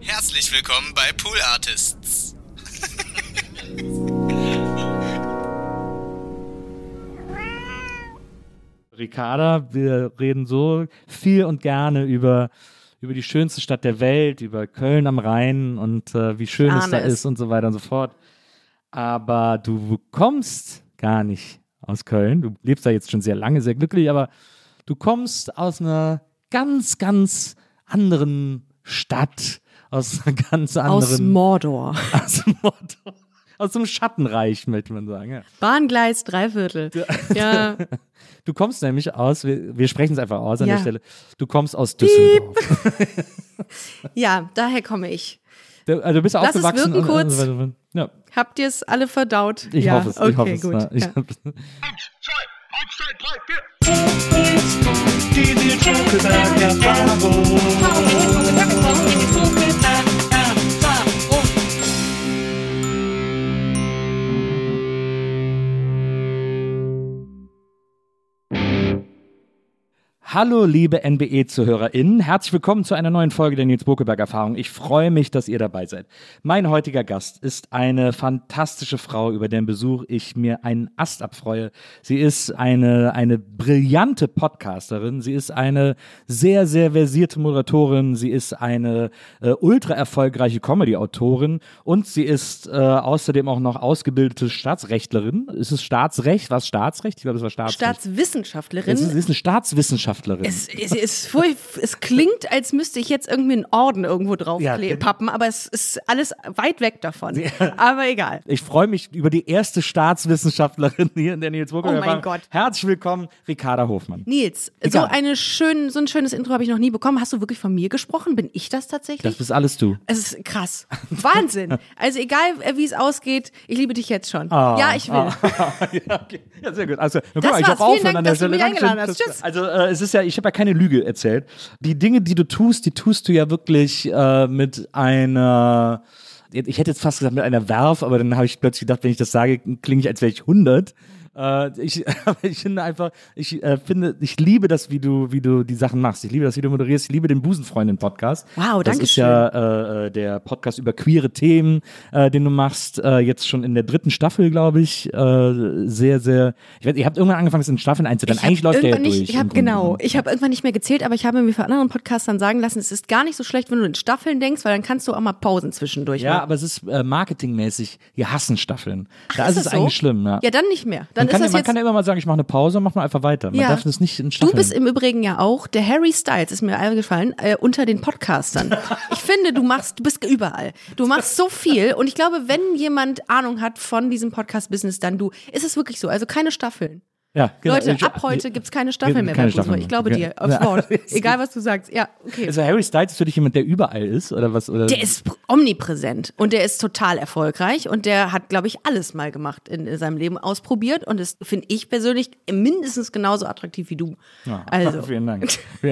Herzlich willkommen bei Pool Artists. Ricarda, wir reden so viel und gerne über, über die schönste Stadt der Welt, über Köln am Rhein und äh, wie schön es da es. ist und so weiter und so fort. Aber du kommst gar nicht aus Köln. Du lebst da jetzt schon sehr lange, sehr glücklich, aber du kommst aus einer ganz, ganz anderen Stadt, aus einer ganz Aus anderen Mordor. aus, dem Mordor, aus dem Schattenreich, möchte man sagen. Ja. Bahngleis, Dreiviertel. Ja, Du kommst nämlich aus, wir, wir sprechen es einfach aus an Ja. der Stelle, du kommst aus Düsseldorf. ja, daher komme ich. Du, also du bist Lass es aufgewachsen. wirken und- kurz. und- und- Ja, Habt ihr es alle verdaut? ich ja, hoffe es. Okay, ich hoffe es. gut. ja. Ich ja. hab- Hallo, liebe NBE-ZuhörerInnen. Herzlich willkommen zu einer neuen Folge der Nils Bokelberg-Erfahrung. Ich freue mich, dass ihr dabei seid. Mein heutiger Gast ist eine fantastische Frau, über deren Besuch ich mir einen Ast abfreue. Sie ist eine, eine brillante Podcasterin. Sie ist eine sehr, sehr versierte Moderatorin. Sie ist eine äh, ultra erfolgreiche Comedy-Autorin und sie ist äh, außerdem auch noch ausgebildete Staatsrechtlerin. Ist es Staatsrecht? Was Staatsrecht? Ich glaube, es war Staatsrecht. Staatswissenschaftlerin. Sie ist eine Staatswissenschaftlerin. Es, es, es, furch- es klingt, als müsste ich jetzt irgendwie einen Orden irgendwo drauf Ja, pappen, aber es ist alles weit weg davon. Aber egal. ich freue mich über die erste Staatswissenschaftlerin hier in der Nils Burger. Oh mein Gott. Herzlich willkommen, Ricarda Hofmann. Nils, so, eine schön, so ein schönes Intro habe ich noch nie bekommen. Hast du wirklich von mir gesprochen? Bin ich das tatsächlich? Das bist alles du. es ist krass. Wahnsinn. Also egal, äh, wie es ausgeht, ich liebe dich jetzt schon. Ah, ja, ich will. ja, okay. ja, sehr gut. Also, guck Das mal, ich war's. hab aufhören Dank, an der Stelle. Dankeschön. Also, äh, es ist ja, ich habe ja keine Lüge erzählt. Die Dinge, die du tust, die tust du ja wirklich äh, mit einer. Ich hätte jetzt fast gesagt mit einer Werf, aber dann habe ich plötzlich gedacht, wenn ich das sage, klinge ich, als wäre ich 100. Äh, ich, ich finde einfach, ich äh, finde, ich liebe das, wie du, wie du die Sachen machst. Ich liebe das, wie du moderierst. Ich liebe den Busenfreundin-Podcast. Wow, Das danke ist ja äh, der Podcast über queere Themen, äh, den du machst. Äh, jetzt schon in der dritten Staffel, glaube ich. Äh, sehr, sehr. Ich weiß, ihr habt irgendwann angefangen, es in Staffeln einzuteilen. Ich hab Eigentlich läuft der ja irgendwann durch. nicht, ich Grunde genau, ich habe irgendwann nicht mehr gezählt, aber ich habe mir von anderen Podcastern sagen lassen, es ist gar nicht so schlecht, wenn du in Staffeln denkst, weil dann kannst du auch mal Pausen zwischendurch Ja, machen. aber es ist äh, marketingmäßig. Wir hassen Staffeln. da ist ist es das so? eigentlich schlimm. Ja. Ja, dann nicht mehr. Dann man kann, ja- man kann ja immer mal sagen, ich mache eine Pause und mach mal einfach weiter. Man Ja. darf das nicht in Du Staffeln. bist im Übrigen ja auch, der Harry Styles ist mir eingefallen, äh, unter den Podcastern. Ich finde, du machst, du bist überall. Du machst so viel und ich glaube, wenn jemand Ahnung hat von diesem Podcast-Business, dann du. Ist es wirklich so? Also keine Staffeln. Ja, genau. Leute, ab heute keine Staffeln Keine mehr bei Staffeln Fußball. mehr. Ich glaube dir, aufs Ja. Wort. Egal, was du sagst. Ja, okay. Also Harry Styles ist für dich jemand, der überall ist oder was? Oder? Der ist pr- omnipräsent und der ist total erfolgreich und der hat, glaube ich, alles mal gemacht in, in seinem Leben ausprobiert und das finde ich persönlich mindestens genauso attraktiv wie du. also, Vielen Dank.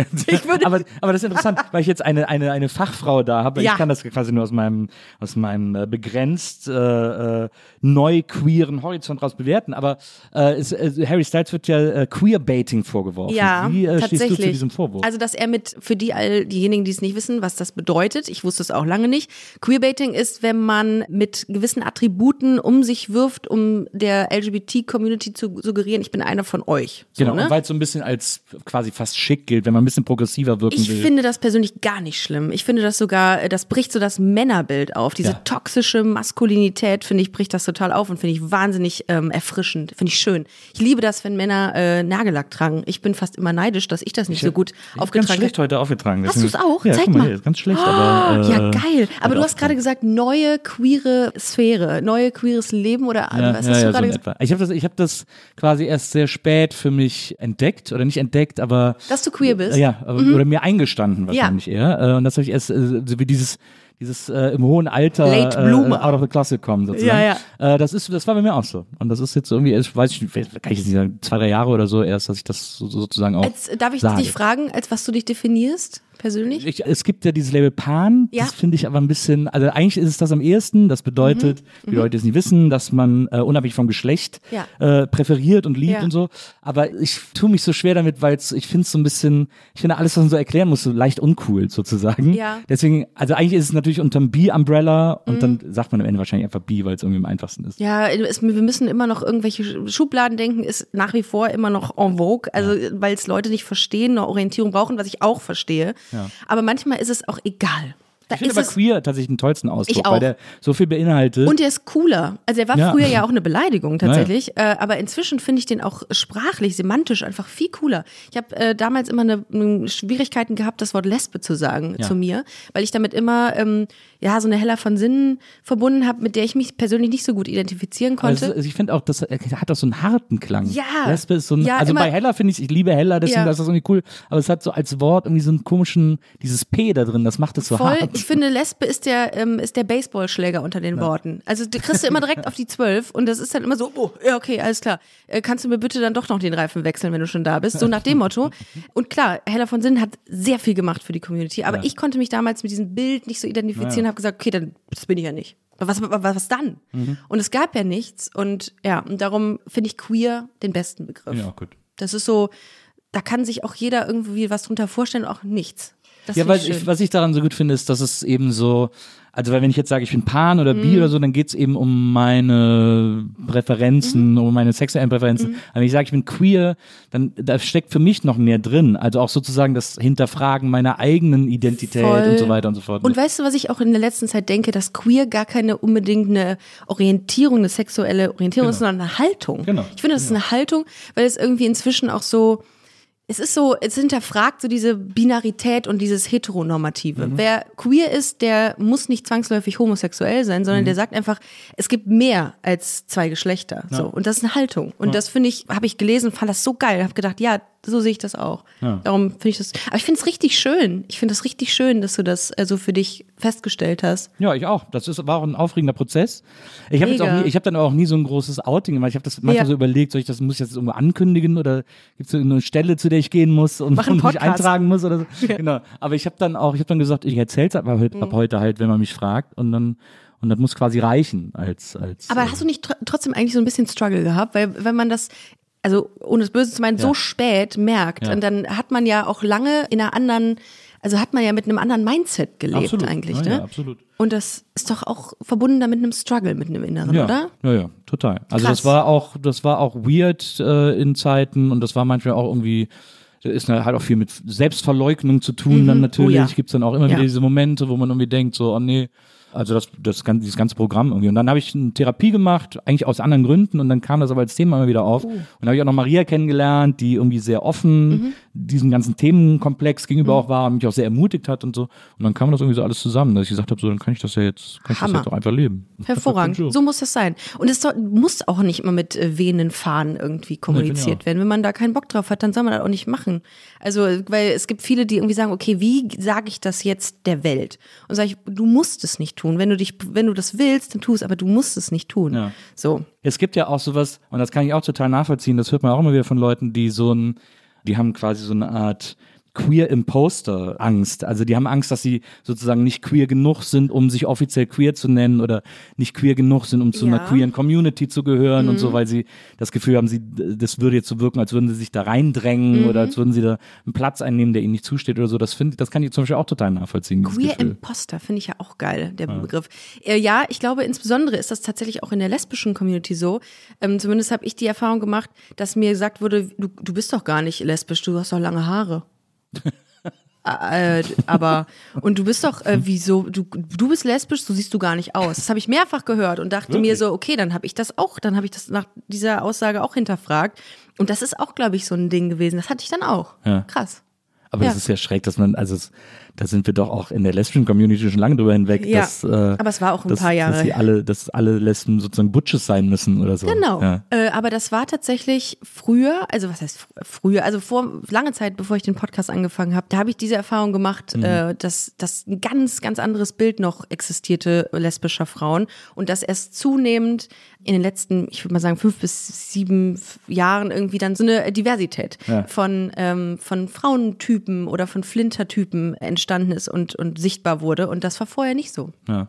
Aber, aber das ist interessant, weil ich jetzt eine, eine, eine Fachfrau da habe. Ja. Ich kann das quasi nur aus meinem, aus meinem äh, begrenzt äh, äh, neu queeren Horizont raus bewerten. Aber äh, es, äh, Harry Styles wird ja äh, Queerbaiting vorgeworfen. ja, Wie äh, stehst du zu diesem Vorwurf? Also, dass er mit, für die all diejenigen, die es nicht wissen, was das bedeutet, ich wusste es auch lange nicht. Queerbaiting ist, wenn man mit gewissen Attributen um sich wirft, um der LGBT-Community zu suggerieren, ich bin einer von euch. So, genau, ne? und weil es so ein bisschen als quasi fast schick gilt, wenn man ein bisschen progressiver wirken Ich will. finde das persönlich gar nicht schlimm. Ich finde das sogar, äh, das bricht so das Männerbild auf. Diese Ja. toxische Maskulinität, finde ich, bricht das total auf und finde ich wahnsinnig ähm, erfrischend. Finde ich schön. Ich liebe das, wenn Männer äh, Nagellack tragen. Ich bin fast immer neidisch, dass ich das nicht so gut Ich aufgetragen schlecht heute aufgetragen. Hast du es auch? Ja, Zeig mal. mal. Hier, ganz schlecht, Oh, aber. Äh, ja, geil. Aber du hast gerade gesagt, neue queere Sphäre, neue queeres Leben oder Ja, was ja, hast ja, du gerade so gesagt? Ich habe das, ich hab das quasi erst sehr spät für mich entdeckt oder nicht entdeckt, aber Dass du queer bist? Ja, aber, oder mir eingestanden wahrscheinlich eher. Äh, Und das habe ich erst äh, so wie dieses dieses äh, im hohen Alter Late äh, out of the closet kommen sozusagen. Ja, Äh, das ist, das war bei mir auch so. Und das ist jetzt irgendwie, ich weiß ich, kann ich jetzt nicht sagen, zwei drei Jahre oder so erst, dass ich das so, sozusagen auch Als, darf ich sage. dich fragen, als was du dich definierst? Persönlich? Ich, es gibt ja dieses Label Pan, Ja. das finde ich aber ein bisschen, also eigentlich ist es das am ehesten, das bedeutet, wie die Leute es nicht wissen, dass man äh, unabhängig vom Geschlecht Mhm. Ja. äh, präferiert und liebt Ja. und so, aber ich tue mich so schwer damit, weil ich finde es so ein bisschen, ich finde alles, was man so erklären muss, so leicht uncool sozusagen. Ja. Mhm. Deswegen, also eigentlich ist es natürlich unterm B-Umbrella und dann sagt man am Ende wahrscheinlich einfach B, weil es irgendwie am einfachsten ist. Ja, es, wir müssen immer noch irgendwelche Schubladen denken, ist nach wie vor immer noch en vogue, also weil es Leute nicht verstehen, eine Orientierung brauchen, was ich auch verstehe. Aber manchmal ist es auch egal. Da Ich finde aber queer tatsächlich den tollsten Ausdruck, weil der so viel beinhaltet. und der ist cooler. Also er war Ja. früher ja auch eine Beleidigung tatsächlich, äh, aber inzwischen finde ich den auch sprachlich, semantisch einfach viel cooler. Ich habe äh, damals immer eine, eine Schwierigkeiten gehabt, das Wort Lesbe zu sagen Ja. zu mir, weil ich damit immer ähm, ja so eine Heller von Sinnen verbunden habe, mit der ich mich persönlich nicht so gut identifizieren konnte. Also, ich finde auch, das hat auch so einen harten Klang. Ja. Lesbe ist so ein, Ja, also bei Hella finde ich, ich liebe Hella, deswegen Ja. ist das irgendwie cool. Aber es hat so als Wort irgendwie so einen komischen, dieses P da drin, das macht es so Voll, hart. ich finde, Lesbe ist der, ähm, ist der Baseballschläger unter den Worten. Also du kriegst du immer direkt auf die zwölf und das ist dann immer so, oh, ja, okay, alles klar. Äh, kannst du mir bitte dann doch noch den Reifen wechseln, wenn du schon da bist? So nach dem Motto. Und klar, Hella von Sinnen hat sehr viel gemacht für die Community, aber Ja. ich konnte mich damals mit diesem Bild nicht so identifizieren, Ja. habe gesagt, okay, dann das bin ich ja nicht. Was, was, was dann? Mhm. Und es gab ja nichts und ja, und darum finde ich queer den besten Begriff. Ja, gut. Das ist so, da kann sich auch jeder irgendwie was drunter vorstellen, auch nichts. Das Ja, weil ich, was ich daran so gut finde, ist, dass es eben so, also weil wenn ich jetzt sage, ich bin Pan oder Mhm. Bi oder so, dann geht's eben um meine Präferenzen, Mhm. um meine sexuellen Präferenzen. Aber wenn ich sage, ich bin queer, dann da steckt für mich noch mehr drin. Also auch sozusagen das Hinterfragen meiner eigenen Identität Voll. und so weiter und so fort. Und weißt du, was ich auch in der letzten Zeit denke, dass queer gar keine unbedingt eine Orientierung, eine sexuelle Orientierung ist, sondern eine Haltung. Genau. Ich finde, das ist eine Haltung, weil es irgendwie inzwischen auch so, es ist so, es hinterfragt so diese Binarität und dieses Heteronormative. Mhm. Wer queer ist, der muss nicht zwangsläufig homosexuell sein, sondern Mhm. der sagt einfach, es gibt mehr als zwei Geschlechter. So. Und das ist eine Haltung. Und das finde ich, habe ich gelesen, fand das so geil, habe gedacht, ja, so sehe ich das auch. Darum finde ich das, aber ich finde es richtig schön. Ich finde es richtig schön, dass du das äh, so für dich festgestellt hast. Ja, ich auch. Das ist, war auch ein aufregender Prozess. Ich habe jetzt auch Mega. nie, ich habe dann auch nie so ein großes Outing gemacht. Ich habe das manchmal Ja. so überlegt, soll ich das, muss ich das irgendwo ankündigen oder gibt es eine Stelle, zu der ich gehen muss und, und mich eintragen muss oder so. Genau. Aber ich habe dann auch, ich habe dann gesagt, ich erzähle es ab, Mhm. ab heute halt, wenn man mich fragt und dann und das muss quasi reichen als als. Aber äh, hast du nicht tr trotzdem eigentlich so ein bisschen Struggle gehabt? Weil wenn man das, also ohne das Böse zu meinen, so spät merkt, Ja. und dann hat man ja auch lange in einer anderen, also hat man ja mit einem anderen Mindset gelebt absolut. eigentlich, ja, ne? Ja, absolut. Und das ist doch auch verbunden da mit einem Struggle, mit einem Inneren, Ja, oder? ja, ja, total. Also Krass. das war auch, das war auch weird äh, in Zeiten und das war manchmal auch irgendwie, ist halt auch viel mit Selbstverleugnung zu tun dann natürlich. Oh ja. Gibt's dann auch immer Ja. wieder diese Momente, wo man irgendwie denkt, so, oh nee, also das, das ganze, dieses ganze Programm irgendwie. Und dann habe ich eine Therapie gemacht, eigentlich aus anderen Gründen und dann kam das aber als Thema immer wieder auf. Uh. Und dann habe ich auch noch Maria kennengelernt, die irgendwie sehr offen Mhm. diesem ganzen Themenkomplex gegenüber auch war und mich auch sehr ermutigt hat und so. Und dann kam das irgendwie so alles zusammen, dass ich gesagt habe, so, dann kann ich das ja jetzt, kann ich das jetzt auch einfach leben. Hervorragend. So muss das sein. Und es muss auch nicht immer mit äh, wehenden Fahnen irgendwie kommuniziert werden. Wenn man da keinen Bock drauf hat, dann soll man das auch nicht machen. Also, weil es gibt viele, die irgendwie sagen, okay, wie sage ich das jetzt der Welt? Und sage ich, du musst es nicht tun. Wenn du dich, wenn du das willst, dann tu es, aber du musst es nicht tun. Ja. So. Es gibt ja auch sowas, und das kann ich auch total nachvollziehen, das hört man auch immer wieder von Leuten, die so ein, die haben quasi so eine Art Queer Imposter Angst. Also die haben Angst, dass sie sozusagen nicht queer genug sind, um sich offiziell queer zu nennen oder nicht queer genug sind, um zu einer Ja. Mhm. queeren Community zu gehören und so, weil sie das Gefühl haben, sie, das würde jetzt so wirken, als würden sie sich da reindrängen Mhm. oder als würden sie da einen Platz einnehmen, der ihnen nicht zusteht oder so. Das finde, das kann ich zum Beispiel auch total nachvollziehen. Queer. Imposter finde ich ja auch geil, der Begriff. Äh, ja, ich glaube, insbesondere ist das tatsächlich auch in der lesbischen Community so. Ähm, zumindest habe ich die Erfahrung gemacht, dass mir gesagt wurde, du, du bist doch gar nicht lesbisch, du hast doch lange Haare. Äh, aber und du bist doch äh, wieso du du bist lesbisch so siehst du gar nicht aus das habe ich mehrfach gehört und dachte mir Wirklich? so okay dann habe ich das auch dann habe ich das nach dieser Aussage auch hinterfragt und das ist auch glaube ich so ein Ding gewesen das hatte ich dann auch Ja. krass Aber Ja. das ist ja schräg, dass man, also es, da sind wir doch auch in der lesbischen Community schon lange drüber hinweg, Ja, dass, äh, aber es war auch ein dass, paar Jahre dass sie alle, dass alle Lesben sozusagen Butches sein müssen oder so. Genau. Ja. Äh, aber das war tatsächlich früher, also was heißt fr- früher, also vor lange Zeit, bevor ich den Podcast angefangen habe, da habe ich diese Erfahrung gemacht, Mhm. äh, dass, dass ein ganz, ganz anderes Bild noch existierte lesbischer Frauen und dass erst zunehmend in den letzten, ich würde mal sagen, fünf bis sieben Jahren irgendwie dann so eine Diversität Ja. von, ähm, von Frauentypen oder von Flintertypen entstanden ist und, und sichtbar wurde. Und das war vorher nicht so. Ja.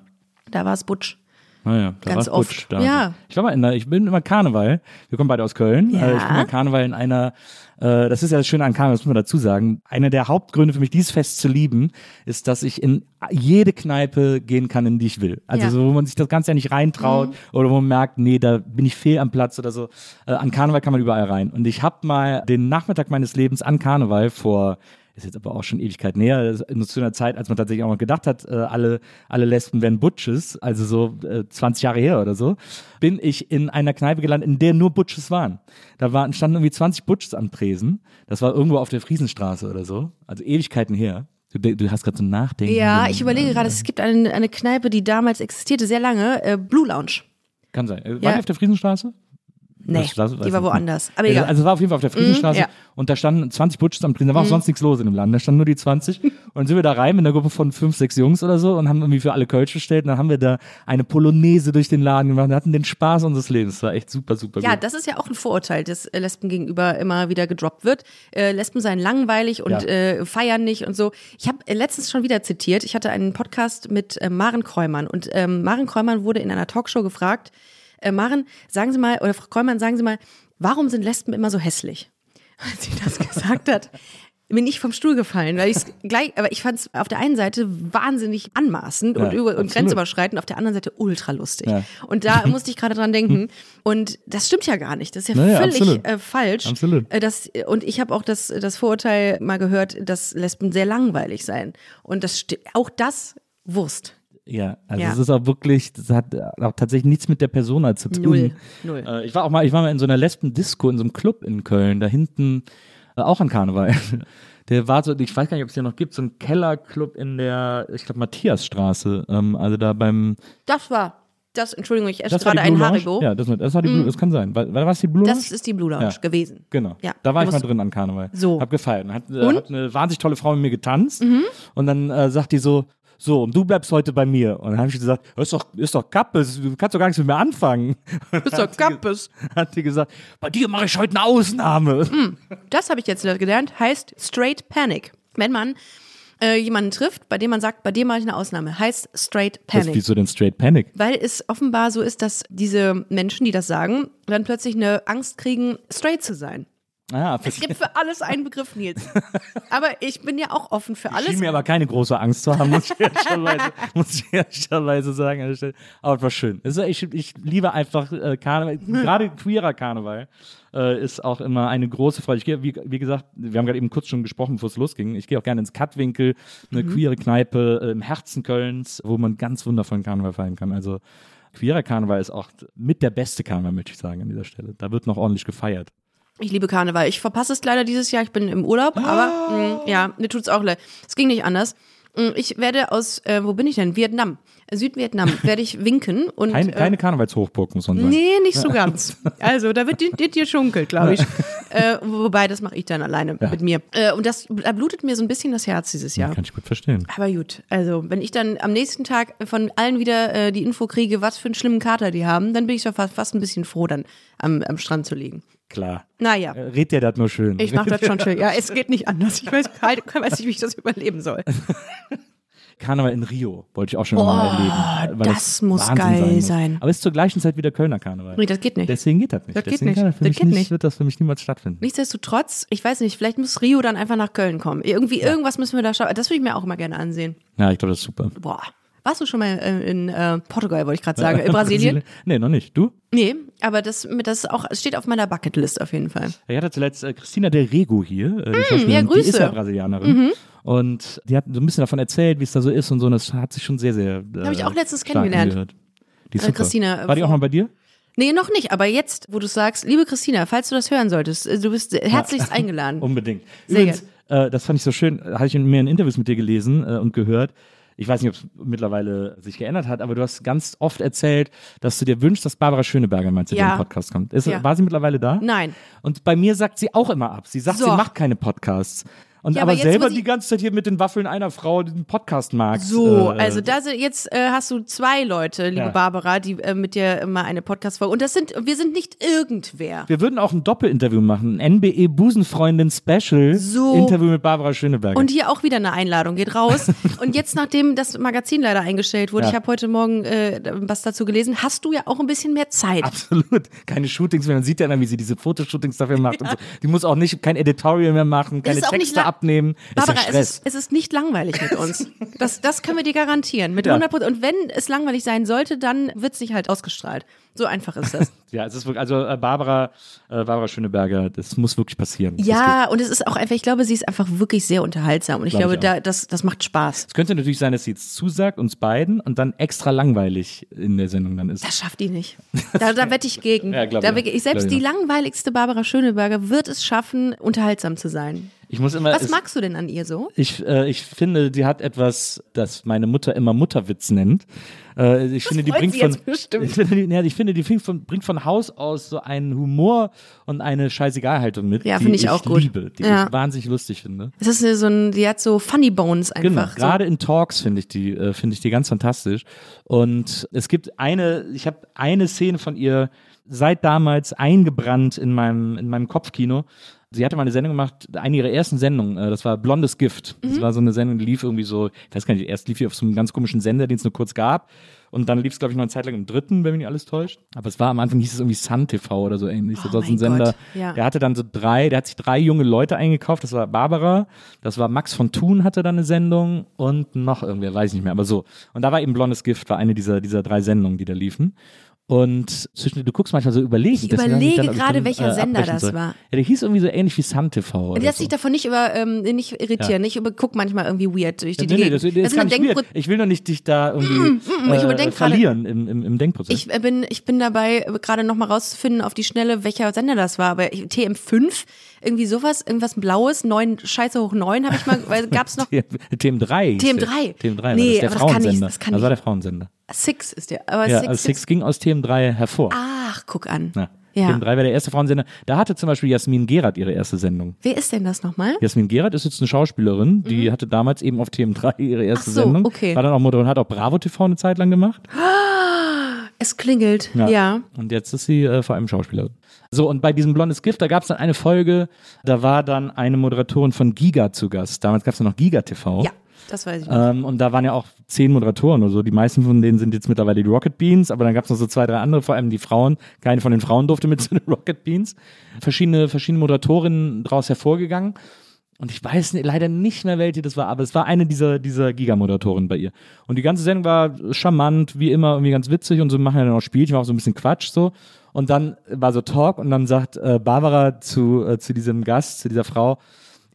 Da war es Butch. Naja, da Ganz oft. Butch, da. Ja. Ich war mal in der, ich bin immer Karneval. Wir kommen beide aus Köln. Ja. Äh, Ich bin mal Karneval in einer, äh, das ist ja das Schöne an Karneval, das muss man dazu sagen. Einer der Hauptgründe für mich, dieses Fest zu lieben, ist, dass ich in jede Kneipe gehen kann, in die ich will. Also Ja. Mhm. so, wo man sich das Ganze ja nicht reintraut oder wo man merkt, nee, da bin ich fehl am Platz oder so. Äh, an Karneval kann man überall rein. Und ich habe mal den Nachmittag meines Lebens an Karneval vor ist jetzt aber auch schon Ewigkeit näher, nur zu einer Zeit, als man tatsächlich auch mal gedacht hat, äh, alle, alle Lesben werden Butches, also so äh, 20 Jahre her oder so, bin ich in einer Kneipe gelandet, in der nur Butches waren. Da waren, standen irgendwie 20 Butches am Tresen. Das war irgendwo auf der Friesenstraße oder so, also Ewigkeiten her. Du, du hast gerade so ein Nachdenken. Ja, ich überlege gerade, es gibt eine, eine Kneipe, die damals existierte, sehr lange, äh, Blue Lounge. Kann sein. Äh, War Ja. die auf der Friesenstraße? Nee, Das- die war woanders. Aber Ja, egal. Also es war auf jeden Fall auf der Friesenstraße Mhm, ja. und da standen 20 Butches am Tresen, da war auch sonst nichts los in dem Laden, da standen nur die 20 und dann sind wir da rein mit einer Gruppe von fünf, sechs Jungs oder so und haben irgendwie für alle Kölsch bestellt und dann haben wir da eine Polonaise durch den Laden gemacht und hatten den Spaß unseres Lebens. Das war echt super, super ja, gut. das ist ja auch ein Vorurteil, das äh, Lesben gegenüber immer wieder gedroppt wird. Äh, Lesben seien langweilig und Ja. äh, feiern nicht und so. Ich habe äh, letztens schon wieder zitiert, ich hatte einen Podcast mit äh, Maren Kräumann und ähm, Maren Kräumann wurde in einer Talkshow gefragt, äh, Maren, sagen Sie mal, oder Frau Kräumann, sagen Sie mal, warum sind Lesben immer so hässlich? Als sie das gesagt hat, bin ich vom Stuhl gefallen, weil ich gleich, aber ich fand es auf der einen Seite wahnsinnig anmaßend Ja, und, über, und grenzüberschreitend, auf der anderen Seite ultra lustig. Ja. Und da musste ich gerade dran denken. Und das stimmt ja gar nicht. Das ist ja Naja, völlig äh, falsch. Absolut. Äh, Das, und ich habe auch das, das Vorurteil mal gehört, dass Lesben sehr langweilig seien. Und das auch das Wurst. Ja, also Ja. es ist auch wirklich, das hat auch tatsächlich nichts mit der Persona zu tun. Null. Null. Äh, ich war auch mal, ich war mal in so einer Lesben-Disco in so einem Club in Köln, da hinten äh, auch an Karneval. Der war so, ich weiß gar nicht, ob es den noch gibt, so ein Kellerclub in der, ich glaube, Matthiasstraße. Ähm, also da beim. Das war, das, Entschuldigung, ich esse gerade ein? Haribo. Ja, das, das war die Blue, das kann sein. War, war das die Blue Lounge? Das ist die Blue Lounge Ja. gewesen. Genau. Ja, da war ich mal drin an Karneval. So. Hab gefeiert. Hat, äh? Mhm. hat eine wahnsinnig tolle Frau mit mir getanzt. Und dann äh, sagt die so, so, und du bleibst heute bei mir. Und dann habe ich gesagt, ist doch, ist doch Kappes, du kannst doch gar nichts mit mir anfangen. Ist doch sie Kappes. Hat die gesagt, bei dir mache ich heute eine Ausnahme. Mhm. Das habe ich jetzt gelernt, heißt Straight Panic. Wenn man äh, jemanden trifft, bei dem man sagt, bei dem mache ich eine Ausnahme, heißt Straight Das ist Panic. wieso denn Straight Panic? Weil es offenbar so ist, dass diese Menschen, die das sagen, dann plötzlich eine Angst kriegen, straight zu sein. Ah, Es gibt für alles einen Begriff, Nils. Aber ich bin ja auch offen für alles. schien mir aber keine große Angst zu haben, muss ich ehrlicherweise, muss ich ehrlicherweise sagen. Aber es war schön. Ich, ich liebe einfach äh, Karneval, gerade queerer Karneval äh, ist auch immer eine große Freude. Ich gehe, wie, wie gesagt, wir haben gerade eben kurz schon gesprochen, bevor es losging. Ich gehe auch gerne ins Kattwinkel, eine queere Kneipe äh, im Herzen Kölns, wo man ganz wundervollen Karneval feiern kann. Also queerer Karneval ist auch mit der beste Karneval, möchte ich sagen, an dieser Stelle. Da wird noch ordentlich gefeiert. Ich liebe Karneval. Ich verpasse es leider dieses Jahr. Ich bin im Urlaub, Ah. aber mh, ja, mir tut's auch leid. Es ging nicht anders. Mh, Ich werde aus, äh, wo bin ich denn? Vietnam. Südvietnam werde ich winken und Keine, äh, keine Karnevalshochburg, muss man sagen. Nee, nicht so ganz. Also, da wird dir dir schunkelt, glaube ich. äh, wobei, das mache ich dann alleine mit mir. Äh, und das da blutet mir so ein bisschen das Herz dieses Jahr. Kann ich gut verstehen. Aber gut, also wenn ich dann am nächsten Tag von allen wieder äh, die Info kriege, was für einen schlimmen Kater die haben, dann bin ich doch fast, fast ein bisschen froh, dann am, am Strand zu liegen. Klar. Naja, Äh, Red dir das nur schön. ich mache das schon schön. Ja, es geht nicht anders. Ich weiß, halt, weiß nicht, wie ich das überleben soll. Karneval in Rio wollte ich auch schon mal erleben. Oh, das muss Wahnsinn geil muss. sein. Aber es ist zur gleichen Zeit wie der Kölner Karneval. Nee, das geht nicht. Deswegen geht das nicht. Das geht Deswegen nicht. Kann das Das geht nicht, nicht. wird das für mich niemals stattfinden. Nichtsdestotrotz, ich weiß nicht, vielleicht muss Rio dann einfach nach Köln kommen. Irgendwie, irgendwas müssen wir da schauen. Das würde ich mir auch immer gerne ansehen. Ja, ich glaube, das ist super. Boah. Warst du schon mal äh, in äh, Portugal, wollte ich gerade sagen, in Brasilien? Nee, noch nicht. Du? Nee, aber das, das auch, steht auf meiner Bucketlist auf jeden Fall. Ich hatte zuletzt äh, Christina Del Rego hier. Äh, die Hm, ja, Die ist Grüße. Mhm. ja Brasilianerin. Und die hat so ein bisschen davon erzählt, wie es da so ist und so. Und das hat sich schon sehr, sehr. Äh, Hab ich auch letztens kennengelernt. angehört. Die Äh. Christina, äh, War die auch vor- mal bei dir? Nee, noch nicht, aber jetzt, wo du sagst, liebe Christina, falls du das hören solltest, äh, du bist herzlichst eingeladen. Unbedingt. Sehr Übrigens, äh, das fand ich so schön, habe ich in mehreren Interviews mit dir gelesen äh, und gehört. Ich weiß nicht, ob es mittlerweile sich geändert hat, aber du hast ganz oft erzählt, dass du dir wünschst, dass Barbara Schöneberger mal zu Ja. dem Podcast kommt. Ist, Ja. War sie mittlerweile da? Nein. Und bei mir sagt sie auch immer ab. Sie sagt, So. sie macht keine Podcasts. Und Ja, aber, aber selber die ganze Zeit hier mit den Waffeln einer Frau den Podcast mag. So, äh, also da sind jetzt äh, hast du zwei Leute, liebe Ja. Barbara, die äh, mit dir mal eine Podcast-Folge. Und das sind, wir sind nicht irgendwer. Wir würden auch ein Doppelinterview machen. Ein NBE Busenfreundin Special. So. Interview mit Barbara Schöneberger. Und hier auch wieder eine Einladung, geht raus. Und jetzt, nachdem das Magazin leider eingestellt wurde, Ja. ich habe heute Morgen äh, was dazu gelesen, hast du ja auch ein bisschen mehr Zeit. Absolut. Keine Shootings mehr. Man sieht ja dann, wie sie diese Fotoshootings dafür macht. Und so. Die muss auch nicht kein Editorial mehr machen, keine Texte abnehmen. Barbara, ist ja es, ist, es ist nicht langweilig mit uns. Das, das können wir dir garantieren. Mit Ja. 100 Prozent. Und wenn es langweilig sein sollte, dann wird es nicht halt ausgestrahlt. So einfach ist das. ja, es ist wirklich, also äh, Barbara, äh, Barbara Schöneberger, das muss wirklich passieren. Ja, und es ist auch einfach, ich glaube, sie ist einfach wirklich sehr unterhaltsam. Und ich Glaub glaube, ich da, das, das macht Spaß. Es könnte natürlich sein, dass sie jetzt zusagt, uns beiden, und dann extra langweilig in der Sendung dann ist. Das schafft die nicht. Da, da wette ich gegen. Ja, glaub da auch. ich, selbst die langweiligste Barbara Schöneberger wird es schaffen, unterhaltsam zu sein. Ich muss immer. Was es, magst du denn an ihr so? ich, äh, ich finde, die hat etwas, das meine Mutter immer Mutterwitz nennt. Äh, ich finde, die wollte bringt sie von, ich finde, die, ja, ich finde, die bringt von, bringt von Haus aus so einen Humor und eine Scheißegalhaltung mit, Ja, die finde ich auch gut. liebe, die Ja. ich wahnsinnig lustig finde. Das ist so ein, die hat so Funny Bones Genau, einfach. gerade in Talks finde ich die äh, finde ich die ganz fantastisch und es gibt eine ich habe eine Szene von ihr seit damals eingebrannt in meinem in meinem Kopfkino. Sie hatte mal eine Sendung gemacht, eine ihrer ersten Sendungen, äh, das war Blondes Gift. Mhm. Das war so eine Sendung, die lief irgendwie so, ich weiß gar nicht, erst lief die auf so einem ganz komischen Sender, den es nur kurz gab. Und dann lief es, glaube ich, noch eine Zeit lang im dritten, wenn mich nicht alles täuscht. Aber es war am Anfang hieß es irgendwie Sun TV oder so ähnlich. Das Oh war so ein Sender. Ja. Der hatte dann so drei, der hat sich drei junge Leute eingekauft. Das war Barbara, das war Max von Thun hatte dann eine Sendung und noch irgendwer, weiß ich nicht mehr, aber so. Und da war eben Blondes Gift, war eine dieser, dieser drei Sendungen, die da liefen. Und zwischen, du guckst manchmal so überlegen. Ich überlege dann, gerade, dann, welcher Sender abbrechen das soll. war. Ja, der hieß irgendwie so ähnlich wie Sun TV. Oder Lass so. dich davon nicht über nicht irritieren. Ich über, guck manchmal irgendwie weird durch die Nee, nee, Gegend. das, das Das ist eine weird. Denkpro- Ich will doch nicht dich da irgendwie ich äh, überdenk gerade- verlieren im, im, im Denkprozess. Ich äh, bin, ich bin dabei, äh, gerade nochmal rauszufinden auf die Schnelle, welcher Sender das war. Aber ich- TM5, irgendwie sowas, irgendwas Blaues, neun, Scheiße hoch neun, habe ich mal, weil gab's noch. TM3. TM3. TM3 war Nee, das, der aber das kann nicht- Frauensender. das kann das war der Frauensender. Six ist der. Aber Ja, Six, also Six ging aus TM3 hervor. Ach, guck an. Ja. Ja. TM3 war der erste Frauensender. Da hatte zum Beispiel Jasmin Gerard ihre erste Sendung. Wer ist denn das nochmal? Jasmin Gerard ist jetzt eine Schauspielerin, die hatte damals eben auf TM3 ihre erste Mhm. Ach so, Sendung. okay. War dann auch Moderatorin, hat auch Bravo TV eine Zeit lang gemacht. Es klingelt. Ja. Und jetzt ist sie äh, vor allem Schauspielerin. So, und bei diesem Blondes Gift, da gab es dann eine Folge, da war dann eine Moderatorin von Giga zu Gast. Damals gab es ja noch Giga TV. Ja, das weiß ich. Ähm, und da waren ja auch zehn Moderatoren oder so. Die meisten von denen sind jetzt mittlerweile die Rocket Beans, aber dann gab es noch so zwei, drei andere, vor allem die Frauen. Keine von den Frauen durfte mit zu den Rocket Beans. Verschiedene, verschiedene Moderatorinnen daraus hervorgegangen. Und ich weiß leider nicht mehr, welche das war, aber es war eine dieser, dieser Giga-Moderatoren bei ihr. Und die ganze Sendung war charmant, wie immer, irgendwie ganz witzig und so machen ja dann auch Spielchen, war auch so ein bisschen Quatsch so. Und dann war so Talk und dann sagt äh, Barbara zu, äh, zu diesem Gast, zu dieser Frau,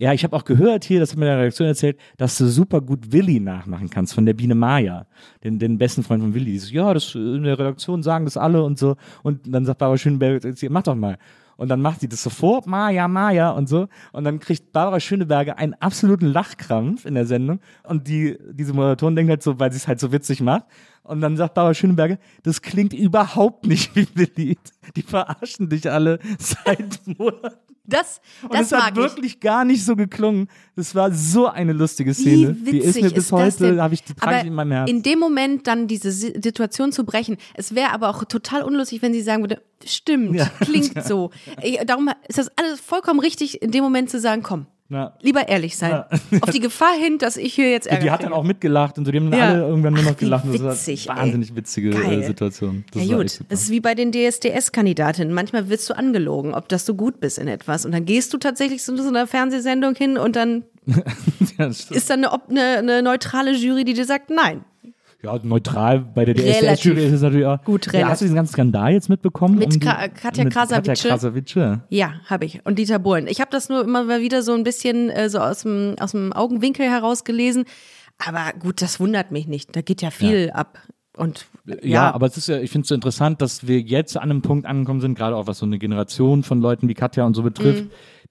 ja, ich habe auch gehört hier, das hat mir der Redaktion erzählt, dass du super gut Willi nachmachen kannst von der Biene Maya, den, den besten Freund von Willi. Die so, ja, das äh, in der Redaktion sagen das alle und so. Und dann sagt Barbara Schöneberger, mach doch mal. Und dann macht sie das sofort, Maya, Maya und so. Und dann kriegt Barbara Schöneberger einen absoluten Lachkrampf in der Sendung. Und die, diese Moderatorin denkt halt so, weil sie es halt so witzig macht. Und dann sagt Barbara Schöneberger, das klingt überhaupt nicht wie Willi. Die verarschen dich alle seit Monaten. Das, Und das es hat mag ich. wirklich gar nicht so geklungen. Das war so eine lustige Szene. Wie die ist witzig mir bis ist das heute, habe ich die trage ich Aber in meinem Herzen. in dem Moment dann diese Si- Situation zu brechen, es wäre aber auch total unlustig, wenn sie sagen würde, stimmt, Ja. klingt so. Ich, darum ist das alles vollkommen richtig, in dem Moment zu sagen, komm, Ja. lieber ehrlich sein. Auf die Gefahr hin, dass ich hier jetzt Ärger die hat dann auch mitgelacht und so, die haben dann Ja. alle irgendwann nur Ach, noch wie gelacht. Und das witzig, war wahnsinnig witzige Geil. äh, Situation. Das Ja gut, es ist wie bei den DSDS-Kandidatinnen. Manchmal wirst du angelogen, ob dass du gut bist in etwas. Und dann gehst du tatsächlich zu so einer Fernsehsendung hin und dann ja, ist dann eine, eine, eine neutrale Jury, die dir sagt, nein. Ja, neutral bei der. DSDS-Jury ist es natürlich auch. Gut, ja, relativ. Hast du diesen ganzen Skandal jetzt mitbekommen? Mit Um die- Ka- Katja mit Katja Krasavice? Ja, habe ich. Und Dieter Bohlen. Ich habe das nur immer mal wieder so ein bisschen äh, so aus dem, aus dem Augenwinkel heraus gelesen. Aber gut, das wundert mich nicht. Da geht ja viel ab. Und ja, Ja, aber es ist ja, ich finde es so interessant, dass wir jetzt an einem Punkt angekommen sind, gerade auch was so eine Generation von Leuten wie Katja und so betrifft,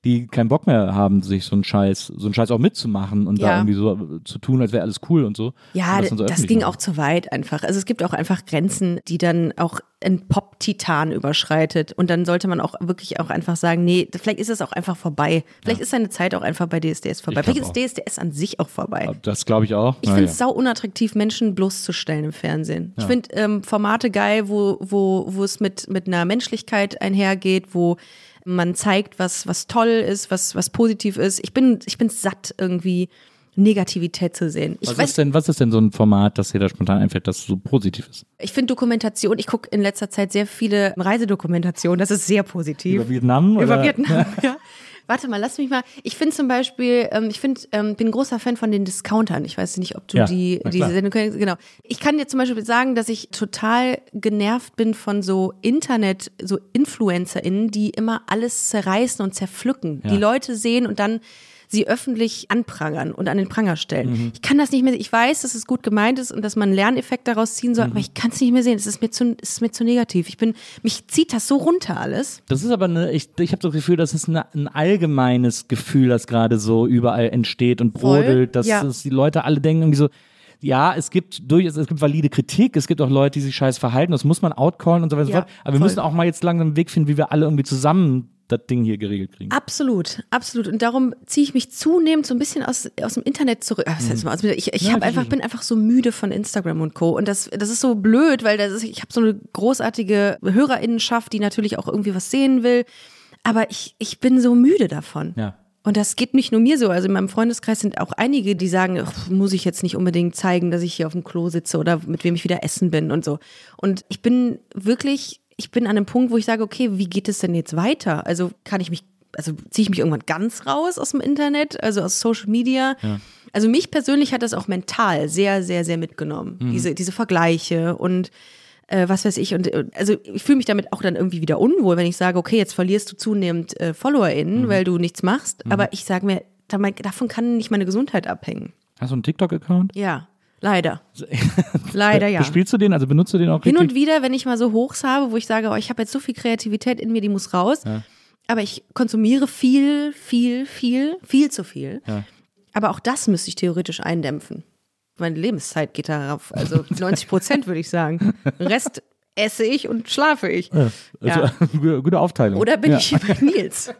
die keinen Bock mehr haben, sich so einen Scheiß, so einen Scheiß auch mitzumachen und da Ja. irgendwie so zu tun, als wäre alles cool und so. Ja, und das, so das ging auch zu weit einfach. Also es gibt auch einfach Grenzen, die dann auch ein Pop-Titan überschreitet. Und dann sollte man auch wirklich auch einfach sagen, nee, vielleicht ist es auch einfach vorbei. Vielleicht ist seine Zeit auch einfach bei DSDS vorbei. Vielleicht ist DSDS an sich auch vorbei. Das glaube ich auch. Ich finde es sau unattraktiv, Menschen bloßzustellen im Fernsehen. Ich finde ähm, Formate geil, wo, wo, wo es mit, mit einer Menschlichkeit einhergeht, wo man zeigt, was, was toll ist, was, was positiv ist. Ich bin, ich bin satt, irgendwie Negativität zu sehen. Ich was, weiß, ist denn, was ist denn so ein Format, das dir da spontan einfällt, das so positiv ist? ich finde Dokumentation, ich gucke in letzter Zeit sehr viele Reisedokumentationen, das ist sehr positiv. Über Vietnam? Über oder? Vietnam, ja. Warte mal, lass mich mal. Ich finde zum Beispiel, ähm, ich finde, ähm, bin ein großer Fan von den Discountern. Ich weiß nicht, ob du Ja, die diese. Sendung kennst. Genau. Ich kann dir zum Beispiel sagen, dass ich total genervt bin von so Internet, so InfluencerInnen, die immer alles zerreißen und zerpflücken. Die Leute sehen und dann sie öffentlich anprangern und an den Pranger stellen. Mhm. Ich kann das nicht mehr, ich weiß, dass es gut gemeint ist und dass man einen Lerneffekt daraus ziehen Mhm. soll, aber ich kann es nicht mehr sehen. Es ist mir zu, es ist mir zu negativ. Ich bin, mich zieht das so runter alles. Das ist aber eine, ich, ich habe das Gefühl, das ist eine, ein allgemeines Gefühl, das gerade so überall entsteht und Voll, brodelt, dass, ja. dass die Leute alle denken irgendwie so, ja, es gibt durchaus, es gibt valide Kritik, es gibt auch Leute, die sich scheiß verhalten, das muss man outcallen und so weiter und so Ja, fort. Aber wir voll. müssen auch mal jetzt langsam einen Weg finden, wie wir alle irgendwie zusammen das Ding hier geregelt kriegen. Absolut, absolut. Und darum ziehe ich mich zunehmend so ein bisschen aus, aus dem Internet zurück. Ah, Was heißt mal, aus ich ich Ja, hab einfach, bin einfach so müde von Instagram und Co. Und das, das ist so blöd, weil das ist, ich habe so eine großartige Hörerinnenschaft, die natürlich auch irgendwie was sehen will. Aber ich, ich bin so müde davon. Ja. Und das geht nicht nur mir so. Also in meinem Freundeskreis sind auch einige, die sagen, muss ich jetzt nicht unbedingt zeigen, dass ich hier auf dem Klo sitze oder mit wem ich wieder essen bin und so. Und ich bin wirklich, ich bin an einem Punkt, wo ich sage, okay, wie geht es denn jetzt weiter? Also kann ich mich, also ziehe ich mich irgendwann ganz raus aus dem Internet, also aus Social Media? Also mich persönlich hat das auch mental sehr, sehr, sehr mitgenommen. Diese, diese Vergleiche und äh, was weiß ich. Und äh, also ich fühle mich damit auch dann irgendwie wieder unwohl, wenn ich sage, okay, jetzt verlierst du zunehmend äh, FollowerInnen, weil du nichts machst. Aber ich sage mir, davon kann nicht meine Gesundheit abhängen. Hast du einen TikTok-Account? Ja, leider. leider ja. Bespielst du den? Also benutzt du den auch Hin richtig? und wieder, wenn ich mal so Hochs habe, wo ich sage, oh, ich habe jetzt so viel Kreativität in mir, die muss raus. Aber ich konsumiere viel, viel, viel, viel zu viel. Ja. Aber auch das müsste ich theoretisch eindämpfen. Meine Lebenszeit geht darauf. Also 90 Prozent würde ich sagen. Rest esse ich und schlafe ich. Also, Ja. gute, Aufteilung. Oder bin ja. ich hier bei Nils?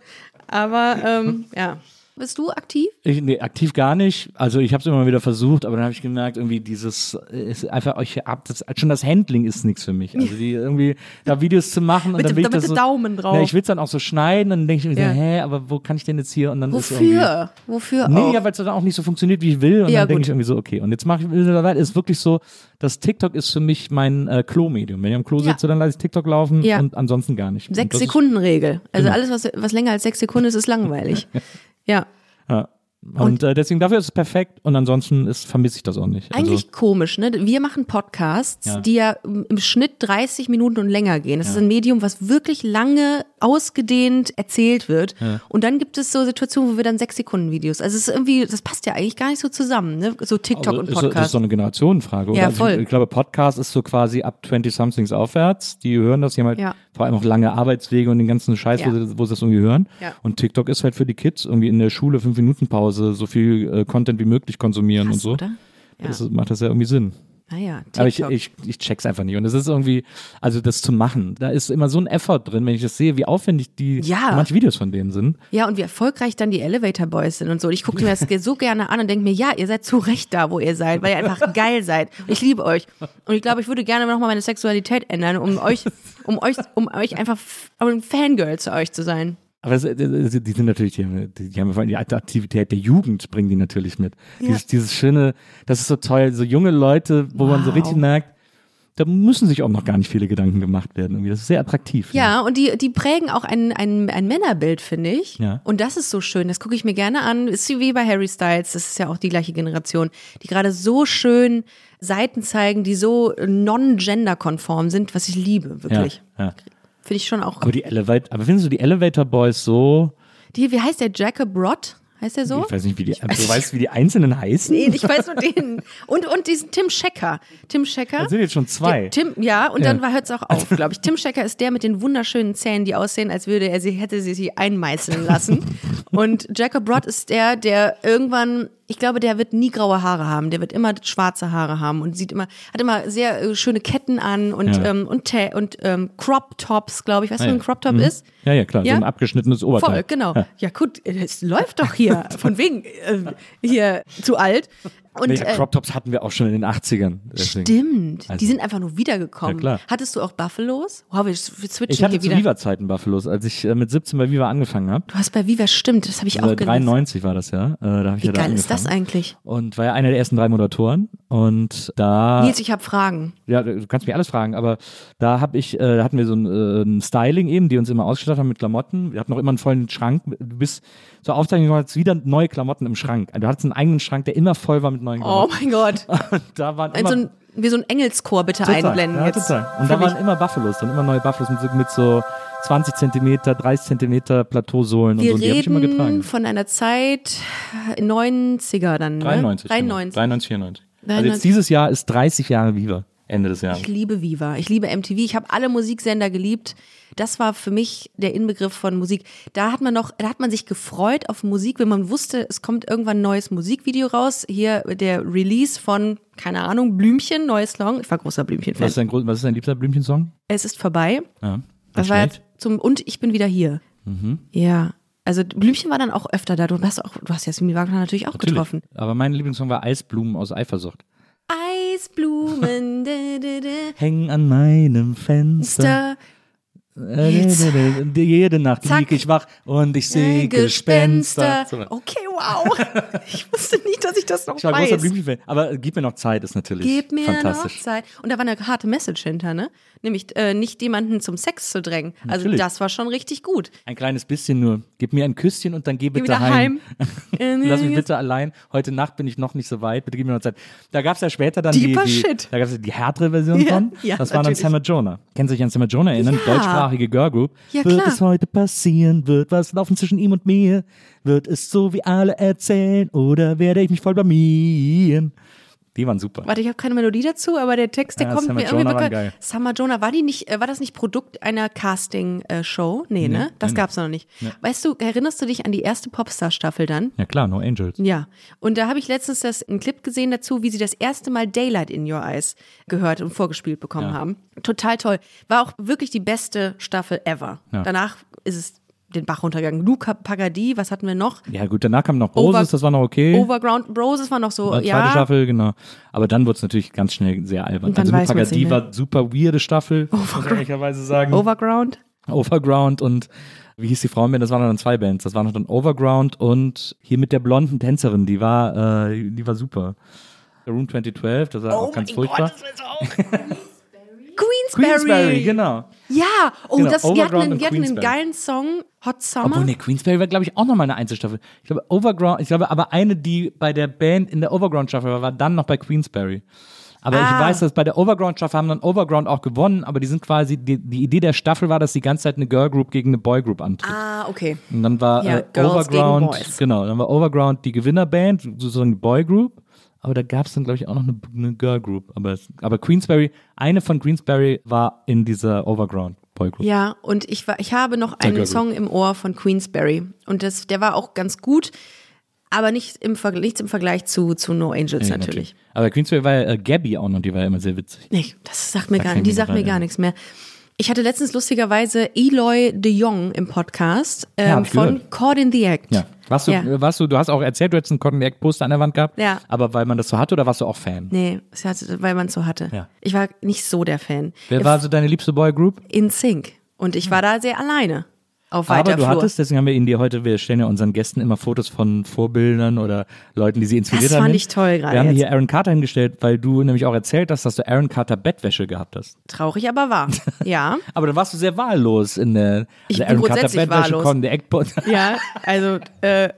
Aber ähm, ja. Bist du aktiv? Ich, nee, aktiv gar nicht. Also ich habe es immer wieder versucht, aber dann habe ich gemerkt, irgendwie dieses ist einfach euch ab. Das, schon das Handling ist nichts für mich. Also die irgendwie da Videos zu machen und Mit dann will ich mit das so, Daumen drauf. Ja, ich will es dann auch so schneiden und dann denke ich mir Ja. so, hä, aber wo kann ich denn jetzt hier und dann Wofür? Wofür Nee, auch? ja, weil es dann auch nicht so funktioniert, wie ich will. Und Ja, dann denke ich irgendwie so, okay. Und jetzt mache ich mittlerweile ist wirklich so, das TikTok ist für mich mein äh, Klo-Medium. Wenn ich am Klo Ja. sitze, dann lasse ich TikTok laufen Ja. und ansonsten gar nicht. Sechs Sekunden Regel. Also Genau. alles, was, was länger als sechs Sekunden ist, ist langweilig. ja. Ja. Und, äh, deswegen dafür ist es perfekt und ansonsten ist, vermisse ich das auch nicht. Eigentlich also, komisch, ne? Wir machen Podcasts, Ja. die ja im Schnitt 30 Minuten und länger gehen. Das ist ein Medium, was wirklich lange ausgedehnt erzählt wird. Und dann gibt es so Situationen, wo wir dann sechs Sekunden Videos. Also es ist irgendwie, das passt ja eigentlich gar nicht so zusammen, ne? So TikTok also und ist, das ist Podcast. so eine Generationenfrage. Oder? Ja, Also voll. Ich, ich glaube, Podcast ist so quasi ab 20-somethings aufwärts. Die hören das, haben halt Ja. vor allem auch lange Arbeitswege und den ganzen Scheiß, wo, Ja. sie, wo sie das irgendwie hören. Ja. Und TikTok ist halt für die Kids irgendwie in der Schule fünf Minuten Pause so viel äh, Content wie möglich konsumieren Krass, und so. oder? Ja. Das macht das ja irgendwie Sinn. Naja, Aber ich, ich, ich check's einfach nicht. Und es ist irgendwie, also das zu machen, da ist immer so ein Effort drin, wenn ich das sehe, wie aufwendig die Ja. manche Videos von denen sind. Ja, und wie erfolgreich dann die Elevator Boys sind und so. Und ich gucke mir das so gerne an und denke mir, ja, ihr seid zu Recht da, wo ihr seid, weil ihr einfach geil seid. Und ich liebe euch. Und ich glaube, ich würde gerne nochmal meine Sexualität ändern, um euch, um euch, um euch einfach um ein Fangirl zu euch zu sein. Aber es, es- die sind natürlich, die haben, die haben vor allem die Attraktivität der Jugend, bringen die natürlich mit. Dieses, dieses schöne, das ist so toll, so junge Leute, wo man so Wow. richtig merkt, da müssen sich auch noch gar nicht viele Gedanken gemacht werden. Irgendwie. Das ist sehr attraktiv. Ja, und die, die prägen auch ein, ein, ein Männerbild, finde ich. Ja. Und das ist so schön. Das gucke ich mir gerne an. Ist wie bei Harry Styles. Das ist ja auch die gleiche Generation, die gerade so schön Seiten zeigen, die so non-gender-konform sind, was ich liebe, ja, wirklich. ja. Finde ich schon auch. Aber die Elevator, aber findest du die Elevator Boys so? Die, wie heißt der? Jacob Rott Heißt der so? Ich weiß nicht, wie die, du weißt, wie die einzelnen heißen? Nee, ich weiß nur den. Und, und diesen Tim Schecker. Tim Schecker. Das sind jetzt schon zwei. Tim, ja, und Ja. dann hört es auch auf, glaube ich. Tim Schecker ist der mit den wunderschönen Zähnen, die aussehen, als würde er sie, hätte sie sie einmeißeln lassen. und Jacob Rod ist der, der irgendwann, ich glaube, der wird nie graue Haare haben. Der wird immer schwarze Haare haben und sieht immer, hat immer sehr äh, schöne Ketten an und, Ja. ähm, und, und ähm, Crop Tops, glaube ich. Weißt du, Ah, was ein ja. Crop Top Mhm. ist? Ja, ja, klar, Ja? so ein abgeschnittenes Oberteil. Voll, genau. Ja. Ja, gut, es läuft doch hier. Von wegen äh, hier zu alt. Und, Nee, äh, Crop Tops hatten wir auch schon in den 80ern. Deswegen. Stimmt. Also- die sind einfach nur wiedergekommen. Ja, klar. Hattest du auch Buffalos? Wow, wir, wir switchen Ich hatte hier zu wieder. Viva-Zeiten Buffalos, als ich äh, mit 17 bei Viva angefangen habe. Du hast bei Viva stimmt, das habe ich auch Äh, gelesen. 93 war das ja. Äh, da hab ich Wie ja da geil ist das eigentlich? Und war ja einer der ersten drei Moderatoren. Und da. Nils, ich habe Fragen. Ja, du kannst mich alles fragen, aber da hab ich, äh, da hatten wir so ein, äh, ein Styling eben, die uns immer ausgestattet haben mit Klamotten. Wir hatten noch immer einen vollen Schrank. Du bist zur Aufzeichnung du hattest wieder neue Klamotten im Schrank. Du hattest einen eigenen Schrank, der immer voll war mit neuen Oh Klamotten. mein Gott. Und da waren immer so ein, wie so ein Engelschor bitte einblenden ja, jetzt. Total. Und da waren immer Buffalos, dann immer neue Buffalos mit, so- mit so 20 Zentimeter, 30 Zentimeter Plateausohlen und so. Die habe ich immer getragen. von einer Zeit 90er dann, ne? 93. 93. 93, 94. Also 93. jetzt dieses Jahr ist 30 Jahre Viva. Ende des Jahres. Ich liebe Viva. Ich liebe MTV. Ich habe alle Musiksender geliebt. Das war für mich der Inbegriff von Musik. Da hat man noch, da hat man sich gefreut auf Musik, wenn man wusste, es kommt irgendwann ein neues Musikvideo raus. Hier der Release von, keine Ahnung, Blümchen, neues Song. Ich war großer Blümchen-Fan. Was ist dein, was ist dein liebster Blümchensong? Es ist vorbei. Ja. Das war jetzt zum, und ich bin wieder hier. Mhm. Ja. Also Blümchen war dann auch öfter da. Du hast auch, du hast Jasmin Wagner natürlich auch Natürlich. getroffen. Aber mein Lieblingssong war Eisblumen aus Eifersucht. Eisblumen, dä, dä, dä, Hängen an meinem Fenster. Äh, Jede Nacht lieg ich wach und ich sehe Äh, Gespenster. So. Okay, wow. Ich wusste nicht, dass ich das noch Ich war großer weiß. Blümchen-Fan. Aber Gib mir noch Zeit ist natürlich Gib mir fantastisch. noch Zeit. Und da war eine harte Message hinter, ne? Nämlich äh, nicht jemanden zum Sex zu drängen. Also Natürlich. das war schon richtig gut. Ein kleines bisschen nur. Gib mir ein Küsschen und dann geh bitte wieder heim. heim. Lass mich bitte allein. Heute Nacht bin ich noch nicht so weit. Bitte gib mir noch Zeit. Da gab es ja später dann die, Deeper die, Shit. da gab's ja die härtere Version Ja, von. ja, das war dann. Sam Jonah. Kennen Sie sich an Sam Jonah erinnern? Ja. Deutschsprachige Girlgroup. Ja, wird klar. es heute passieren? Wird was laufen zwischen ihm und mir? Wird es so wie alle erzählen? Oder werde ich mich voll blamieren? Die waren super. Warte, ich habe keine Melodie dazu, aber der Text, der Ja, kommt Summer mir irgendwie Jonah bekannt. geil. Summer Jonah, war die nicht, äh, war das nicht Produkt einer Casting-Show? nee, ne? Das nein. gab's noch nicht. Weißt du, erinnerst du dich an die erste Popstar-Staffel dann? Ja klar, No Angels. Ja, und da habe ich letztens das, einen Clip gesehen dazu, wie sie das erste Mal Daylight in Your Eyes gehört und vorgespielt bekommen Ja. haben. Total toll. War auch wirklich die beste Staffel ever. Ja. Danach ist es den Bach runtergegangen. Luca Pagadi, was hatten wir noch? Ja gut, danach kam noch Over- Roses, das war noch okay. Overground Roses war noch so, War zweite ja. Staffel, genau. Aber dann wurde es natürlich ganz schnell sehr albern. Also man's Pagadi war super weirde Staffel, muss man ehrlicherweise sagen. Overground. Overground und wie hieß die Frauenband? Das waren dann zwei Bands. Das waren noch dann Overground und hier mit der blonden Tänzerin, die war, äh, die war super. Room 2012, das war auch ganz furchtbar. Queensberry. Queensberry, genau. Ja, oh, Genau, das, die hatten, einen, die hatten einen geilen Song, Hot Summer. Obwohl, nee, Queensberry war, glaube ich, auch nochmal eine Einzelstaffel. Ich glaube, Overground, ich glaube, aber eine, die bei der Band in der Overground-Staffel war, war dann noch bei Queensberry. Aber ich Ah. weiß, dass bei der Overground-Staffel haben dann Overground auch gewonnen, aber die sind quasi, die, die Idee der Staffel war, dass die ganze Zeit eine Girl-Group gegen eine Boy-Group antritt. Ah, okay. Und dann war Ja, äh, Girls gegen Overground, Boys. genau, dann war Overground die Gewinnerband, sozusagen die Boygroup. Aber da gab es dann, glaube ich, auch noch eine, eine Girlgroup. Aber, es- aber Queensberry, eine von Queensberry war in dieser Overground. Ja, und ich, war, ich habe noch einen. Song im Ohr von Queensberry. Und das, der war auch ganz gut, aber nicht im, nichts im Vergleich zu, zu No Angels Ja, natürlich. Aber Queensberry war ja äh, Gabby auch noch, die war ja immer sehr witzig. Nee, das sagt mir Da gar die sagt mir gar nichts mehr. Ich hatte letztens lustigerweise Eloy de Jong im Podcast Ja, ähm, ich von gehört. Caught in the Act. Ja. Warst du, Ja. warst du, du hast auch erzählt, du hättest einen Cotton Egg Poster an der Wand gehabt. Ja. Aber weil man das so hatte oder warst du auch Fan? Nee, weil man es so hatte. Ja. Ich war nicht so der Fan. Wer war so deine liebste Boygroup? In Sync. Und ich war da sehr alleine auf Aber weiter du Flur. hattest, deswegen haben wir ihn dir heute, wir stellen ja unseren Gästen immer Fotos von Vorbildern oder Leuten, die sie inspiriert Das haben. fand hin. ich toll gerade Wir haben jetzt. hier Aaron Carter hingestellt, weil du nämlich auch erzählt hast, dass du Aaron Carter Bettwäsche gehabt hast. Traurig, aber wahr. Ja. Aber da warst du sehr wahllos in der Ich also bin grundsätzlich wahllos. Con, der Eckpot. Ja, also äh,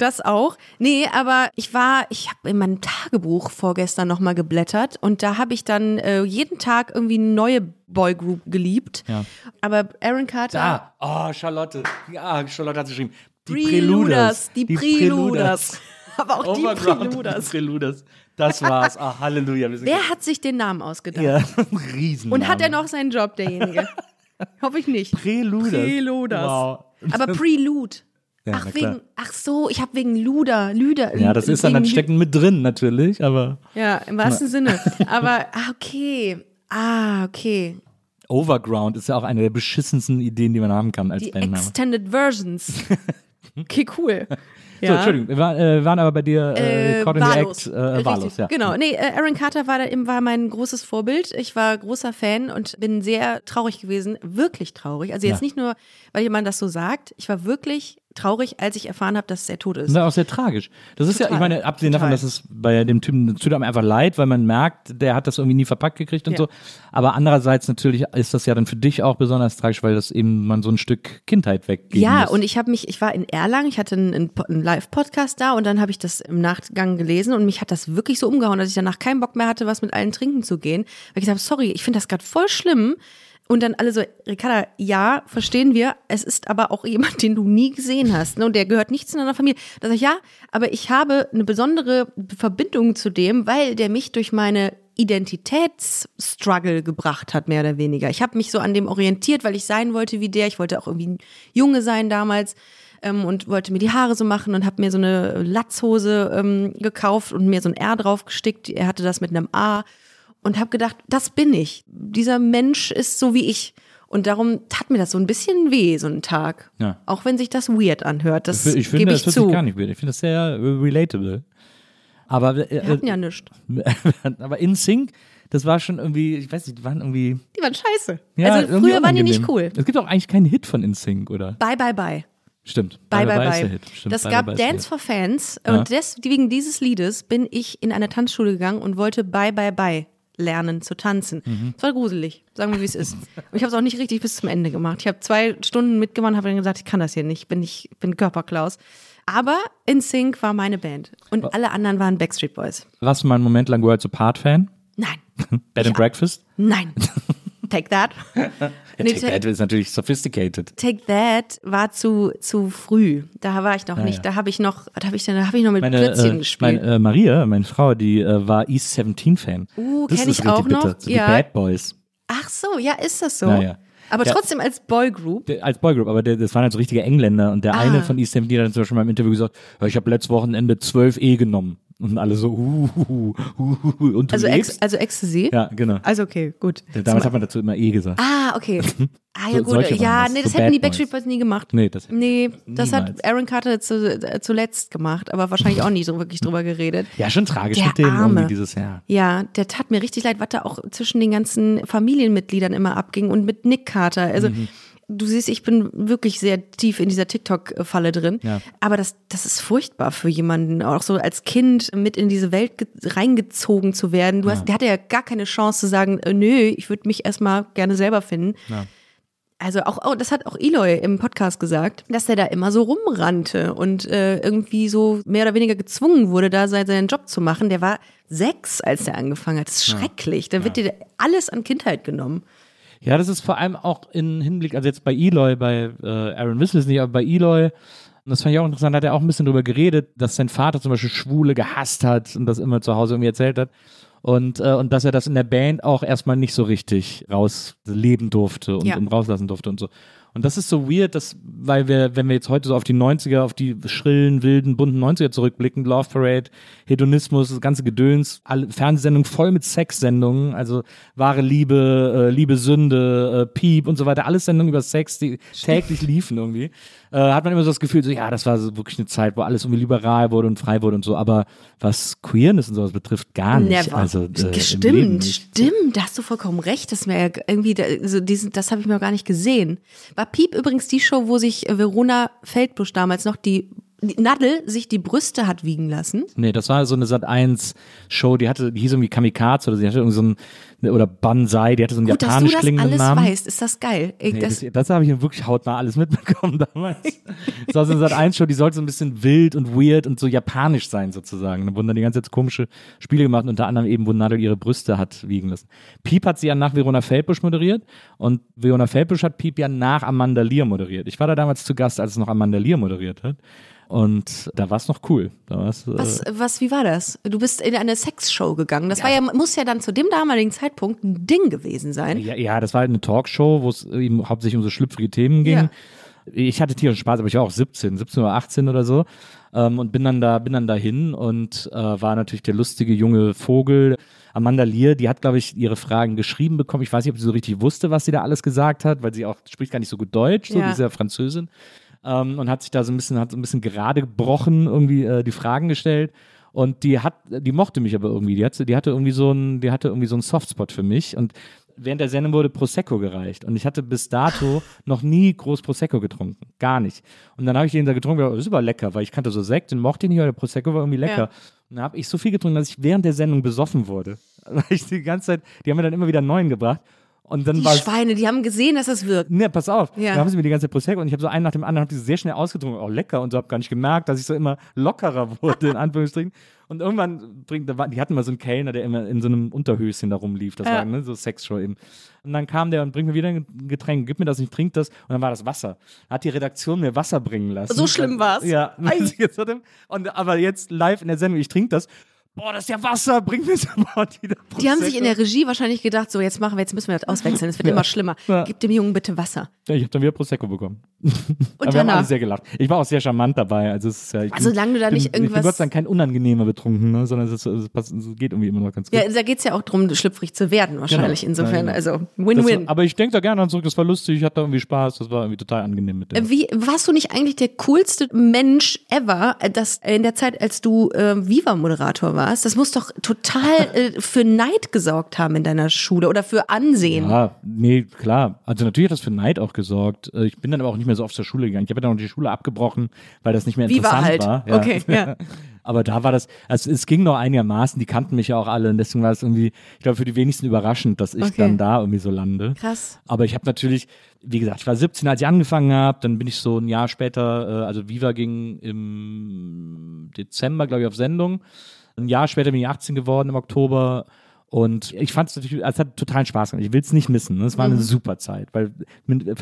das auch. Nee, aber ich war, ich habe in meinem Tagebuch vorgestern nochmal geblättert und da habe ich dann äh, jeden Tag irgendwie eine neue Boygroup geliebt. Ja. Aber Aaron Carter. Ah, oh, Charlotte. Ja, Charlotte hat geschrieben. Die Preluders. Die Die Preluders. Aber auch die Overground Preluders. Preluders. Das war's. Ah, Halleluja. Wer hat sich den Namen ausgedacht? ja, riesen. Und hat er noch seinen Job, derjenige? Hoffe ich nicht. Preluders? Preluders. Wow. Aber Prelude. Ja, ach, na wegen, ach so, ich habe wegen Luder, Lüder. Ja, das ist dann, das stecken mit drin natürlich, aber Ja, im wahrsten Sinne. Aber, ah, okay. Ah, okay. Overground ist ja auch eine der beschissensten Ideen, die man haben kann als Die Bandname. Extended Versions. Okay, cool. So, Entschuldigung, wir waren, äh, waren aber bei dir äh, Äh, Caught in the wahllos. Act, äh, wahllos, ja. Genau. Nee, äh, Aaron Carter war, da, eben- war mein großes Vorbild. Ich war großer Fan und bin sehr traurig gewesen. Wirklich traurig. Also jetzt Ja. nicht nur, weil jemand das so sagt. Ich war wirklich traurig, als ich erfahren habe, dass er tot ist. Das ist auch sehr tragisch. Das ist ja, ich Total. meine, abgesehen davon, Total. dass es bei dem Typen, tut einem einfach leid, weil man merkt, der hat das irgendwie nie verpackt gekriegt und Ja. so. Aber andererseits natürlich ist das ja dann für dich auch besonders tragisch, weil das eben man so ein Stück Kindheit weggeben Ja, muss. und ich habe mich, ich war in Erlangen, ich hatte einen, einen Live-Podcast da und dann habe ich das im Nachgang gelesen und mich hat das wirklich so umgehauen, dass ich danach keinen Bock mehr hatte, was mit allen trinken zu gehen. Weil ich gesagt habe, sorry, ich finde das gerade voll schlimm. Und dann alle so, Ricarda, ja, verstehen wir. Es ist aber auch jemand, den du nie gesehen hast. Ne? Und der gehört nicht zu deiner Familie. Da sag ich, ja, aber ich habe eine besondere Verbindung zu dem, weil der mich durch meine Identitätsstruggle gebracht hat, mehr oder weniger. Ich habe mich so an dem orientiert, weil ich sein wollte wie der. Ich wollte auch irgendwie Junge sein damals ähm, und wollte mir die Haare so machen und habe mir so eine Latzhose ähm, gekauft und mir so ein R drauf gestickt. Er hatte das mit einem A und habe gedacht, das bin ich. Dieser Mensch ist so wie ich. Und darum tat mir das so ein bisschen weh, so ein Tag. Ja. Auch wenn sich das weird anhört. Das ich finde, gebe das ich sich zu. gar nicht weird. Ich finde das sehr äh, relatable. Aber, äh, Wir hatten ja nichts. aber in Sync, das war schon irgendwie, ich weiß nicht, die waren irgendwie. Die waren scheiße. Ja, also früher waren die nicht cool. Es gibt auch eigentlich keinen Hit von InSync, oder? Bye, bye, bye. Stimmt. Bye, bye, der bye. Hit. Stimmt, das Bye, gab Bye, Bye Dance for Fans Ja. und des, wegen dieses Liedes bin ich in eine Tanzschule gegangen und wollte Bye, bye, bye lernen zu tanzen. Mhm. Es war gruselig, sagen wir, wie es ist. Und ich habe es auch nicht richtig bis zum Ende gemacht. Ich habe zwei Stunden mitgemacht und habe dann gesagt, ich kann das hier nicht, bin ich bin Körperklaus. Aber InSync war meine Band und alle anderen waren Backstreet Boys. Warst du mal einen Moment lang Worlds Apart-Fan? Nein, Bed and Breakfast? nein. Take that. Nee, Take That ist natürlich sophisticated. Take That war zu, zu früh. Da war ich noch nicht. ja. Da habe ich noch, was habe ich denn, da habe ich noch mit Meine, Plätzchen äh, gespielt. meine äh, Maria, meine Frau, die äh, war East 17 Fan. Uh, das kenn ist ich auch noch. So Ja. Die Bad Boys. Ach so, ja, ist das so? Ja, ja. Aber Ja. trotzdem als Boygroup. Der, als Boygroup, aber der, das waren halt so richtige Engländer und der Ah. eine von East 17 hat dann zum Beispiel mal im Interview gesagt, ich habe letztes Wochenende 12 E genommen. Und alle so, uh, uh, uh, uh, und du Also, lebst? Ex, also Ecstasy? Ja, genau. Also okay, gut. Damals hat man dazu immer E gesagt. Ah, okay. Ah, ja So- gut. Ja, das, nee, so das hätten Bad die. Backstreet Boys nie gemacht. Nee, das Nee, das hat Aaron Carter zu, äh, zuletzt gemacht, aber wahrscheinlich auch nie so wirklich drüber geredet. Ja, schon tragisch Der mit dem Arme. dieses Jahr. Ja, der tat mir richtig leid, was da auch zwischen den ganzen Familienmitgliedern immer abging und mit Nick Carter. Also Mhm. Du siehst, ich bin wirklich sehr tief in dieser TikTok-Falle drin. Ja. Aber das, das ist furchtbar für jemanden, auch so als Kind mit in diese Welt ge- reingezogen zu werden. Du hast, der hatte ja gar keine Chance zu sagen, äh, nö, ich würde mich erstmal gerne selber finden. Ja. Also auch, oh, das hat auch Eloy im Podcast gesagt, dass er da immer so rumrannte und äh, irgendwie so mehr oder weniger gezwungen wurde, da sein- seinen Job zu machen. Der war sechs, als er angefangen hat. Das ist schrecklich. Da wird dir alles an Kindheit genommen. Ja, das ist vor allem auch im Hinblick, also jetzt bei Eloy, bei äh, Aaron Whistle ist nicht, aber bei Eloy, und das fand ich auch interessant, hat er auch ein bisschen drüber geredet, dass sein Vater zum Beispiel Schwule gehasst hat und das immer zu Hause irgendwie erzählt hat. Und, äh, und dass er das in der Band auch erstmal nicht so richtig rausleben durfte und, Ja. und rauslassen durfte und so. Und das ist so weird, dass, weil wir, wenn wir jetzt heute so auf die 90er, auf die schrillen, wilden, bunten 90er zurückblicken, Love Parade, Hedonismus, das ganze Gedöns, alle Fernsehsendungen voll mit Sexsendungen, also wahre Liebe, äh, Liebe, Sünde, äh, Piep und so weiter, alles Sendungen über Sex, die täglich liefen irgendwie, äh, hat man immer so das Gefühl, so, ja, das war so wirklich eine Zeit, wo alles irgendwie liberal wurde und frei wurde und so, aber was Queerness und sowas betrifft, gar nicht. Never. Also, äh, stimmt, stimmt, da hast du vollkommen recht. Das, mir irgendwie, also diesen, das habe ich mir auch gar nicht gesehen. War Piep übrigens die Show, wo sich äh, Verona Feldbusch damals noch die Nadel sich die Brüste hat wiegen lassen. Nee, das war so eine Sat 1 Show, die hatte, die hieß irgendwie Kamikaze oder sie hatte irgendwie so ein, oder Banzai, die hatte so einen Gut, dass du japanisch das alles Namen. weißt, ist das geil. Ich, Nee, das, das, das habe ich wirklich hautnah alles mitbekommen damals. Das war so eine Sat 1 Show, die sollte so ein bisschen wild und weird und so japanisch sein sozusagen. Da wurden dann die ganze Zeit komische Spiele gemacht, unter anderem eben, wo Nadel ihre Brüste hat wiegen lassen. Piep hat sie ja nach Verona Feldbusch moderiert und Verona Feldbusch hat Piep ja nach Amanda Lear moderiert. Ich war da damals zu Gast, als es noch Amanda Lear moderiert hat. Und da war es noch cool. Äh, was, was, wie war das? Du bist in eine Sexshow gegangen. Das war ja, muss ja dann zu dem damaligen Zeitpunkt ein Ding gewesen sein. Ja, ja, das war halt eine Talkshow, wo es eben hauptsächlich um so schlüpfrige Themen ging. Ja. Ich hatte tierischen Spaß, aber ich war auch 17, 17 oder 18 oder so. Ähm, und bin dann da, bin dann dahin und äh, war natürlich der lustige junge Vogel. Amanda Lear, die hat, glaube ich, ihre Fragen geschrieben bekommen. Ich weiß nicht, ob sie so richtig wusste, was sie da alles gesagt hat, weil sie auch spricht gar nicht so gut Deutsch, so Ja. die ist ja Französin. Ähm, und hat sich da so ein bisschen, hat so ein bisschen gerade gebrochen, irgendwie äh, die Fragen gestellt. Und die hat, die mochte mich aber irgendwie. Die hatte, die hatte irgendwie so ein, die hatte irgendwie so einen Softspot für mich. Und während der Sendung wurde Prosecco gereicht. Und ich hatte bis dato noch nie groß Prosecco getrunken. Gar nicht. Und dann habe ich den da getrunken, das ist aber lecker, weil ich kannte so Sekt, den mochte ich nicht, aber der Prosecco war irgendwie lecker. Ja. Und dann habe ich so viel getrunken, dass ich während der Sendung besoffen wurde. Weil ich die ganze Zeit, die haben mir dann immer wieder einen neuen gebracht. Und dann Die war Schweine, die haben gesehen, dass das wirkt. Ne, pass auf. Ja. Da haben sie mir die ganze Zeit Prosecco und ich habe so einen nach dem anderen, habe die sehr schnell ausgetrunken, auch lecker und so, habe gar nicht gemerkt, dass ich so immer lockerer wurde, in Anführungsstrichen. Und irgendwann bringt, war, die hatten mal so einen Kellner, der immer in so einem Unterhöschen da rumlief, das Ja. war ne, so Sexshow eben. Und dann kam der und bringt mir wieder ein Getränk, gib mir das, ich trink das und dann war das Wasser. Da hat die Redaktion mir Wasser bringen lassen. So schlimm war's? Ja. Und, aber jetzt live in der Sendung, ich trinke das. Boah, das ist ja Wasser, bring mir sofort wieder Prosecco. Die haben sich in der Regie wahrscheinlich gedacht, so jetzt machen wir, jetzt müssen wir das auswechseln, es wird immer schlimmer. Ja. Gib dem Jungen bitte Wasser. Ja, ich habe dann wieder Prosecco bekommen. Und Aber wir haben alle sehr gelacht. Ich war auch sehr charmant dabei. Also, es ist ja, ich Also, bin- solange du da bin, nicht Ich bin irgendwas- Gott sei Dank kein unangenehmer betrunken, ne? sondern es, ist, es, passt, es geht irgendwie immer noch ganz gut. Ja, da geht's ja auch drum, schlüpfrig zu werden, wahrscheinlich. Genau. Insofern, Ja, genau. also Win-Win. aber ich denke da gerne an zurück, das war lustig, ich hatte da irgendwie Spaß, das war irgendwie total angenehm mit dem. Wie warst du nicht eigentlich der coolste Mensch ever, äh, das in der Zeit, als du äh, Viva-Moderator warst? Das muss doch total äh, für Neid gesorgt haben in deiner Schule oder für Ansehen. Ja, nee, klar. Also natürlich hat das für Neid auch gesorgt. Äh, Ich bin dann aber auch nicht mehr so oft zur Schule gegangen. Ich habe dann auch die Schule abgebrochen, weil das nicht mehr interessant halt. war. Ja. Okay, ja. Aber da war das, also es ging noch einigermaßen, die kannten mich ja auch alle und deswegen war es irgendwie, ich glaube, für die wenigsten überraschend, dass ich Okay. dann da irgendwie so lande. Krass. Aber ich habe natürlich, wie gesagt, ich war 17, als ich angefangen habe, dann bin ich so ein Jahr später, äh, also Viva ging im Dezember, glaube ich, auf Sendung. Ein Jahr später bin ich 18 geworden im Oktober. Und ich fand es natürlich, es hat totalen Spaß gemacht. Ich will es nicht missen. Ne? Es war eine super Zeit, weil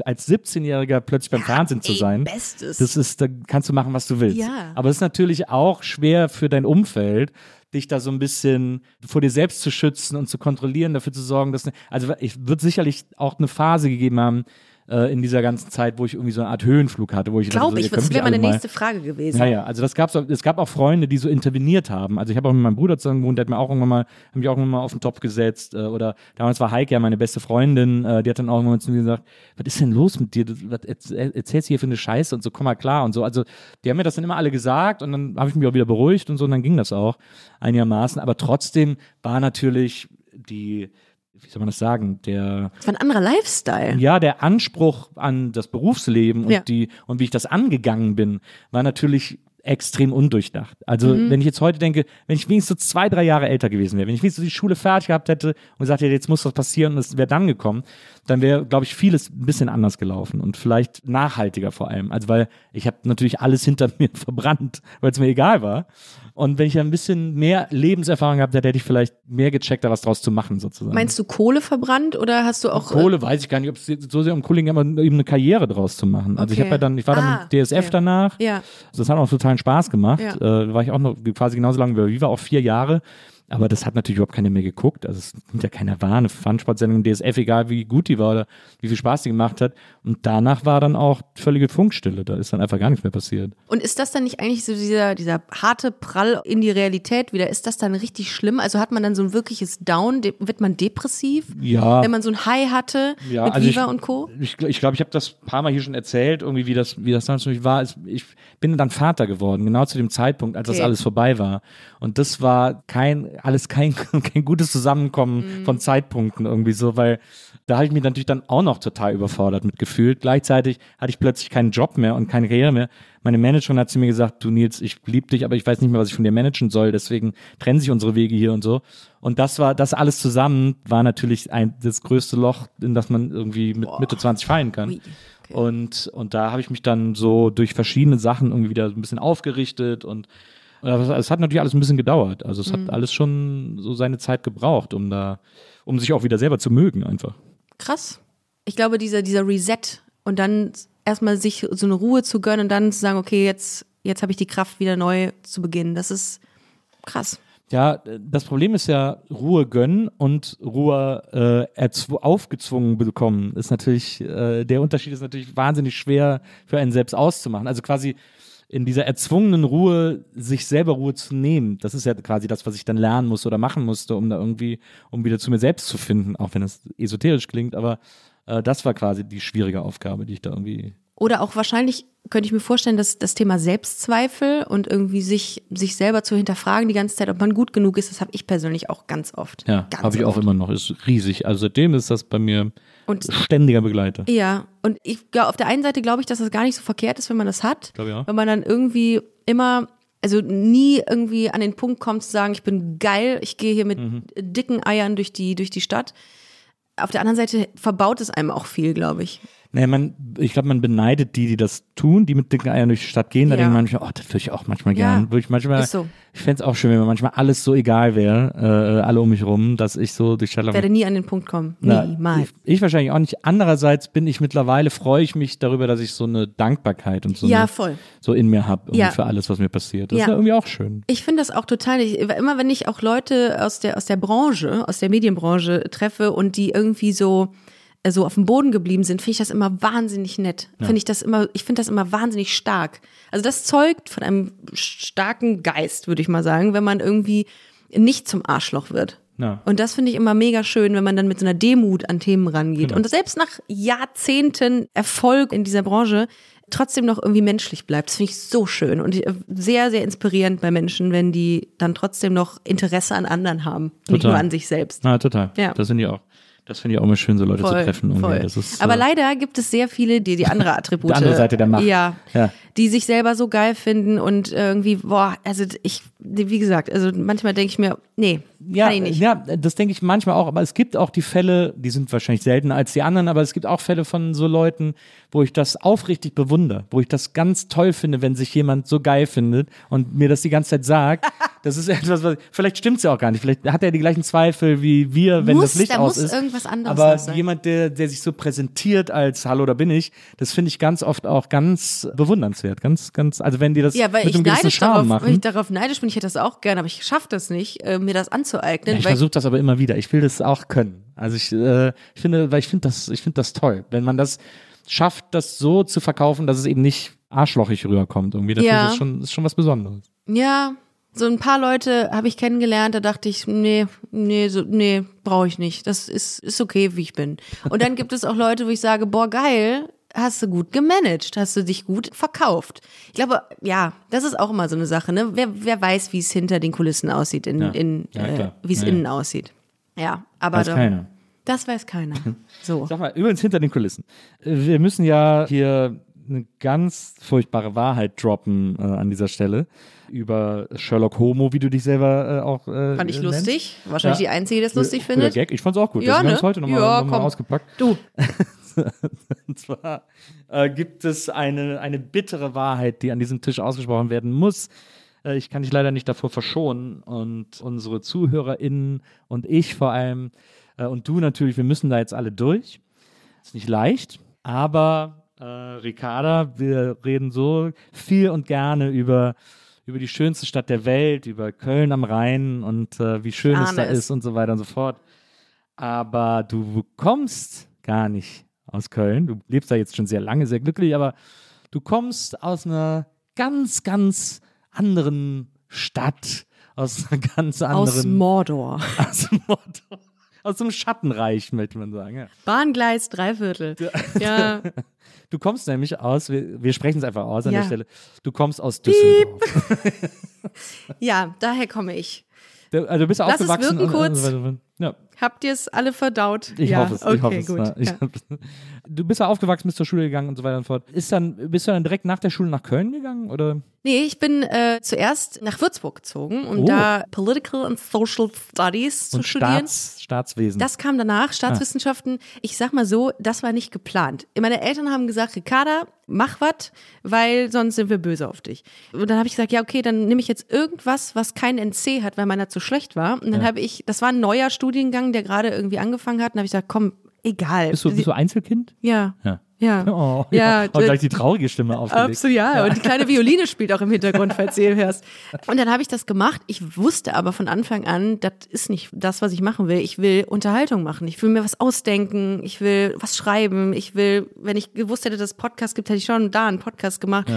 als 17-Jähriger plötzlich beim Fernsehen zu ey, sein, Bestes. das ist, da kannst du machen, was du willst. Ja. Aber es ist natürlich auch schwer für dein Umfeld, dich da so ein bisschen vor dir selbst zu schützen und zu kontrollieren, dafür zu sorgen, dass, also ich wird sicherlich auch eine Phase gegeben haben, äh, in dieser ganzen Zeit, wo ich irgendwie so eine Art Höhenflug hatte, wo ich dachte, Glaube so, ich, das wäre meine nächste Frage gewesen. ja, ja, also das gab's auch, es gab auch Freunde, die so interveniert haben. Also ich habe auch mit meinem Bruder zusammen gewohnt, der hat mir auch irgendwann mal, hat mich auch irgendwann mal auf den Topf gesetzt. Äh, oder damals war Heike ja meine beste Freundin, äh, die hat dann auch irgendwann zu mir gesagt, was ist denn los mit dir? Was erzähl- erzählst du hier für eine Scheiße und so, komm mal klar und so. Also die haben mir das dann immer alle gesagt und dann habe ich mich auch wieder beruhigt und so und dann ging das auch einigermaßen. Aber trotzdem war natürlich die, wie soll man das sagen, der Das war ein anderer Lifestyle. ja, der Anspruch an das Berufsleben und Ja. die und wie ich das angegangen bin, war natürlich extrem undurchdacht. Also wenn ich jetzt heute denke, wenn ich wenigstens so zwei, drei Jahre älter gewesen wäre, wenn ich wenigstens die Schule fertig gehabt hätte und gesagt hätte, jetzt muss das passieren und es wäre dann gekommen, dann wäre, glaube ich, vieles ein bisschen anders gelaufen und vielleicht nachhaltiger vor allem. Also weil ich habe natürlich alles hinter mir verbrannt, weil es mir egal war. Und wenn ich ein bisschen mehr Lebenserfahrung gehabt hätte, hätte ich vielleicht mehr gecheckt, da was draus zu machen sozusagen. Meinst du Kohle verbrannt oder hast du auch. äh, Kohle weiß ich gar nicht, ob es so sehr um Kohle ging, aber eben eine Karriere draus zu machen. Also ich Okay. habe ja dann, ich war dann Ah, mit DSF okay. danach. Ja. Das hat auch totalen Spaß gemacht. Ja. Äh, da war ich auch noch quasi genauso lange wie Viva, auch vier Jahre. Aber das hat natürlich überhaupt keiner mehr geguckt. Also es nimmt ja keiner wahr, eine Fun-Sportsendung DSF, egal wie gut die war oder wie viel Spaß die gemacht hat. Und danach war dann auch völlige Funkstille. Da ist dann einfach gar nichts mehr passiert. Und ist das dann nicht eigentlich so dieser, dieser harte Prall in die Realität wieder? Ist das dann richtig schlimm? Also hat man dann so ein wirkliches Down? Wird man depressiv? Ja. Wenn man so ein High hatte Ja, mit also Viva ich, und Co.? Ich glaube, ich, glaub, ich habe das ein paar Mal hier schon erzählt, irgendwie wie das, wie das damals für mich war. Ich bin dann Vater geworden, genau zu dem Zeitpunkt, als das Okay. alles vorbei war. Und das war kein alles kein, kein gutes Zusammenkommen Mhm. von Zeitpunkten irgendwie so, weil da habe ich mich natürlich dann auch noch total überfordert mit gefühlt. Gleichzeitig hatte ich plötzlich keinen Job mehr und keine Karriere mehr. Meine Managerin hat zu mir gesagt, du Nils, ich lieb dich, aber ich weiß nicht mehr, was ich von dir managen soll, deswegen trennen sich unsere Wege hier und so. Und das war, das alles zusammen war natürlich ein, das größte Loch, in das man irgendwie mit Mitte 20 fallen kann. Ui, okay. Und, und da habe ich mich dann so durch verschiedene Sachen irgendwie wieder so ein bisschen aufgerichtet und aber es hat natürlich alles ein bisschen gedauert. Also es Mhm. hat alles schon so seine Zeit gebraucht, um da, um sich auch wieder selber zu mögen einfach. Krass. Ich glaube, dieser, dieser Reset und dann erstmal sich so eine Ruhe zu gönnen und dann zu sagen, okay, jetzt, jetzt habe ich die Kraft, wieder neu zu beginnen. Das ist krass. Ja, das Problem ist ja Ruhe gönnen und Ruhe äh, aufgezwungen bekommen. Ist natürlich, äh, der Unterschied ist natürlich wahnsinnig schwer für einen selbst auszumachen. Also quasi in dieser erzwungenen Ruhe sich selber Ruhe zu nehmen. Das ist ja quasi das, was ich dann lernen musste oder machen musste, um da irgendwie, um wieder zu mir selbst zu finden, auch wenn das esoterisch klingt, aber äh, das war quasi die schwierige Aufgabe, die ich da irgendwie Oder auch wahrscheinlich könnte ich mir vorstellen, dass das Thema Selbstzweifel und irgendwie sich, sich selber zu hinterfragen die ganze Zeit, ob man gut genug ist, das habe ich persönlich auch ganz oft. Ja, habe ich auch immer noch. Ist riesig. Also seitdem ist das bei mir Und ständiger Begleiter. Ja, und ich glaube, auf der einen Seite glaube ich, dass das gar nicht so verkehrt ist, wenn man das hat. Ich auch. Wenn man dann irgendwie immer, also nie irgendwie an den Punkt kommt zu sagen, ich bin geil, ich gehe hier mit Mhm. dicken Eiern durch die, durch die Stadt. Auf der anderen Seite verbaut es einem auch viel, glaube ich. Naja, man, ich glaube, man beneidet die, die das tun, die mit dicken Eiern durch die Stadt gehen. Da Ja. denkt man manchmal, oh, das würde ich auch manchmal Ja, gern. Würde ich manchmal, so. ich fände es auch schön, wenn mir manchmal alles so egal wäre, äh, alle um mich rum, dass ich so durch die Stadt Ich laufe. werde nie an den Punkt kommen. Niemals. Ich, ich wahrscheinlich auch nicht. Andererseits bin ich mittlerweile, freue ich mich darüber, dass ich so eine Dankbarkeit und so, Ja, eine, voll. so in mir habe Ja. für alles, was mir passiert. Das ist ja irgendwie auch schön. Ich finde das auch total, ich, immer wenn ich auch Leute aus der, aus der Branche, aus der Medienbranche treffe und die irgendwie so, so auf dem Boden geblieben sind, finde ich das immer wahnsinnig nett. Finde ich das immer, ich finde das immer wahnsinnig stark. Also das zeugt von einem starken Geist, würde ich mal sagen, wenn man irgendwie nicht zum Arschloch wird. Ja. Und das finde ich immer mega schön, wenn man dann mit so einer Demut an Themen rangeht. Und selbst nach Jahrzehnten Erfolg in dieser Branche trotzdem noch irgendwie menschlich bleibt. Das finde ich so schön und äh, sehr, sehr inspirierend bei Menschen, wenn die dann trotzdem noch Interesse an anderen haben. Nicht Total. nur an sich selbst. Na, total. Ja. Das finde ich auch. Das finde ich auch immer schön, so Leute zu Voll, treffen. irgendwie. voll. Das ist, Aber äh, leider gibt es sehr viele, die die andere Attribute. Die andere Seite der Macht. Ja, Ja. Die sich selber so geil finden und irgendwie, boah, also ich, wie gesagt, also manchmal denke ich mir, nee, Ja, kann ich nicht. ja, das denke ich manchmal auch, aber es gibt auch die Fälle, die sind wahrscheinlich seltener als die anderen, aber es gibt auch Fälle von so Leuten, wo ich das aufrichtig bewundere, wo ich das ganz toll finde, wenn sich jemand so geil findet und mir das die ganze Zeit sagt. Das ist etwas, was, vielleicht stimmt's ja auch gar nicht, vielleicht hat er die gleichen Zweifel wie wir, wenn Muss, das Licht da aus muss ist. irgendwas anderes aber sein. jemand, der, der sich so präsentiert als Hallo, da bin ich, das finde ich ganz oft auch ganz bewundernswert, ganz, ganz, also wenn die das Ja, weil mit ich einem gewissen Charme darauf, machen. weil ich darauf neidisch bin, ich hätte das auch gerne, aber ich schaffe das nicht, äh, mir das anzueignen. Ja, ich versuche das aber immer wieder. Ich will das auch können. Also ich, äh, ich finde, weil ich finde das, ich finde das toll, wenn man das schafft, das so zu verkaufen, dass es eben nicht arschlochig rüberkommt. Irgendwie, das Ja. ist schon, ist schon was Besonderes. ja, so ein paar Leute habe ich kennengelernt, da dachte ich, nee, nee, so, nee, brauche ich nicht. Das ist, ist okay, wie ich bin. Und dann gibt es auch Leute, wo ich sage, boah, geil, hast du gut gemanagt, hast du dich gut verkauft. Ich glaube, ja, das ist auch immer so eine Sache, ne? Wer, wer weiß, wie es hinter den Kulissen aussieht, in, Ja. in Ja, äh, wie es Ja, ja. innen aussieht. Ja, aber Weiß da- keiner. das weiß keiner. So. Sag mal, übrigens hinter den Kulissen. Wir müssen ja hier eine ganz furchtbare Wahrheit droppen äh, an dieser Stelle über Sherlock Homo, wie du dich selber äh, auch äh, Fand ich nennst. lustig. Wahrscheinlich Ja. die Einzige, die das lustig findet. Gag. Ich fand's auch gut. Ja, Deswegen ne? haben wir es heute nochmal Ja, noch mal ausgepackt. Du, Und zwar äh, gibt es eine, eine bittere Wahrheit, die an diesem Tisch ausgesprochen werden muss. Äh, ich kann dich leider nicht davor verschonen. Und unsere ZuhörerInnen und ich vor allem äh, und du natürlich, wir müssen da jetzt alle durch. Ist nicht leicht, aber äh, Ricarda, wir reden so viel und gerne über, über die schönste Stadt der Welt, über Köln am Rhein und äh, wie schön es ahne da es. ist und so weiter und so fort. Aber du kommst gar nicht aus Köln. Du lebst da jetzt schon sehr lange, sehr glücklich, aber du kommst aus einer ganz, ganz anderen Stadt, aus einer ganz aus anderen Mordor. aus, Mordor, aus dem Schattenreich, möchte man sagen. Ja. Bahngleis, Dreiviertel. Ja, Du kommst nämlich aus, wir, wir sprechen es einfach aus an Ja. der Stelle, du kommst aus Düsseldorf. ja, daher komme ich. Also du bist Lass es aufgewachsen. wirken und- und kurz. Ja, Habt ihr es alle verdaut? ich ja, hoffe es. Okay, ich hoffe es. gut. ja. Ich ja. Du bist ja aufgewachsen, bist zur Schule gegangen und so weiter und so fort. Ist dann, bist du dann direkt nach der Schule nach Köln gegangen? Oder? Nee, ich bin äh, zuerst nach Würzburg gezogen, um Oh. da Political and Social Studies zu Und studieren. Staats, Staatswesen. Das kam danach, Staatswissenschaften. Ich sag mal so, das war nicht geplant. Meine Eltern haben gesagt, Ricarda, mach was, weil sonst sind wir böse auf dich. Und dann habe ich gesagt, ja, okay, dann nehme ich jetzt irgendwas, was kein NC hat, weil meiner zu schlecht war. Und dann habe ich, das war ein neuer Studiengang, der gerade irgendwie angefangen hat. Und habe ich gesagt, komm, egal. bist, du, bist du Einzelkind? ja. Ja. Ja. Oh, Ja, ja. Und gleich die traurige Stimme aufgelegt. Absolut, ja. Und die kleine Violine spielt auch im Hintergrund, falls du ihr hörst. Und dann habe ich das gemacht. Ich wusste aber von Anfang an, das ist nicht das, was ich machen will. Ich will Unterhaltung machen. Ich will mir was ausdenken. Ich will was schreiben. Ich will, wenn ich gewusst hätte, dass es Podcast gibt, hätte ich schon da einen Podcast gemacht.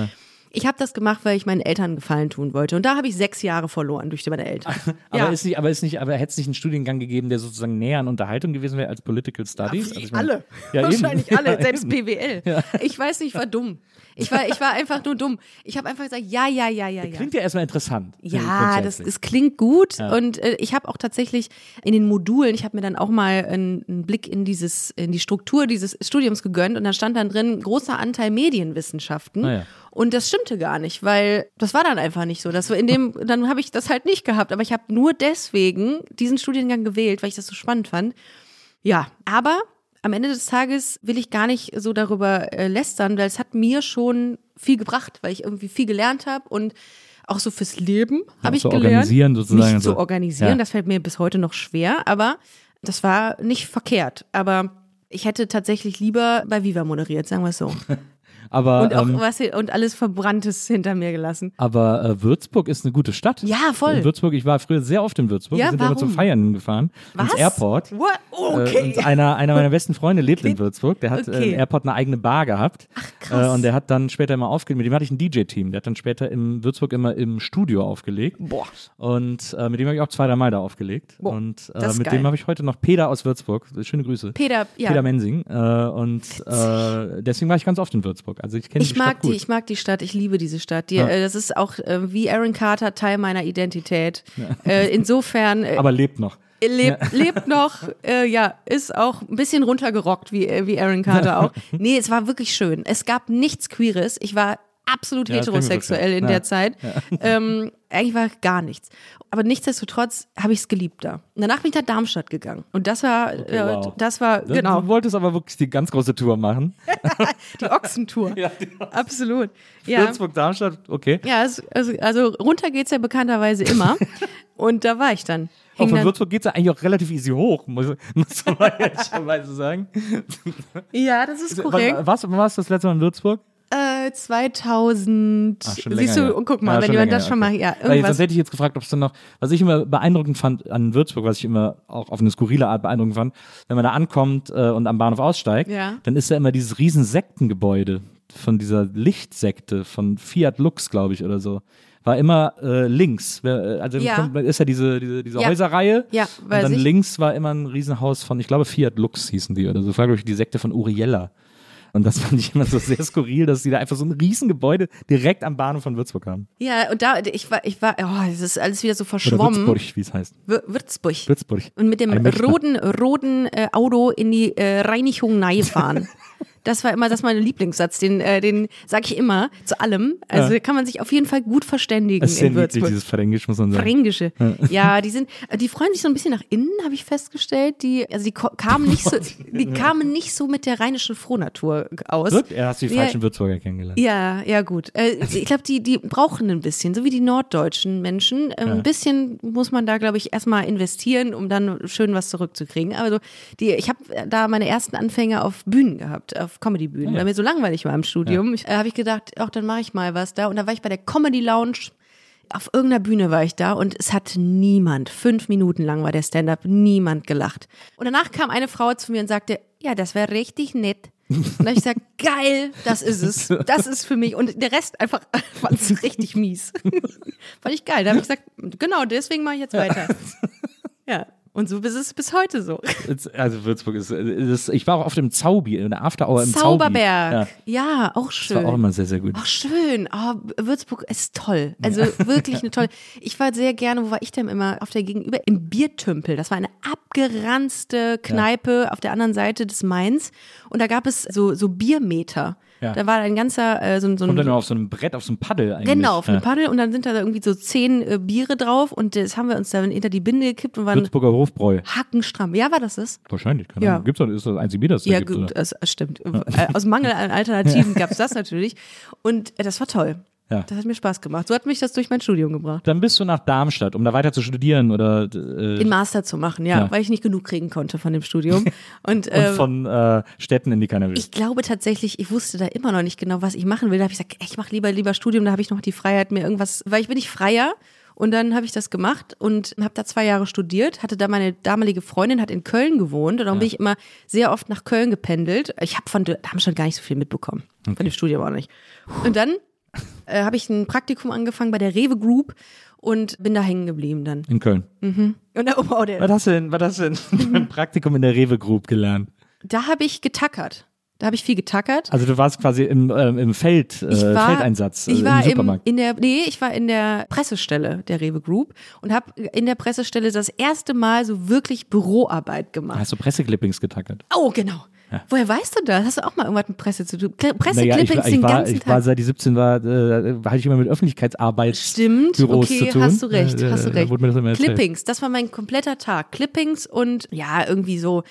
Ich habe das gemacht, weil ich meinen Eltern Gefallen tun wollte. Und da habe ich sechs Jahre verloren durch meine Eltern. Aber ja. ist nicht, aber ist nicht, aber hätte es nicht einen Studiengang gegeben, der sozusagen näher an Unterhaltung gewesen wäre als Political Studies? Also ich meine- alle. Ja, eben. Wahrscheinlich alle, Ja, selbst eben. BWL. Ich weiß nicht, ich war dumm. Ich war, ich war einfach nur dumm. Ich habe einfach gesagt, ja, ja, ja, ja, ja. Klingt ja erstmal interessant. Ja, das, grundsätzlich. es klingt gut und äh, ich habe auch tatsächlich in den Modulen, ich habe mir dann auch mal einen, einen Blick in dieses in die Struktur dieses Studiums gegönnt und da stand dann drin großer Anteil Medienwissenschaften Ah ja. Und das stimmte gar nicht, weil das war dann einfach nicht so. Das war in dem dann habe ich das halt nicht gehabt, aber ich habe nur deswegen diesen Studiengang gewählt, weil ich das so spannend fand. Ja, aber am Ende des Tages will ich gar nicht so darüber äh, lästern, weil es hat mir schon viel gebracht, weil ich irgendwie viel gelernt habe und auch so fürs Leben habe ich gelernt. organisieren sozusagen Nicht so. zu organisieren, Ja. das fällt mir bis heute noch schwer, aber das war nicht verkehrt. Aber ich hätte tatsächlich lieber bei Viva moderiert, sagen wir es so. Aber, Und auch ähm, was und alles Verbranntes hinter mir gelassen. aber äh, Würzburg ist eine gute Stadt. Ja, voll. In Würzburg, ich war früher sehr oft in Würzburg. Ja, Wir sind immer warum? zum Feiern gefahren. Was? Ins Airport. What? Äh, okay. und einer, einer meiner besten Freunde lebt in Würzburg. Der hat äh, Okay. im Airport eine eigene Bar gehabt. Ach, krass. Äh, und der hat dann später immer aufgelegt. Mit dem hatte ich ein DJ-Team. Der hat dann später in Würzburg immer im Studio aufgelegt. Boah. Und äh, mit dem habe ich auch zwei, drei Mal da aufgelegt. Boah, und äh, mit geil. dem habe ich heute noch Peter aus Würzburg. Schöne Grüße. Peter, ja. Peter Mensing. Äh, und äh, deswegen war ich ganz oft in Würzburg. Also ich kenne die Ich mag Stadt gut. die, ich mag die Stadt, ich liebe diese Stadt. Die, Ja. äh, das ist auch äh, wie Aaron Carter Teil meiner Identität. Äh, insofern äh, Aber lebt noch. lebt, lebt noch, äh, ja, ist auch ein bisschen runtergerockt wie, äh, wie Aaron Carter auch. Nee, es war wirklich schön. Es gab nichts Queeres. Ich war absolut Ja, das heterosexuell in der Ja. Zeit. Ähm, eigentlich war gar nichts. Aber nichtsdestotrotz habe ich es geliebt da. Und danach bin ich nach Darmstadt gegangen. Und das war, äh, wow. das war, Du- genau, Du wolltest aber wirklich die ganz große Tour machen. die Ochsentour. Absolut. Ja. Würzburg, Darmstadt, okay. Ja, es, also, also runter geht's ja bekannterweise immer. Und da war ich dann. Auch von Würzburg geht es ja eigentlich auch relativ easy hoch, muss, muss man ehrlicherweise sagen. ja, das ist korrekt. Wann warst du das letzte Mal in Würzburg? Äh, 2000. Ach, schon siehst du, ja. und guck mal, Ja, wenn schon jemand das schon okay. mal, ja, Weil sonst irgendwas. hätte ich jetzt gefragt, ob es dann noch, was ich immer beeindruckend fand an Würzburg, was ich immer auch auf eine skurrile Art beeindruckend fand, wenn man da ankommt äh, und am Bahnhof aussteigt, Ja. dann ist da immer dieses riesen Sektengebäude von dieser Lichtsekte von Fiat Lux, glaube ich, oder so. War immer äh, links. Äh, Also Ja. kommt- ist ja diese, diese, diese Ja. Häuserreihe. Ja, und weiß dann ich. links war immer ein Riesenhaus von, ich glaube, Fiat Lux hießen die oder so. Das war, glaube ich, die Sekte von Uriella. Und das fand ich immer so sehr skurril, dass die da einfach so ein Riesengebäude direkt am Bahnhof von Würzburg haben. Ja, und da, ich war, ich war, oh, das ist alles wieder so Oder verschwommen. Würzburg, wie es heißt. Wür- Würzburg. Würzburg. Und mit dem roten, roten äh, Auto in die äh, Reinigung nahe fahren. Das war immer, das ist mein Lieblingssatz, den, äh, den sage ich immer zu allem. Also Ja. kann man sich auf jeden Fall gut verständigen Es ist sehr in Würzburg. dieses Fränkisch, muss man sagen. Fränkische. Ja, die sind, die freuen sich so ein bisschen nach innen, habe ich festgestellt. Die, also die kamen nicht so, die kamen nicht so mit der rheinischen Frohnatur aus. Wirklich? Er hast du die Ja. falschen Würzburger kennengelernt. Ja, ja gut. Äh, ich glaube, die, die brauchen ein bisschen, so wie die norddeutschen Menschen. Ähm, Ein bisschen muss man da, glaube ich, erstmal investieren, um dann schön was zurückzukriegen. Aber so, die, ich habe da meine ersten Anfänge auf Bühnen gehabt, auf Comedy-Bühnen, Ja. weil mir so langweilig war im Studium. Ich, äh, habe ich gedacht, ach, dann mache ich mal was da. Und da war ich bei der Comedy Lounge. Auf irgendeiner Bühne war ich da und es hat niemand, fünf Minuten lang war der Stand-up, niemand gelacht. Und danach kam eine Frau zu mir und sagte, ja, das wäre richtig nett. Und da habe ich gesagt, geil, das ist es. Das ist für mich. Und der Rest einfach fand es richtig mies. Fand ich geil. Da habe ich gesagt, genau, deswegen mache ich jetzt weiter. Ja. Und so ist es bis heute so. Also Würzburg ist, ist ich war auch auf dem Zaubi, in der After Hour im Zauberberg. Zaubi. Ja, Ja, auch das schön. war auch immer sehr, sehr gut. Ach, schön. Oh, Würzburg ist toll. Also wirklich eine tolle. Ich war sehr gerne, wo war ich denn immer? Auf der Gegenüber im Biertümpel. Das war eine abgeranzte Kneipe auf der anderen Seite des Mains. Und da gab es so, so Biermeter. Ja. Da war ein ganzer, äh, so, ein- so Kommt dann ein. nur auf so einem Brett, auf so einem Paddel eigentlich. Genau, auf ja. einem Paddel und dann sind da irgendwie so zehn äh, Biere drauf und das haben wir uns dann hinter die Binde gekippt und waren Würzburger Hofbräu. hackenstramm. Ja, war das das? Wahrscheinlich, keine Ja. Ahnung. Gibt's doch, ist das einzige Bier, das da Ja, gibt, gut, oder? das stimmt. Äh, Aus Mangel an Alternativen gab es das natürlich. Und äh, das war toll. Ja. Das hat mir Spaß gemacht. So hat mich das durch mein Studium gebracht. Dann bist du nach Darmstadt, um da weiter zu studieren oder äh, Den Master zu machen, ja, Ja. weil ich nicht genug kriegen konnte von dem Studium. Und, und äh, von äh, Städten, in die keiner will. ich glaube tatsächlich, ich wusste da immer noch nicht genau, was ich machen will. Da habe ich gesagt, ich mache lieber lieber Studium, da habe ich noch die Freiheit, mir irgendwas, weil ich bin nicht freier. Und dann habe ich das gemacht und habe da zwei Jahre studiert, hatte da meine damalige Freundin, hat in Köln gewohnt und dann bin ich immer sehr oft nach Köln gependelt. Ich habe von Darmstadt gar nicht so viel mitbekommen, von dem Studium auch nicht. Und dann äh, habe ich ein Praktikum angefangen bei der Rewe Group und bin da hängen geblieben dann. in Köln. Und da, oh, wow, der, Was hast du denn, was hast du denn beim Praktikum in der Rewe Group gelernt? da habe ich getackert. Da habe ich viel getackert. Also du warst quasi im, ähm, im Feld, äh, Ich war, Feldeinsatz äh, ich war im Supermarkt. in der, nee, ich war in der Pressestelle der Rewe Group und habe in der Pressestelle das erste Mal so wirklich Büroarbeit gemacht. Hast du Presseclippings getackert? Oh, genau. Woher weißt du das? Hast du auch mal irgendwas mit Presse zu tun? Naja, ich, Presseclippings war- ich, den war, ganzen ich war Tag. seit ich 17 war, äh, hatte ich immer mit Öffentlichkeitsarbeit Stimmt, Büros okay, zu tun. hast du recht, Äh, hast du recht. mir das immer erzählt. Clippings, das war mein kompletter Tag. Clippings und ja, irgendwie so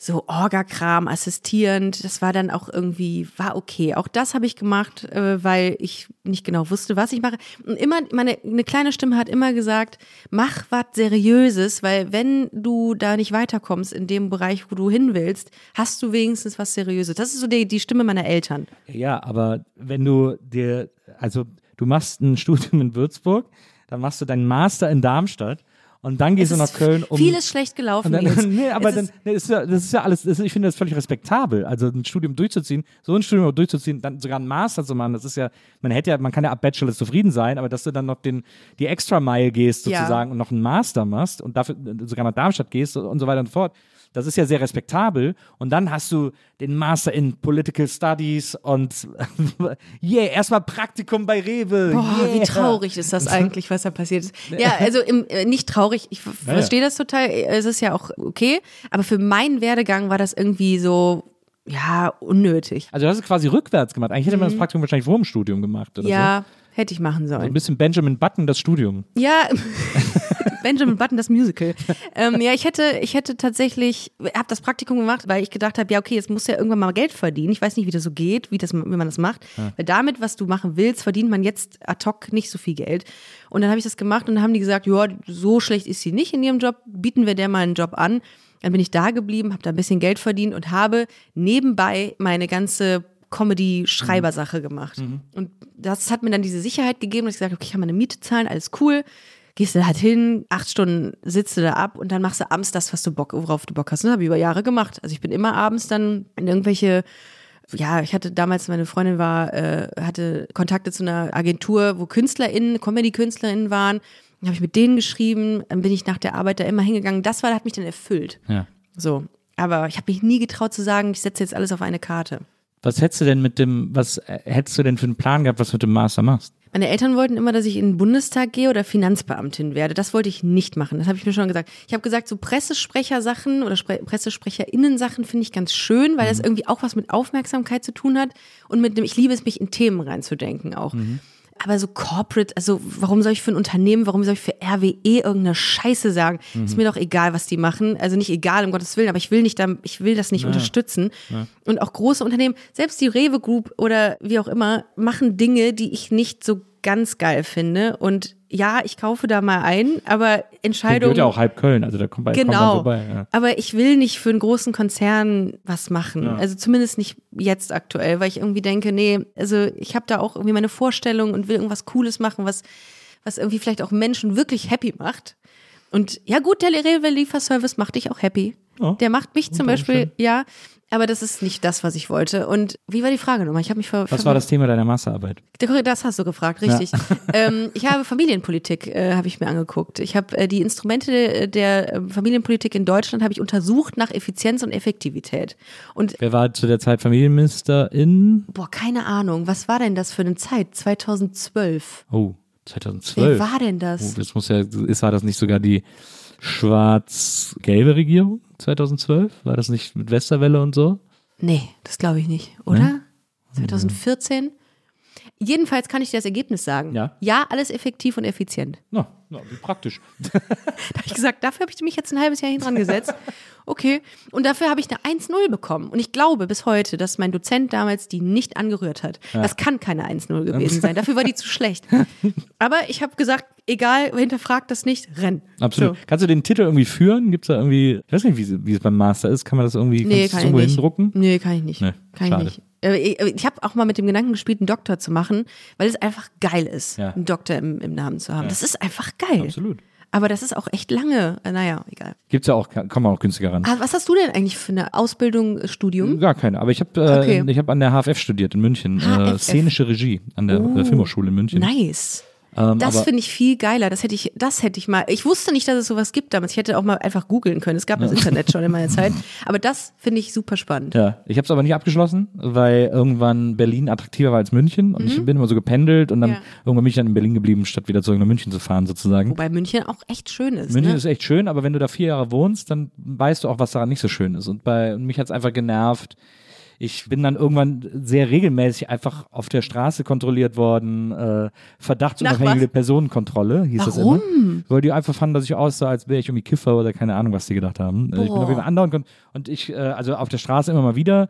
so Orga-Kram assistierend, das war dann auch irgendwie, war okay. Auch das habe ich gemacht, äh, weil ich nicht genau wusste, was ich mache. Und immer, meine, eine kleine Stimme hat immer gesagt, mach was Seriöses, weil wenn du da nicht weiterkommst in dem Bereich, wo du hin willst, hast du wenigstens was Seriöses. Das ist so die, die Stimme meiner Eltern. Ja, aber wenn du dir, also du machst ein Studium in Würzburg, dann machst du deinen Master in Darmstadt und dann gehst du nach Köln, um vieles schlecht gelaufen. Dann, nee, aber dann, ist- nee, ist ja, das ist ja alles, ist, ich finde das völlig respektabel. Also ein Studium durchzuziehen, so ein Studium durchzuziehen, dann sogar einen Master zu machen, das ist ja, man hätte ja, man kann ja ab Bachelor zufrieden sein, aber dass du dann noch den, die extra Mile gehst Ja. sozusagen und noch einen Master machst und dafür sogar nach Darmstadt gehst und so weiter und so fort. Das ist ja sehr respektabel. Und dann hast du den Master in Political Studies und yeah, erstmal Praktikum bei Rewe. Boah, yeah. wie traurig ist das eigentlich, was da passiert ist. Ja, also im, äh, nicht traurig, ich ver- Ja, ja. verstehe das total, es ist ja auch okay, aber für meinen Werdegang war das irgendwie so, ja, unnötig. Also du hast es quasi rückwärts gemacht. Eigentlich hätte man das Praktikum wahrscheinlich vor dem Studium gemacht oder so. Mhm. Ja, hätte ich machen So ein sollen. bisschen Benjamin Button, das Studium. Ja, Benjamin Button, das Musical. Ähm, ja, ich hätte, ich hätte tatsächlich, habe das Praktikum gemacht, weil ich gedacht habe, ja, okay, jetzt muss ja irgendwann mal Geld verdienen. Ich weiß nicht, wie das so geht, wie, das, wie man das macht. Weil damit, was du machen willst, verdient man jetzt ad hoc nicht so viel Geld. Und dann habe ich das gemacht und dann haben die gesagt, ja, so schlecht ist sie nicht in ihrem Job, bieten wir der mal einen Job an. Dann bin ich da geblieben, habe da ein bisschen Geld verdient und habe nebenbei meine ganze Comedy-Schreibersache gemacht. Und das hat mir dann diese Sicherheit gegeben, dass ich gesagt habe, okay, ich kann meine Miete zahlen, alles cool. Gehst du halt hin, acht Stunden sitzt du da ab und dann machst du abends das, was du Bock, worauf du Bock hast. Und das habe ich über Jahre gemacht. Also ich bin immer abends dann in irgendwelche ja, ich hatte damals, meine Freundin war, äh, hatte Kontakte zu einer Agentur, wo KünstlerInnen, Comedy-KünstlerInnen waren. Dann habe ich mit denen geschrieben, dann bin ich nach der Arbeit da immer hingegangen. Das war, hat mich dann erfüllt. Ja. So. Aber ich habe mich nie getraut zu sagen, ich setze jetzt alles auf eine Karte. Was hättest du denn mit dem, was äh, hättest du denn für einen Plan gehabt, was du mit dem Master machst? Meine Eltern wollten immer, dass ich in den Bundestag gehe oder Finanzbeamtin werde. Das wollte ich nicht machen. Das habe ich mir schon gesagt. Ich habe gesagt, so Pressesprechersachen oder Spre Pressesprecherinnen-Sachen finde ich ganz schön, weil das irgendwie auch was mit Aufmerksamkeit zu tun hat und mit dem, ich liebe es, mich in Themen reinzudenken auch. Aber so Corporate, also warum soll ich für ein Unternehmen, warum soll ich für RWE irgendeine Scheiße sagen? Ist mir doch egal, was die machen. Also nicht egal, um Gottes Willen, aber ich will nicht, ich will das nicht unterstützen. Und auch große Unternehmen, selbst die Rewe Group oder wie auch immer, machen Dinge, die ich nicht so ganz geil finde. Und ja, ich kaufe da mal ein, aber Der Entscheidungen. gehört ja auch halb Köln, also da kommt, bei, Genau. vorbei. Ja. Aber ich will nicht für einen großen Konzern was machen. Also zumindest nicht jetzt aktuell, weil ich irgendwie denke, nee, also ich habe da auch irgendwie meine Vorstellung und will irgendwas Cooles machen, was, was irgendwie vielleicht auch Menschen wirklich happy macht. Und ja gut, der Rewe Lieferservice macht dich auch happy. Ja. Der macht mich zum Beispiel, Umständen. ja, Aber das ist nicht das, was ich wollte. Und wie war die Frage nochmal? Ich habe mich ver Was war das Thema deiner Masterarbeit? Das hast du gefragt, richtig. ähm, ich habe Familienpolitik, äh, habe ich mir angeguckt. Ich habe äh, die Instrumente der, der äh, Familienpolitik in Deutschland habe ich untersucht nach Effizienz und Effektivität. Und Wer war zu der Zeit Familienminister in? boah, keine Ahnung, was war denn das für eine Zeit? 2012. Oh, Wer 2012. war denn Oh, das? das muss ja, ist, war das nicht sogar die schwarz-gelbe Regierung 2012? War das nicht mit Westerwelle und so? Nee, das glaube ich nicht, oder? 2014? Jedenfalls kann ich dir das Ergebnis sagen. Ja. Ja, alles effektiv und effizient. Na, na wie praktisch. Da habe ich gesagt, dafür habe ich mich jetzt ein halbes Jahr hin dran gesetzt. Okay. Und dafür habe ich eine 1-0 bekommen. Und ich glaube bis heute, dass mein Dozent damals die nicht angerührt hat. Das kann keine 1-0 gewesen sein. Dafür war die zu schlecht. Aber ich habe gesagt, egal, hinterfragt das nicht, renn. Absolut. So. Kannst du den Titel irgendwie führen? Gibt es da irgendwie, ich weiß nicht, wie, wie es beim Master ist, kann man das irgendwie Nee, kann ich irgendwo hindrucken? Nee, kann ich nicht. Nee, kann ich schade. nicht. Äh, Ich, ich habe auch mal mit dem Gedanken gespielt, einen Doktor zu machen, weil es einfach geil ist, Ja. einen Doktor im, im Namen zu haben. Das ist einfach geil. Absolut. Aber das ist auch echt lange. Äh, Naja, egal. Gibt's ja auch, kann man auch günstiger ran. Ah, was hast du denn eigentlich für eine Ausbildung, äh, Studium? Gar keine. Aber ich habe äh, Okay. ich hab an der HFF studiert in München. Äh, szenische Regie an der äh, Filmhochschule in München. Nice. Ähm, Das finde ich viel geiler. Das hätte ich, das hätte ich mal. Ich wusste nicht, dass es sowas gibt damals. Ich hätte auch mal einfach googeln können. Es gab das Internet schon in meiner Zeit. Aber das finde ich super spannend. Ja, ich habe es aber nicht abgeschlossen, weil irgendwann Berlin attraktiver war als München und ich bin immer so gependelt und dann Mhm. Ja. irgendwann bin ich dann in Berlin geblieben, statt wieder zurück nach München zu fahren sozusagen. Wobei München auch echt schön ist. München ne? ist echt schön, aber wenn du da vier Jahre wohnst, dann weißt du auch, was daran nicht so schön ist. Und bei und mich hat's einfach genervt. Ich bin dann irgendwann sehr regelmäßig einfach auf der Straße kontrolliert worden. Äh, verdachtsunabhängige Personenkontrolle hieß das Warum? immer. Weil die einfach fanden, dass ich aussah, als wäre ich irgendwie Kiffer oder keine Ahnung, was die gedacht haben. Äh, Ich bin Boah. auf jeden Fall andauernd und ich, äh, also auf der Straße immer mal wieder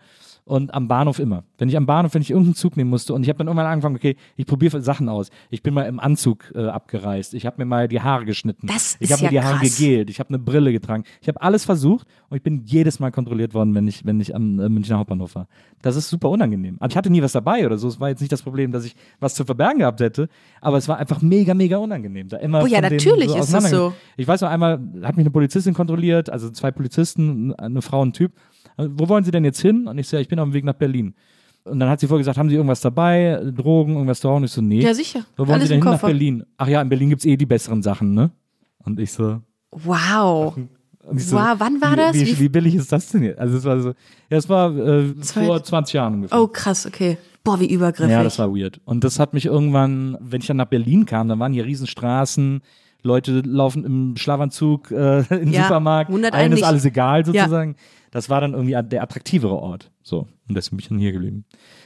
und am Bahnhof immer. Wenn ich am Bahnhof, wenn ich irgendeinen Zug nehmen musste und ich habe dann irgendwann angefangen, okay, ich probiere Sachen aus. Ich bin mal im Anzug äh, abgereist. Ich habe mir mal die Haare geschnitten. Das ich habe mir ja die Haare krass. gegelt. Ich habe eine Brille getragen. Ich habe alles versucht und ich bin jedes Mal kontrolliert worden, wenn ich, wenn ich am äh, Münchner Hauptbahnhof war. Das ist super unangenehm. Aber ich hatte nie was dabei oder so. Es war jetzt nicht das Problem, dass ich was zu verbergen gehabt hätte, aber es war einfach mega, mega unangenehm. Da immer Oh ja, natürlich ist das so. Ich weiß noch einmal, hat mich eine Polizistin kontrolliert, also zwei Polizisten, eine Frau und ein Typ. Wo wollen Sie denn jetzt hin? Und ich sage, ich bin auf dem Weg nach Berlin. Und dann hat sie vorher gesagt, haben Sie irgendwas dabei, Drogen, irgendwas da? Und ich so, nee. Ja, sicher. Wo wollen Alles Sie denn hin nach. Berlin? Ach ja, in Berlin gibt's eh die besseren Sachen, ne? Und ich so, Wow. ich Wow, wann war das? Wie, Wie- wie, wie billig ist das denn jetzt? Also es war so, ja, es war äh, vor 20 Jahren ungefähr. Oh, krass, okay. Boah, wie übergriffig. ja, das war weird. Und das hat mich irgendwann, wenn ich dann nach Berlin kam, dann waren hier Riesenstraßen, Leute laufen im Schlafanzug äh, im Ja, Supermarkt, einen ist alles egal sozusagen. Das war dann irgendwie der attraktivere Ort. So, und deswegen bin ich dann hier geblieben.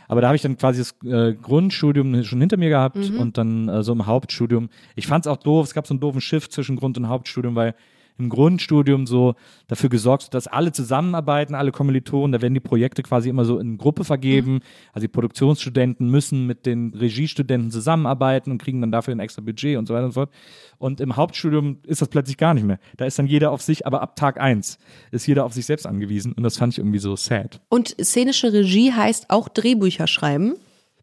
Aber da habe ich dann quasi das äh, Grundstudium schon hinter mir gehabt Mhm. und dann äh, so im Hauptstudium. Ich fand es auch doof, es gab so einen doofen Shift zwischen Grund- und Hauptstudium, weil im Grundstudium so dafür gesorgt, dass alle zusammenarbeiten, alle Kommilitonen, da werden die Projekte quasi immer so in Gruppe vergeben. Also die Produktionsstudenten müssen mit den Regiestudenten zusammenarbeiten und kriegen dann dafür ein extra Budget und so weiter und so fort. Und im Hauptstudium ist das plötzlich gar nicht mehr. Da ist dann jeder auf sich, aber ab Tag eins ist jeder auf sich selbst angewiesen und das fand ich irgendwie so sad. Und szenische Regie heißt auch Drehbücher schreiben.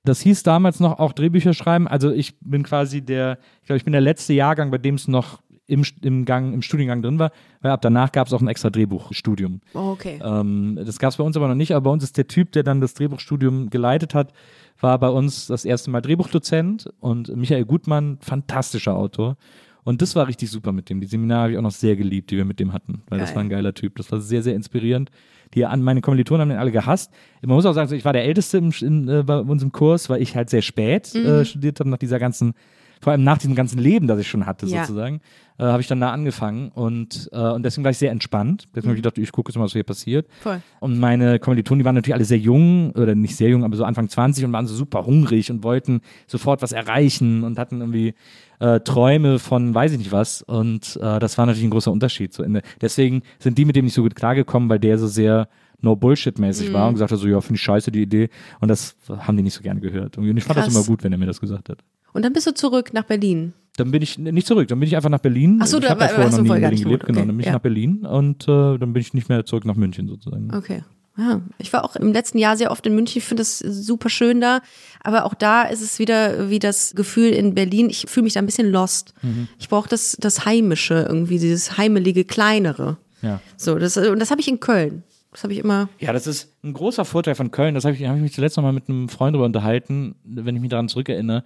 Das hieß damals noch auch Drehbücher schreiben. Also ich bin quasi der, ich glaube, ich bin der letzte Jahrgang, bei dem es noch im, im, Gang, im Studiengang drin war, weil ab danach gab es auch ein extra Drehbuchstudium. Oh, okay. Ähm, das gab es bei uns aber noch nicht, aber bei uns ist der Typ, der dann das Drehbuchstudium geleitet hat, war bei uns das erste Mal Drehbuchdozent und Michael Gutmann, fantastischer Autor. Und das war richtig super mit dem. Die Seminare habe ich auch noch sehr geliebt, die wir mit dem hatten, weil das Geil. war ein geiler Typ. Das war sehr, sehr inspirierend. Die an meine Kommilitonen haben den alle gehasst. Man muss auch sagen, ich war der Älteste im, in, äh, bei uns im Kurs, weil ich halt sehr spät Mhm. äh, studiert habe, nach dieser ganzen, vor allem nach diesem ganzen Leben, das ich schon hatte, Ja. sozusagen, äh, habe ich dann da angefangen und, äh, und deswegen war ich sehr entspannt. Deswegen Mhm. habe ich gedacht, ich gucke jetzt mal, was hier passiert. Voll. Und meine Kommilitonen, die waren natürlich alle sehr jung, oder nicht sehr jung, aber so Anfang 20 und waren so super hungrig und wollten sofort was erreichen und hatten irgendwie äh, Träume von weiß ich nicht was. Und äh, das war natürlich ein großer Unterschied. So in deswegen sind die mit dem nicht so gut klargekommen, weil der so sehr No-Bullshit-mäßig Mhm. war und gesagt hat, so, ja, finde ich scheiße die Idee. Und das haben die nicht so gerne gehört. Und ich fand das Krass. immer gut, wenn er mir das gesagt hat. Und dann bist du zurück nach Berlin. Dann bin ich nicht zurück, dann bin ich einfach nach Berlin. Ach so, ich da habe ja vorher warst noch du nie in Berlin gelebt, genau. Okay, Dann bin ich ja. nach Berlin und äh, dann bin ich nicht mehr zurück nach München sozusagen. Okay. Ja, ich war auch im letzten Jahr sehr oft in München. Ich finde es super schön da. Aber auch da ist es wieder wie das Gefühl in Berlin. Ich fühle mich da ein bisschen lost. Mhm. Ich brauche das, das Heimische irgendwie, dieses heimelige, kleinere. Ja. So, das, und das habe ich in Köln. Das habe ich immer. Ja, das ist ein großer Vorteil von Köln. Das habe ich, hab ich mich zuletzt noch mal mit einem Freund darüber unterhalten, wenn ich mich daran zurückerinnere.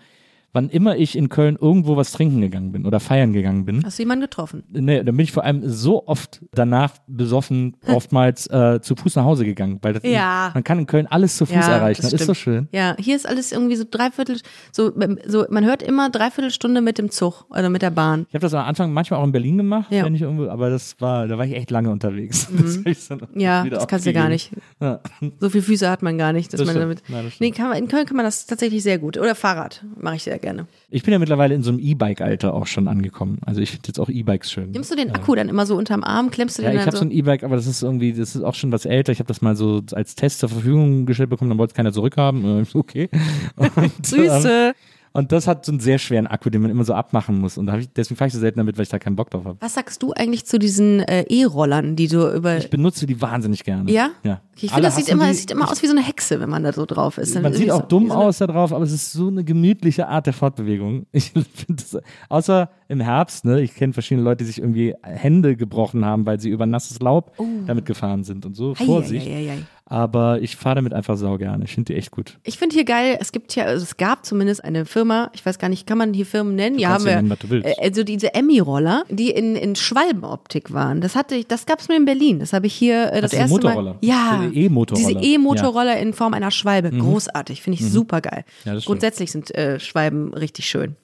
Wann immer ich in Köln irgendwo was trinken gegangen bin oder feiern gegangen bin, Hast du jemanden getroffen? nee, dann bin ich vor allem so oft danach besoffen, oftmals äh, zu Fuß nach Hause gegangen. Weil das Ja. man kann in Köln alles zu Fuß erreichen. Das, ist so schön. Ja, hier ist alles irgendwie so dreiviertel, so, so man hört immer dreiviertel Stunde mit dem Zug oder mit der Bahn. Ich habe das am Anfang manchmal auch in Berlin gemacht, Ja. Mhm. wenn ich irgendwo, aber das war, da war ich echt lange unterwegs. Das ich dann Ja, das kannst du gar nicht. Ja. So viele Füße hat man gar nicht, dass Das man stimmt. damit. Nein, das nee, kann man, in Köln kann man das tatsächlich sehr gut. Oder Fahrrad mache ich sehr gerne. Ich bin ja mittlerweile in so einem E-Bike-Alter auch schon angekommen. Also ich finde jetzt auch E-Bikes schön. Nimmst du den Akku dann immer so unterm Arm, klemmst du Ja, den ich dann habe so? ein E-Bike, aber das ist irgendwie, das ist auch schon was älter. Ich habe das mal so als Test zur Verfügung gestellt bekommen, dann wollte es keiner zurückhaben. Ich so, Okay. Und, ähm, Süße. Und das hat so einen sehr schweren Akku, den man immer so abmachen muss. Und da hab ich, deswegen fahre ich so selten damit, weil ich da keinen Bock drauf habe. Was sagst du eigentlich zu diesen äh, E-Rollern, die du über. Ich benutze die wahnsinnig gerne. ja? Ja. Okay, ich finde, das sieht immer, es sieht immer aus wie so eine Hexe, wenn man da so drauf ist. Dann Man sieht auch so- dumm so aus da drauf, aber es ist so eine gemütliche Art der Fortbewegung. Ich finde das, außer im Herbst, ne, ich kenne verschiedene Leute, die sich irgendwie Hände gebrochen haben, weil sie über nasses Laub damit gefahren sind und so. Ei, Vorsicht. ei, ei, ei, ei. Aber ich fahre damit einfach sau gerne. Ich finde die echt gut. Ich finde hier geil, es gibt ja, also es gab zumindest eine Firma, ich weiß gar nicht, kann man hier Firmen nennen? ja, kannst haben ja wir. nennen, was du willst. Äh, Also diese Emmy-Roller, die in, in Schwalbenoptik waren. Das hatte ich, das gab es mir in Berlin. Das habe ich hier äh, das diese erste Motorroller? Mal. Ja. Diese E-Motorroller. Diese E-Motorroller in Form einer Schwalbe. Großartig, finde ich super geil. Mhm. Ja. Grundsätzlich sind äh, Schwalben richtig schön.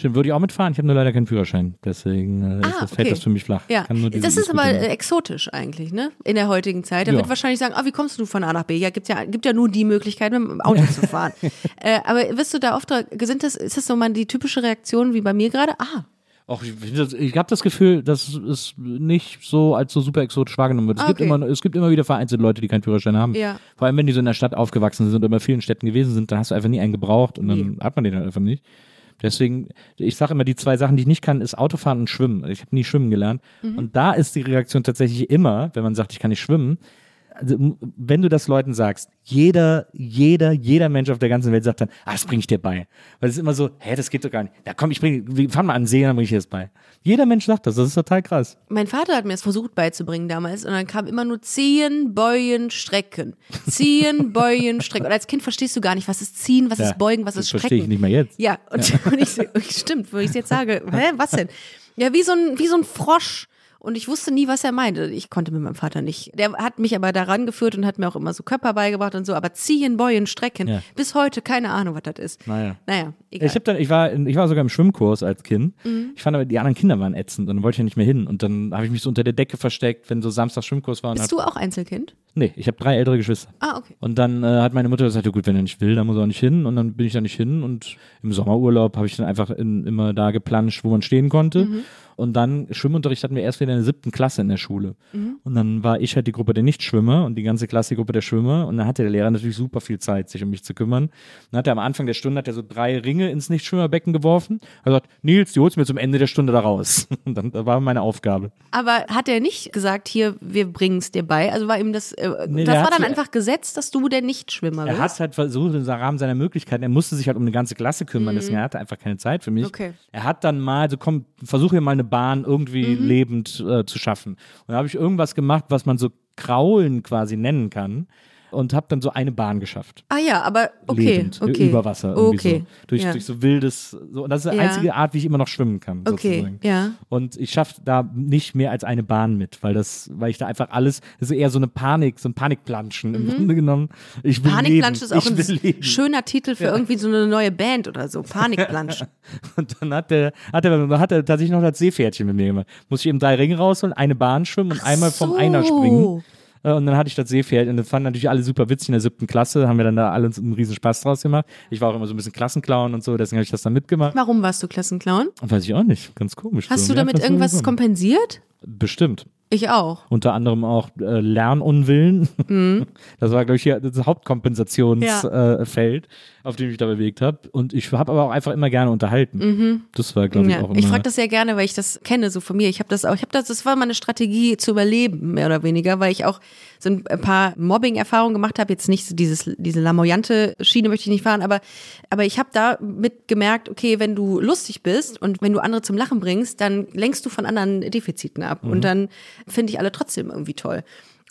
Stimmt, würde ich auch mitfahren. Ich habe nur leider keinen Führerschein. Deswegen äh, ist Ah, das, fällt okay. das für mich flach. Ja, das ist aber äh, exotisch eigentlich, ne? In der heutigen Zeit. Da Ja. wird wahrscheinlich sagen, ah, wie kommst du von A nach B? Ja, gibt ja, gibt ja nur die Möglichkeit, mit dem Auto zu fahren. äh, aber wirst du da oft, das, ist das so mal die typische Reaktion wie bei mir gerade? Ah, Auch ich, ich habe das Gefühl, dass es nicht so als so super exotisch wahrgenommen wird. Es, gibt, Okay. immer, es gibt immer wieder vereinzelte Leute, die keinen Führerschein haben. Ja. Vor allem, wenn die so in der Stadt aufgewachsen sind und immer in vielen Städten gewesen sind, dann hast du einfach nie einen gebraucht und dann hat man den halt einfach nicht. Deswegen, ich sage immer, die zwei Sachen, die ich nicht kann, ist Autofahren und Schwimmen. Ich habe nie schwimmen gelernt. Mhm. Und da ist die Reaktion tatsächlich immer, wenn man sagt, ich kann nicht schwimmen, also, wenn du das Leuten sagst, jeder, jeder, jeder Mensch auf der ganzen Welt sagt dann, ah, das bringe ich dir bei. Weil es ist immer so, hä, das geht doch gar nicht. Ja, komm, ich bring, wir fahren mal an den See, dann bringe ich dir das bei. Jeder Mensch sagt das, das ist total krass. mein Vater hat mir das versucht beizubringen damals und dann kam immer nur ziehen, beugen, strecken. Ziehen, beugen, strecken. Und als Kind verstehst du gar nicht, was ist ziehen, was Ja, ist beugen, was das ist strecken. verstehe ich nicht mehr jetzt. Ja, und, und ich stimmt, wo ich es jetzt sage, hä, was denn? Ja, wie so ein, wie so ein Frosch. Und ich wusste nie, was er meinte. Ich konnte mit meinem Vater nicht. Der hat mich aber daran geführt und hat mir auch immer so Körper beigebracht und so. Aber ziehen, beugen, strecken. Ja. Bis heute keine Ahnung, was das ist. Naja. Naja, egal. Ich, hab dann, ich, war, ich war sogar im Schwimmkurs als Kind. Mhm. Ich fand aber, die anderen Kinder waren ätzend und dann wollte ich ja nicht mehr hin. Und dann habe ich mich so unter der Decke versteckt, wenn so Samstag Schwimmkurs war. Bist du auch Einzelkind? Nee, ich habe drei ältere Geschwister. Ah, okay. Und dann äh, hat meine Mutter gesagt, ja gut, wenn er nicht will, dann muss er auch nicht hin. Und dann bin ich da nicht hin. Und im Sommerurlaub habe ich dann einfach in, immer da geplanscht, wo man stehen konnte. Mhm. Und dann Schwimmunterricht hatten wir erst wieder in der siebten Klasse in der Schule. Mhm. Und dann war ich halt die Gruppe der Nichtschwimmer und die ganze Klasse die Gruppe der Schwimmer. Und dann hatte der Lehrer natürlich super viel Zeit, sich um mich zu kümmern. Dann hat er am Anfang der Stunde hat er so drei Ringe ins Nichtschwimmerbecken geworfen. Er hat gesagt, Nils, die holst du mir zum Ende der Stunde da raus. Und dann das war meine Aufgabe. Aber hat er nicht gesagt, hier, wir bringen es dir bei? Also war ihm das, Nee, das war dann einfach gesetzt, dass du der Nichtschwimmer Er bist? hat halt versucht, im Rahmen seiner Möglichkeiten, er musste sich halt um eine ganze Klasse kümmern, deswegen er hatte einfach keine Zeit für mich. Mhm. Okay. Er hat dann mal, so komm, versuche hier mal eine Bahn irgendwie Mhm. lebend äh, zu schaffen. Und da habe ich irgendwas gemacht, was man so Kraulen quasi nennen kann. Und habe dann so eine Bahn geschafft. Ah ja, aber okay, lebend, okay. über Wasser. Irgendwie Okay. so. Durch, ja. durch so wildes, so. Und das ist die Ja. einzige Art, wie ich immer noch schwimmen kann. Okay, sozusagen. ja. Und ich schaffe da nicht mehr als eine Bahn mit, weil das, weil ich da einfach alles, das ist eher so eine Panik, so ein Panikplanschen im Grunde genommen. Ich will Panikplansch leben. Mhm. ist auch ein leben. schöner Titel für irgendwie so eine neue Band oder so. Panikplansch. Und dann hat er, hat er, hat er tatsächlich noch das Seepferdchen mit mir gemacht. Muss ich eben drei Ringe rausholen, eine Bahn schwimmen und einmal vom so. Einer springen. Äh, Und dann hatte ich das Seepferd und das fanden natürlich alle super witzig in der siebten Klasse, haben wir dann da alle uns einen riesen Spaß draus gemacht. Ich war auch immer so ein bisschen Klassenclown und so, deswegen habe ich das dann mitgemacht. Warum warst du Klassenclown? Weiß ich auch nicht, ganz komisch. Hast so. du damit irgendwas kompensiert? Bestimmt. Ich auch. Unter anderem auch äh, Lernunwillen. Das war, glaube ich, hier das Hauptkompensationsfeld, Ja. äh, auf dem ich da bewegt habe. Und ich habe aber auch einfach immer gerne unterhalten. Das war, glaube ich, Ja. auch immer. Ich frage das sehr gerne, weil ich das kenne, so von mir. Ich habe das auch, ich habe das, das war meine Strategie zu überleben, mehr oder weniger, weil ich auch so ein paar Mobbing-Erfahrungen gemacht habe. Jetzt nicht so dieses, diese lamoyante Schiene möchte ich nicht fahren, aber, aber ich habe da mitgemerkt, okay, wenn du lustig bist und wenn du andere zum Lachen bringst, dann lenkst du von anderen Defiziten ab. Und dann finde ich alle trotzdem irgendwie toll.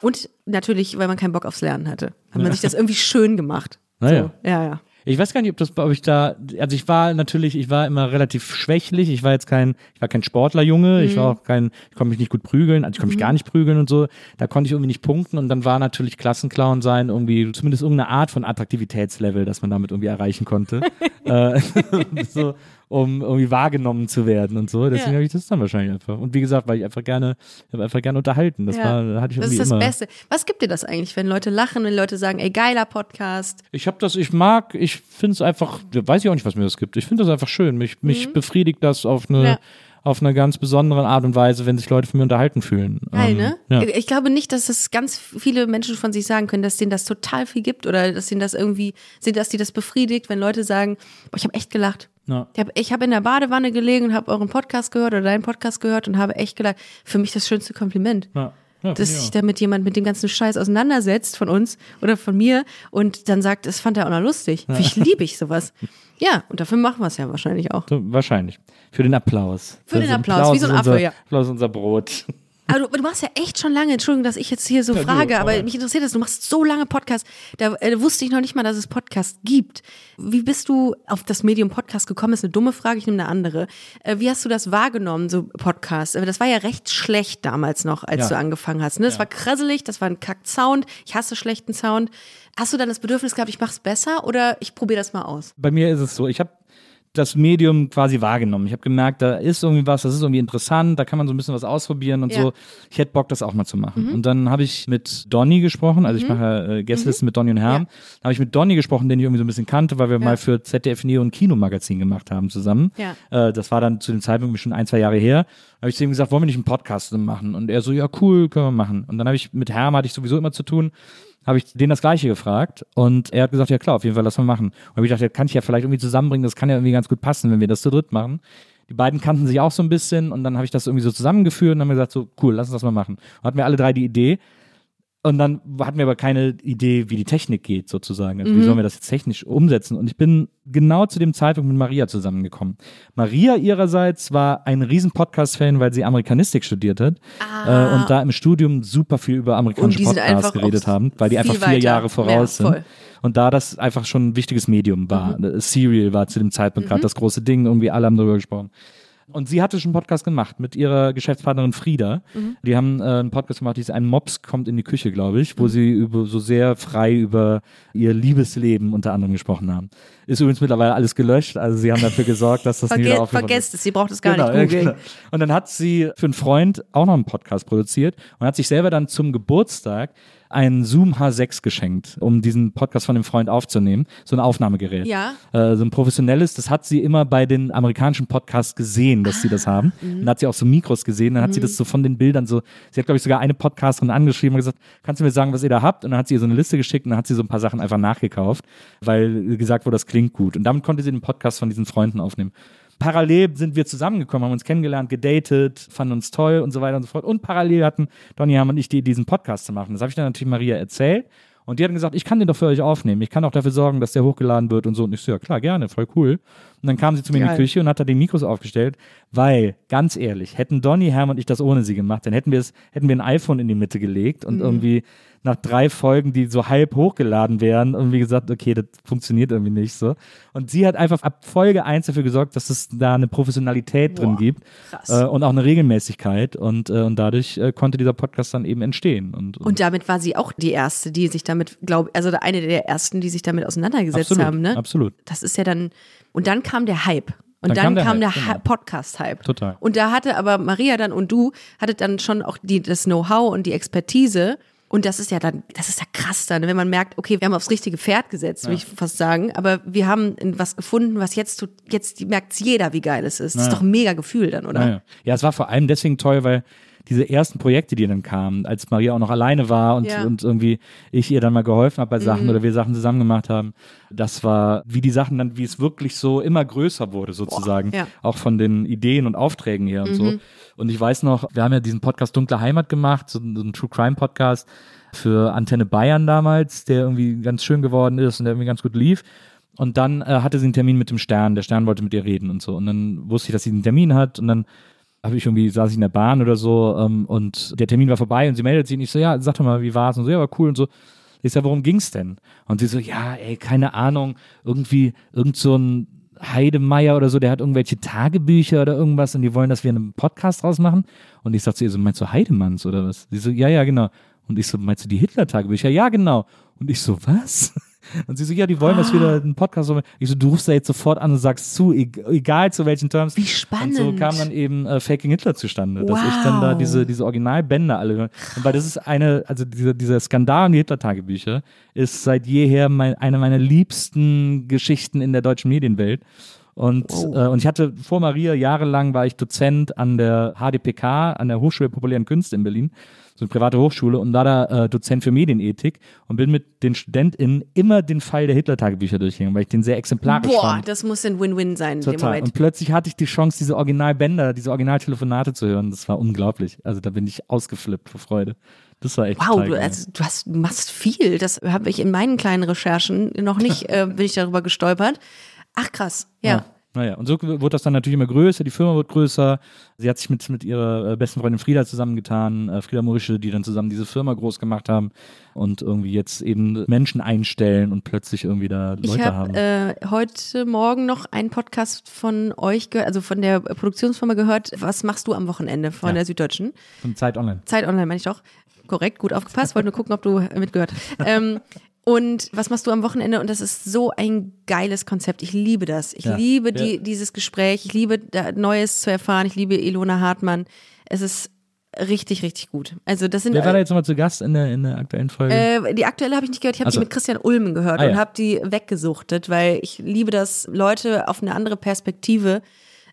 Und natürlich, weil man keinen Bock aufs Lernen hatte. Hat man sich das irgendwie schön gemacht. Naja. So, ja, ja. Ich weiß gar nicht, ob das, ob ich da, also ich war natürlich, ich war immer relativ schwächlich. Ich war jetzt kein, ich war kein Sportlerjunge. Ich war auch kein, ich konnte mich nicht gut prügeln. Also ich konnte mich gar nicht prügeln und so. Da konnte ich irgendwie nicht punkten. Und dann war natürlich Klassenclown sein irgendwie zumindest irgendeine Art von Attraktivitätslevel, das man damit irgendwie erreichen konnte. äh, so, um irgendwie wahrgenommen zu werden und so. Deswegen Ja. habe ich das dann wahrscheinlich einfach. Und wie gesagt, weil ich einfach gerne, ich habe einfach gerne unterhalten. Das ja. war, hatte ich das ist das immer. Beste. Was gibt dir das eigentlich, wenn Leute lachen, wenn Leute sagen, ey, geiler Podcast? Ich habe das, ich mag, ich finde es einfach, weiß ich auch nicht, was mir das gibt. Ich finde das einfach schön. Mich, mich befriedigt das auf eine, Mhm. Ja. auf eine ganz besondere Art und Weise, wenn sich Leute von mir unterhalten fühlen. Geil, Ähm, ne? Ja. Ich glaube nicht, dass es ganz viele Menschen von sich sagen können, dass denen das total viel gibt oder dass ihnen das irgendwie, dass die das befriedigt, wenn Leute sagen, boah, ich habe echt gelacht. Ja. Ich habe in der Badewanne gelegen und habe euren Podcast gehört oder deinen Podcast gehört und habe echt gelacht. Für mich das schönste Kompliment. Ja. Ja, dass sich damit jemand mit dem ganzen Scheiß auseinandersetzt von uns oder von mir und dann sagt, das fand er auch noch lustig. Ich liebe ich sowas. Ja, und dafür machen wir es ja wahrscheinlich auch. So, wahrscheinlich. Für den Applaus. Für den Das Applaus, wie so ein Affe, ja. Applaus unser Brot. Aber du, du machst ja echt schon lange, Entschuldigung, dass ich jetzt hier so Ja, du, frage, aber aber- mich interessiert das, du machst so lange Podcast, da äh, wusste ich noch nicht mal, dass es Podcast gibt. Wie bist du auf das Medium Podcast gekommen? Ist eine dumme Frage, ich nehme eine andere. Äh, wie hast du das wahrgenommen, so Podcast? Aber das war ja recht schlecht damals noch, als Ja. du angefangen hast. Ne? Das war krasselig, das war ein Kack-Sound, ich hasse schlechten Sound. Hast du dann das Bedürfnis gehabt, ich mach's besser oder ich probiere das mal aus? Bei mir ist es so, ich habe das Medium quasi wahrgenommen. Ich habe gemerkt, da ist irgendwie was, das ist irgendwie interessant, da kann man so ein bisschen was ausprobieren und Ja. Mhm. so. Ich hätte Bock, das auch mal zu machen. Und dann habe ich mit Donny gesprochen, also ich mache äh, Gästelisten mit Donny und Herm. Dann habe ich mit Donny gesprochen, den ich irgendwie so ein bisschen kannte, weil wir mal für ZDF Neo ein Kinomagazin gemacht haben zusammen. Ja. Äh, das war dann zu dem Zeitpunkt schon ein, zwei Jahre her. Da habe ich zu ihm gesagt, wollen wir nicht einen Podcast machen? Und er so, ja cool, können wir machen. Und dann habe ich mit Herm hatte ich sowieso immer zu tun habe ich den das gleiche gefragt und er hat gesagt, ja klar, auf jeden Fall, lass mal machen. Und ich gedacht, ja, kann ich ja vielleicht irgendwie zusammenbringen, das kann ja irgendwie ganz gut passen, wenn wir das zu dritt machen. Die beiden kannten sich auch so ein bisschen und dann habe ich das irgendwie so zusammengeführt und haben gesagt, so cool, lass uns das mal machen. Und hatten wir alle drei die Idee. Und dann hatten wir aber keine Idee, wie die Technik geht, sozusagen. Also wie sollen wir das jetzt technisch umsetzen? Und ich bin genau zu dem Zeitpunkt mit Maria zusammengekommen. Maria ihrerseits war ein riesen Podcast-Fan, weil sie Amerikanistik studiert hat äh, und da im Studium super viel über amerikanische Podcasts geredet haben, weil die einfach vier weiter. Jahre voraus Ja, sind. Und da das einfach schon ein wichtiges Medium war. Mhm. Serial war zu dem Zeitpunkt gerade das große Ding, irgendwie alle haben darüber gesprochen. Und sie hatte schon einen Podcast gemacht mit ihrer Geschäftspartnerin Frieda. Mhm. Die haben äh, einen Podcast gemacht, die ist ein Mops kommt in die Küche, glaube ich, wo Mhm. sie über, so sehr frei über ihr Liebesleben unter anderem gesprochen haben. Ist übrigens mittlerweile alles gelöscht, also sie haben dafür gesorgt, dass das nie wieder Verge aufgekommen ist. vergesst es, sie braucht es gar Genau, nicht ja, googeln. genau. Und dann hat sie für einen Freund auch noch einen Podcast produziert und hat sich selber dann zum Geburtstag einen Zoom H6 geschenkt, um diesen Podcast von dem Freund aufzunehmen. So ein Aufnahmegerät. Ja. Äh, so ein professionelles. Das hat sie immer bei den amerikanischen Podcasts gesehen, dass sie das Ah, haben. mhm. Und dann hat sie auch so Mikros gesehen. Dann hat sie das so von den Bildern so, sie hat glaube ich sogar eine Podcasterin angeschrieben und gesagt, kannst du mir sagen, was ihr da habt? Und dann hat sie ihr so eine Liste geschickt und dann hat sie so ein paar Sachen einfach nachgekauft, weil gesagt wurde, das klingt gut. Und damit konnte sie den Podcast von diesen Freunden aufnehmen. Parallel sind wir zusammengekommen, haben uns kennengelernt, gedatet, fanden uns toll und so weiter und so fort. Und parallel hatten Donny Ham und ich die, diesen Podcast zu machen. Das habe ich dann natürlich Maria erzählt. Und die hat dann gesagt, ich kann den doch für euch aufnehmen. Ich kann auch dafür sorgen, dass der hochgeladen wird und so. Und ich so, ja klar, gerne, voll cool. Und dann kam sie zu mir in Geil. die Küche und hat da die Mikros aufgestellt, weil, ganz ehrlich, hätten Donny, Herm und ich das ohne sie gemacht, dann hätten wir es, hätten wir ein iPhone in die Mitte gelegt und irgendwie nach drei Folgen, die so halb hochgeladen wären, irgendwie gesagt, okay, das funktioniert irgendwie nicht so. Und sie hat einfach ab Folge eins dafür gesorgt, dass es da eine Professionalität drin Boah, gibt krass. äh, und auch eine Regelmäßigkeit und, äh, und dadurch äh, konnte dieser Podcast dann eben entstehen. Und, Und damit war sie auch die erste, die sich damit, glaube also eine der ersten, die sich damit auseinandergesetzt absolut, haben, ne? absolut. Das ist ja dann, und dann kam der Hype. Und Dann dann, kam der der, genau. Podcast-Hype. Total. Und da hatte aber Maria dann und du, hattet dann schon auch die, das Know-how und die Expertise. Und das ist ja dann, das ist ja krass dann, wenn man merkt, okay, wir haben aufs richtige Pferd gesetzt, würde ich fast sagen. Aber wir haben was gefunden, was jetzt tut, jetzt merkt jeder, wie geil es ist. Das ist doch ein mega Gefühl dann, oder? Ja, ja. ja, es war vor allem deswegen toll, weil diese ersten Projekte, die dann kamen, als Maria auch noch alleine war und, Ja. Mhm. und irgendwie ich ihr dann mal geholfen habe bei Sachen oder wir Sachen zusammen gemacht haben, das war, wie die Sachen dann, wie es wirklich so immer größer wurde sozusagen, ja. Mhm. auch von den Ideen und Aufträgen her und so. Und ich weiß noch, wir haben ja diesen Podcast Dunkle Heimat gemacht, so, ein- so ein True Crime Podcast für Antenne Bayern damals, der irgendwie ganz schön geworden ist und der irgendwie ganz gut lief. Und dann äh, hatte sie einen Termin mit dem Stern. Der Stern wollte mit ihr reden und so. Und dann wusste ich, dass sie einen Termin hat. Und dann habe ich irgendwie, saß ich in der Bahn oder so ähm, und der Termin war vorbei und sie meldet sich und ich so, ja, sag doch mal, wie war's? Und so, ja, war cool und so. Ich sag, worum ging's denn? Und sie so, ja, ey, keine Ahnung, irgendwie, irgend so ein Heidemeier oder so, der hat irgendwelche Tagebücher oder irgendwas und die wollen, dass wir einen Podcast draus machen. Und ich sag zu ihr so, meinst du Heidemanns oder was? Sie so, ja, ja, genau. Und ich so, meinst du die Hitler-Tagebücher? Ja, genau. Und ich so, was? Und sie so, ja, die wollen, dass wir da einen Podcast machen. Ich so, du rufst da jetzt sofort an und sagst zu, e- egal zu welchen Terms. Wie spannend. Und so kam dann eben äh, Faking Hitler zustande, dass ich dann da Wow. diese, diese Originalbänder alle, und weil das ist eine, also dieser, dieser Skandal um die Hitler-Tagebücher ist seit jeher mein, eine meiner liebsten Geschichten in der deutschen Medienwelt. Und, äh, und ich hatte vor Maria jahrelang war ich Dozent an der HDPK, an der Hochschule der Populären Künste in Berlin, so eine private Hochschule und war da äh, Dozent für Medienethik und bin mit den StudentInnen immer den Fall der Hitler-Tagebücher durchgegangen, weil ich den sehr exemplarisch Boah, fand. das muss ein Win-Win sein in dem Total. Moment. Und plötzlich hatte ich die Chance, diese Originalbänder, diese Originaltelefonate zu hören. Das war unglaublich. Also da bin ich ausgeflippt vor Freude. Das war echt Wow, total du, also, du, hast, machst viel. Das habe ich in meinen kleinen Recherchen noch nicht, äh, bin ich darüber gestolpert. Ach krass, ja. Naja, und so wurde das dann natürlich immer größer, die Firma wird größer. Sie hat sich mit, mit ihrer äh, besten Freundin Frieda zusammengetan, äh, Frieda Morische, die dann zusammen diese Firma groß gemacht haben und irgendwie jetzt eben Menschen einstellen und plötzlich irgendwie da Ich Leute habe haben. äh, heute Morgen noch einen Podcast von euch gehört, also von der Produktionsfirma gehört. Was machst du am Wochenende von Ja. der Süddeutschen? Von Zeit Online. Zeit Online, meine ich doch. Korrekt, gut aufgepasst. Wollte nur gucken, ob du mitgehört. Ähm, und was machst du am Wochenende? Und das ist so ein geiles Konzept. Ich liebe das. Ich Ja. liebe Ja. die, dieses Gespräch. Ich liebe Neues zu erfahren. Ich liebe Ilona Hartmann. Es ist richtig, richtig gut. Also das sind Wer war da jetzt nochmal zu Gast in der, in der aktuellen Folge? äh, die aktuelle habe ich nicht gehört. Ich habe Ach so. die mit Christian Ulmen gehört Ah, und ja. habe die weggesuchtet, weil ich liebe das, Leute auf eine andere Perspektive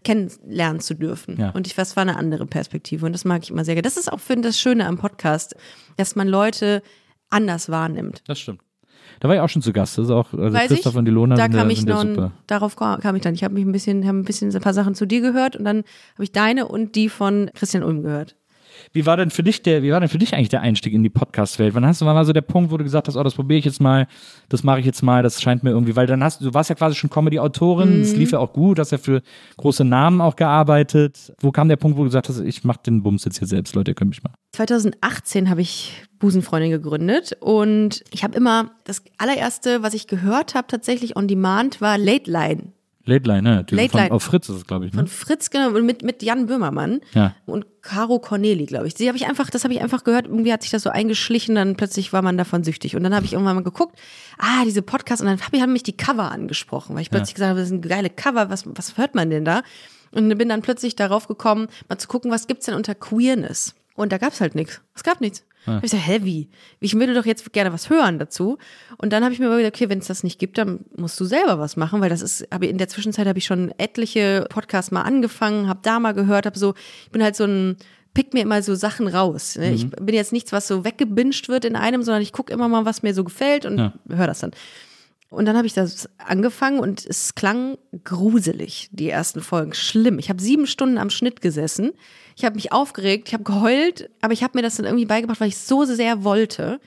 kennenlernen zu dürfen. Ja. Und ich was war eine andere Perspektive und das mag ich immer sehr gerne. Das ist auch finde das Schöne am Podcast, dass man Leute anders wahrnimmt. das stimmt. Da war ich auch schon zu Gast. Das ist auch, also Weiß Christoph ich, und Ilona da sind, kam ja- ich noch, super. darauf kam ich dann. Ich habe mich ein bisschen, habe ein bisschen ein paar Sachen zu dir gehört und dann habe ich deine und die von Christian Ulm gehört. Wie war denn für dich der, wie war denn für dich eigentlich der Einstieg in die Podcast-Welt? Wann hast du, wann war so der Punkt, wo du gesagt hast, oh, das probiere ich jetzt mal, das mache ich jetzt mal, das scheint mir irgendwie, weil dann hast du, du warst ja quasi schon Comedy-Autorin, es Mhm. lief ja auch gut, hast ja für große Namen auch gearbeitet. Wo kam der Punkt, wo du gesagt hast, ich mache den Bums jetzt hier selbst, Leute, ihr könnt mich mal. 2018 habe ich Busenfreundin gegründet und ich habe immer das allererste, was ich gehört habe, tatsächlich on demand, war Late Line Late Line, ne? Natürlich. Late Von, Line. Auf Fritz ist es, glaube ich, ne? von Fritz genau und mit mit Jan Böhmermann Ja. und Caro Corneli, glaube ich. Die habe ich einfach, das habe ich einfach gehört. Irgendwie hat sich das so eingeschlichen, dann plötzlich war man davon süchtig und dann habe ich irgendwann mal geguckt, ah diese Podcasts und dann hab ich, haben mich die Cover angesprochen, weil ich plötzlich gesagt habe, das sind geile Cover, was was hört man denn da? Und bin dann plötzlich darauf gekommen, mal zu gucken, was gibt's denn unter Queerness? Und da gab's halt nichts. Es gab nichts. Hab Ich so, hä, wie? Ich würde doch jetzt gerne was hören dazu. Und dann habe ich mir überlegt, okay, wenn es das nicht gibt, dann musst du selber was machen, weil das ist, aber in der Zwischenzeit habe ich schon etliche Podcasts mal angefangen, habe da mal gehört, habe so, ich bin halt so ein, pick mir immer so Sachen raus. Ne? Ich bin jetzt nichts, was so weggebinged wird in einem, sondern ich gucke immer mal, was mir so gefällt und Ja. höre das dann. Und dann habe ich das angefangen und es klang gruselig, die ersten Folgen. Schlimm. Ich habe sieben Stunden am Schnitt gesessen. Ich habe mich aufgeregt, ich habe geheult, aber ich habe mir das dann irgendwie beigebracht, weil ich so sehr wollte.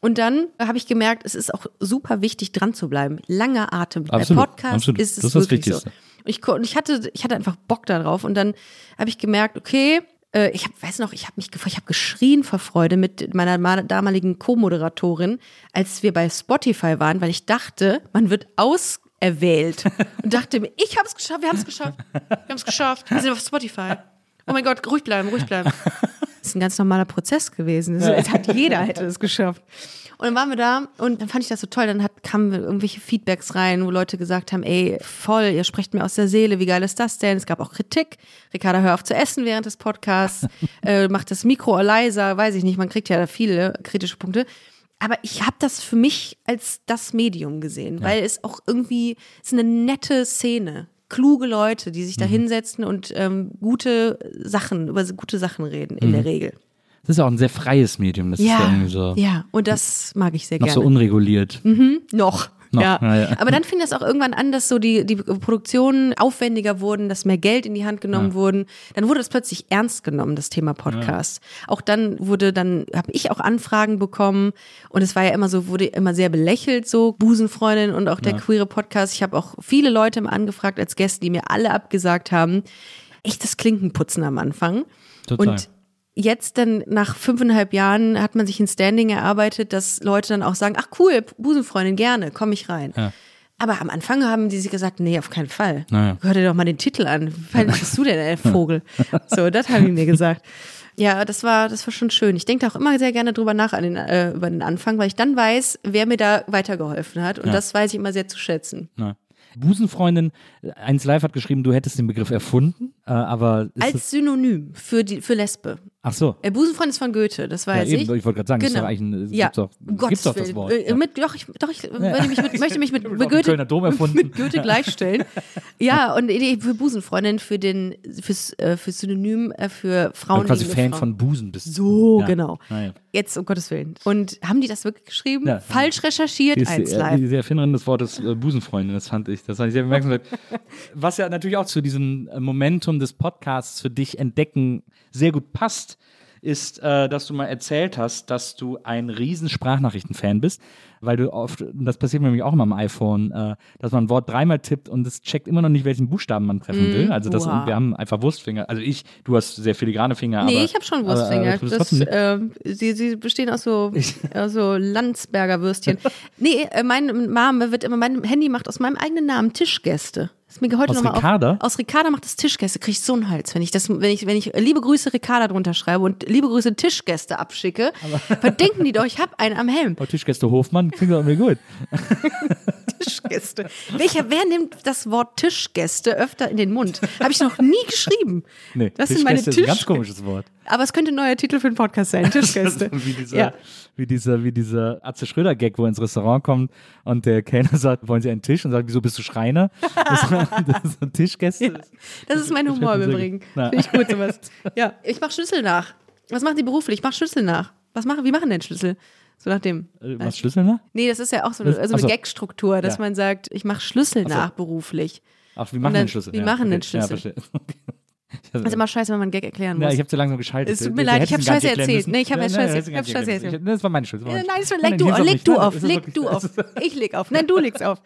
Und dann habe ich gemerkt, es ist auch super wichtig, dran zu bleiben. Langer Atem. Absolut, Bei Podcast absolut. ist es Das ist das wirklich Wichtigste. so. Und ich, und ich hatte, ich hatte einfach Bock darauf. Und dann habe ich gemerkt, okay, äh, ich hab, weiß noch, ich habe mich, ich habe geschrien vor Freude mit meiner ma- damaligen Co-Moderatorin, als wir bei Spotify waren, weil ich dachte, man wird auserwählt und dachte mir, ich habe es geschafft, wir haben es geschafft, wir haben es geschafft, wir sind auf Spotify. Oh mein Gott, ruhig bleiben, ruhig bleiben. Das ist ein ganz normaler Prozess gewesen. Das, hat jeder hätte es geschafft. Und dann waren wir da und dann fand ich das so toll. Dann hat, kamen irgendwelche Feedbacks rein, wo Leute gesagt haben, ey, voll, ihr sprecht mir aus der Seele, wie geil ist das denn? Es gab auch Kritik. Ricarda, hör auf zu essen während des Podcasts, äh, macht das Mikro leiser, weiß ich nicht, man kriegt ja viele kritische Punkte. Aber ich habe das für mich als das Medium gesehen, weil es auch irgendwie es ist eine nette Szene. Kluge Leute, die sich da hinsetzen und ähm, gute Sachen, über gute Sachen reden, in der Regel. Das ist ja auch ein sehr freies Medium. Das ist ja irgendwie so, ja, und das mag ich sehr noch gerne. so unreguliert. Noch. Noch, Ja. ja, ja. Aber dann fing das auch irgendwann an, dass so die, die Produktionen aufwendiger wurden, dass mehr Geld in die Hand genommen wurden. Dann wurde es plötzlich ernst genommen, das Thema Podcast. Auch dann wurde dann, habe ich auch Anfragen bekommen und es war ja immer so, wurde immer sehr belächelt, so Busenfreundin und auch der queere Podcast. Ich habe auch viele Leute mal angefragt als Gäste, die mir alle abgesagt haben. echtes Klinkenputzen am Anfang. Total. Und jetzt dann nach fünfeinhalb Jahren hat man sich ein Standing erarbeitet, dass Leute dann auch sagen, ach cool, Busenfreundin, gerne, komm ich rein. Ja. Aber am Anfang haben die sich gesagt, nee, auf keinen Fall. Naja. Hör dir doch mal den Titel an. Weit bist du denn, ey, Vogel? So, das haben die mir gesagt. Ja, das war, das war schon schön. Ich denke da auch immer sehr gerne drüber nach an den, äh, über den Anfang, weil ich dann weiß, wer mir da weitergeholfen hat. Und Ja. das weiß ich immer sehr zu schätzen. Ja. Busenfreundin, äh, eins live hat geschrieben, du hättest den Begriff erfunden, äh, aber ist Als Synonym für die, für Lesbe. ach so. Äh, Busenfreund ist von Goethe, das Ja, weiß eben, ich. ich wollte gerade sagen, ist Genau. doch eigentlich ein, Ja, gibt's doch, Gottes gibt's doch das. Wort. Äh, Ja. Mit, doch, ich, doch, ich möchte mich mit, möchte mich mit, mit Goethe, mit Goethe gleichstellen. ja, und für Busenfreundin, für den, fürs, äh, fürs Synonym, äh, für Frauen. du quasi Fan von Busen bist. So, Ja. genau. Naja. Jetzt, um Gottes Willen. Und haben die das wirklich geschrieben? Ja. Falsch recherchiert, ist eins die, äh, live. die Erfinderin des Wortes Busenfreundin, das fand ich, das fand ich sehr bemerkenswert. Was ja natürlich auch zu diesem äh, Des Podcasts für dich entdecken sehr gut passt, ist, äh, dass du mal erzählt hast, dass du ein riesen Sprachnachrichten-Fan bist, weil du oft, das passiert mir nämlich auch immer am iPhone, äh, dass man ein Wort dreimal tippt und es checkt immer noch nicht, welchen Buchstaben man treffen will. Also das, Mm, wow. wir haben einfach Wurstfinger. Also ich, du hast sehr filigrane Finger. Nee, aber, ich habe schon aber- Wurstfinger. aber bist das, ähm, sie, sie bestehen aus so, aus so Landsberger Würstchen. nee, äh, meine Mom wird immer, mein Handy macht aus meinem eigenen Namen Tischgäste. Ist mir heute Aus noch mal Ricarda? Auf, aus Ricarda macht das Tischgäste, krieg ich so einen Hals, wenn ich das, wenn ich, wenn ich liebe Grüße Ricarda drunter schreibe und liebe Grüße Tischgäste abschicke, verdenken die doch, ich habe einen am Helm. Oh, Tischgäste Hofmann, klingt doch irgendwie gut. Tischgäste. Welcher, wer nimmt das Wort Tischgäste öfter in den Mund? Habe ich noch nie geschrieben. Nee, das sind meine Tischgäste ist ein ganz komisches Wort. Aber es könnte ein neuer Titel für den Podcast sein. Tischgäste. wie dieser, Ja. wie dieser, wie dieser Atze Schröder-Gag, wo er ins Restaurant kommt und der Kellner sagt, wollen Sie einen Tisch? Und sagt, wieso bist du Schreiner? Das, das ist ein Tischgäste. Das ist mein Humor im Übrigen. Finde ich gut, sowas. Ja, ich mache Schlüssel nach. Was machen die beruflich? Ich mache Schlüssel nach. Was machen, wie machen denn Schlüssel? So nach dem. Äh, Was Schlüssel, ne? Nee, das ist ja auch so eine, Das- so ach eine so. Gag-Struktur, dass Ja. man sagt, ich mache Schlüssel so. nach beruflich. Ach, wie machen dann- den Schlüssel? wie machen den Ja, Schlüssel? verstehe. Das ist immer scheiße, wenn man einen Gag erklären Ja, muss. ich habe zu langsam geschaltet. Es tut mir leid, ich hab ihn gar nicht Scheiße erzählt. Nee, ich hab Ja, Scheiße- ich hab Scheiße erzählt. Das war meine Schuld. Nein, leg du auf, leg du auf. Ich leg auf. Nein, du legst auf.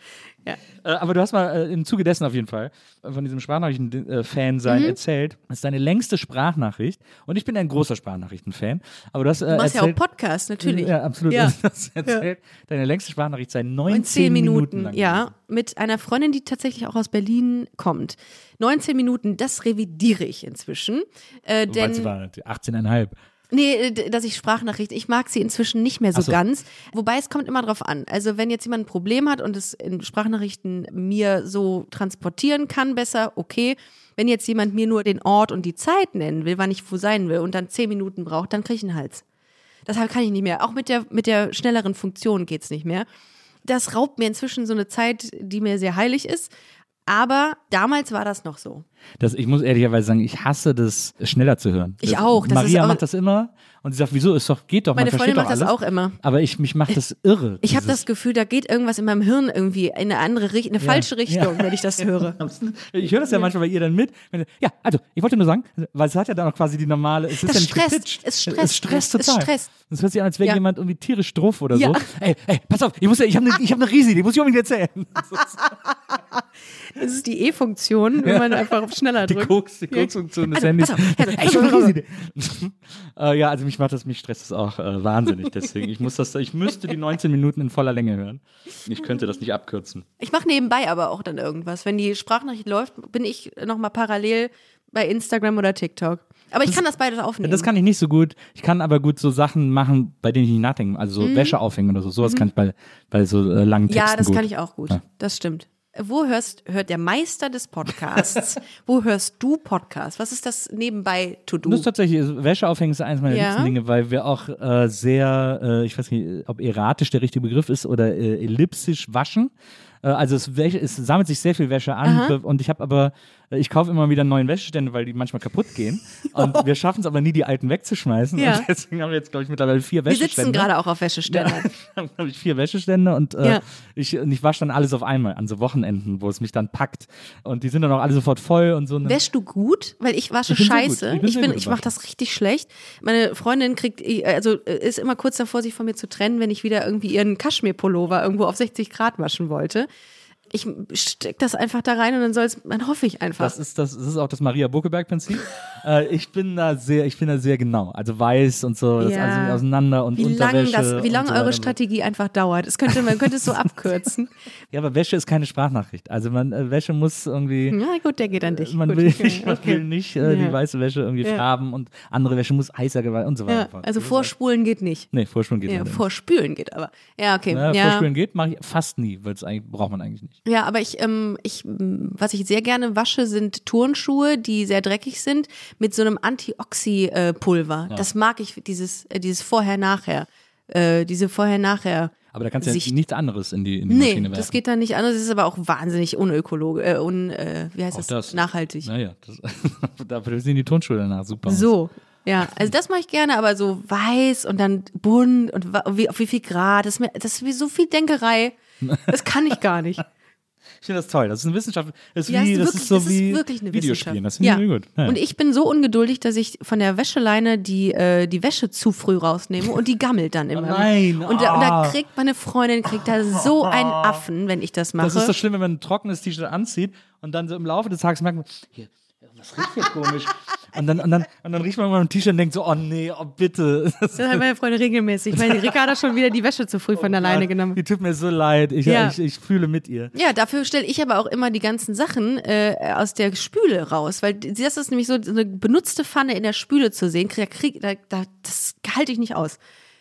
Ja. Äh, aber du hast mal äh, im Zuge dessen auf jeden Fall äh, von diesem Sprachnachrichten-Fan Mhm. sein erzählt. Das ist deine längste Sprachnachricht. Und ich bin ein großer Sprachnachrichten-Fan. Aber du hast äh, Du machst ja auch erzählt, Podcast, natürlich. Ja, absolut. Ja. Du hast erzählt, deine längste Sprachnachricht sei 19 Und 10 Minuten, Minuten, lang. ja, mit einer Freundin, die tatsächlich auch aus Berlin kommt. 19 Minuten, das revidiere ich inzwischen. Äh, denn sie war 18,5. Nee, äh, dass ich Sprachnachrichten, ich mag sie inzwischen nicht mehr so, so. ganz. Wobei es kommt immer drauf an. Also wenn jetzt jemand ein Problem hat und es in Sprachnachrichten mir so transportieren kann, besser, okay. Wenn jetzt jemand mir nur den Ort und die Zeit nennen will, wann ich wo sein will und dann zehn Minuten braucht, dann kriege ich einen Hals. Deshalb kann ich nicht mehr. Auch mit der, mit der schnelleren Funktion geht's nicht mehr. Das raubt mir inzwischen so eine Zeit, die mir sehr heilig ist. Aber damals war das noch so. Das, ich muss ehrlicherweise sagen, ich hasse das, schneller zu hören. Ich das, auch, das Maria ist auch- macht das immer und sie sagt, wieso, ist doch, geht doch, Meine Freundin macht doch das alles. auch immer. Aber ich, mich macht das irre. Ich habe das Gefühl, da geht irgendwas in meinem Hirn irgendwie in eine andere Richtung, eine falsche Richtung, wenn ich das höre. Ich höre das ja manchmal bei ihr dann mit. Ja, also, ich wollte nur sagen, weil es hat ja dann auch quasi die normale, es ist Das ja nicht stresst, es stresst, es stresst es total. stresst. Es hört sich an, als wäre Ja. jemand irgendwie tierisch drauf oder Ja. so. Ey, ey, pass auf, ich muss ja, ich habe eine ich hab ne Risi, die muss ich unbedingt erzählen. Das ist die E-Funktion, wenn man einfach auf schneller Die drückt. Koks, die Koks-Funktion des Handys. ja, also mich macht das, mich stresst das auch äh, wahnsinnig. Deswegen, ich muss das, ich müsste die 19 Minuten in voller Länge hören. Ich könnte das nicht abkürzen. Ich mache nebenbei aber auch dann irgendwas. Wenn die Sprachnachricht läuft, bin ich nochmal parallel bei Instagram oder TikTok. Aber ich kann das beides aufnehmen. Das kann ich nicht so gut. Ich kann aber gut so Sachen machen, bei denen ich nicht nachdenke. Also so Wäsche aufhängen oder so. Sowas kann ich bei, bei so äh, langen Texten Mhm. ja, das gut. kann ich auch gut. Ja. Das stimmt. Wo hörst, hört der Meister des Podcasts? wo hörst du Podcast? Was ist das nebenbei to do? Das ist tatsächlich, also Wäsche aufhängen ist eines meiner Ja. liebsten Dinge, weil wir auch äh, sehr, äh, ich weiß nicht, ob erratisch der richtige Begriff ist oder äh, ellipsisch waschen. Äh, also es, es sammelt sich sehr viel Wäsche an be- und ich habe aber, ich kaufe immer wieder neuen Wäschestände, weil die manchmal kaputt gehen. Und wir schaffen es aber nie, die alten wegzuschmeißen. Ja. Und deswegen haben wir jetzt, glaube ich, mittlerweile vier Wir Wäschestände. sitzen gerade auch auf Wäscheständern. dann habe ich vier Wäschestände und, äh, Ja. ich, und ich wasche dann alles auf einmal an so Wochenenden, wo es mich dann packt. Und die sind dann auch alle sofort voll und so. Wäschst du gut? Weil ich wasche Ich sehr gut. scheiße. Ich bin Ich, ich mache das richtig schlecht. Meine Freundin kriegt, also äh, ist immer kurz davor, sich von mir zu trennen, wenn ich wieder irgendwie ihren Kaschmir-Pullover irgendwo auf 60 Grad waschen wollte. Ich steck das einfach da rein und dann soll es, dann hoffe ich einfach. Das ist, das, das ist auch das Maria Buckeberg-Prinzip. äh, ich bin da sehr, ich bin da sehr genau. Also weiß und so, das Ja. alles auseinander und wie Unterwäsche das, wie lange so eure. Strategie einfach dauert. Es könnte, man könnte es so abkürzen. Ja, aber Wäsche ist keine Sprachnachricht. Also man, äh, Wäsche muss irgendwie. Na gut, der geht an dich. Man gut, will okay, nicht, man okay. will nicht äh, Ja. die weiße Wäsche irgendwie Ja. färben und andere Wäsche muss heißer gewalt und so weiter. Ja, also vorspulen geht nicht. Nee, Vorspulen geht Ja, nicht. vorspülen geht aber. Ja, okay. Ja, ja. Vorspülen geht, mache ich fast nie, weil es eigentlich braucht man eigentlich nicht. Ja, aber ich, ähm, ich, m, was ich sehr gerne wasche, sind Turnschuhe, die sehr dreckig sind, mit so einem Antioxy-Pulver. Das mag ich, dieses, äh, dieses Vorher-Nachher. Äh, diese Vorher-Nachher. Aber da kannst du ja nichts anderes in die, in die Nee, Maschine werfen. das geht dann nicht anders. Das ist aber auch wahnsinnig unökologisch, äh, un, äh, wie heißt Auch das? das. Nachhaltig. Naja, das, dafür sehen die Turnschuhe danach super. aus. So. Ja, also das mache ich gerne, aber so weiß und dann bunt und wie, auf wie viel Grad, das ist, mir, das ist wie so viel Denkerei. Das kann ich gar nicht. Ich finde das toll. Das ist eine Wissenschaft. Das ist, Ja, wie, ist das wirklich- ist so ist wie wirklich eine Videospielen. Das finde ich irgendwie gut. Ja. Und ich bin so ungeduldig, dass ich von der Wäscheleine die, äh, die Wäsche zu früh rausnehme und die gammelt dann immer. nein, Und, da, und da ah. kriegt meine Freundin kriegt da so einen Affen, wenn ich das mache. Das ist so schlimm, wenn man ein trockenes T-Shirt anzieht und dann so im Laufe des Tages merkt man, hier, was riecht hier komisch? Und dann, und, dann, und dann riecht man mal ein T-Shirt und denkt so, oh nee, oh bitte. Das das hat meine Freundin regelmäßig. Meine Rika hat da schon wieder die Wäsche zu früh von alleine genommen. Die tut mir so leid. Ich, Ja. ich, ich fühle mit ihr. Ja, dafür stelle ich aber auch immer die ganzen Sachen äh, aus der Spüle raus, weil das ist nämlich so so eine benutzte Pfanne in der Spüle zu sehen, krieg, krieg, da, da, das halte ich nicht aus.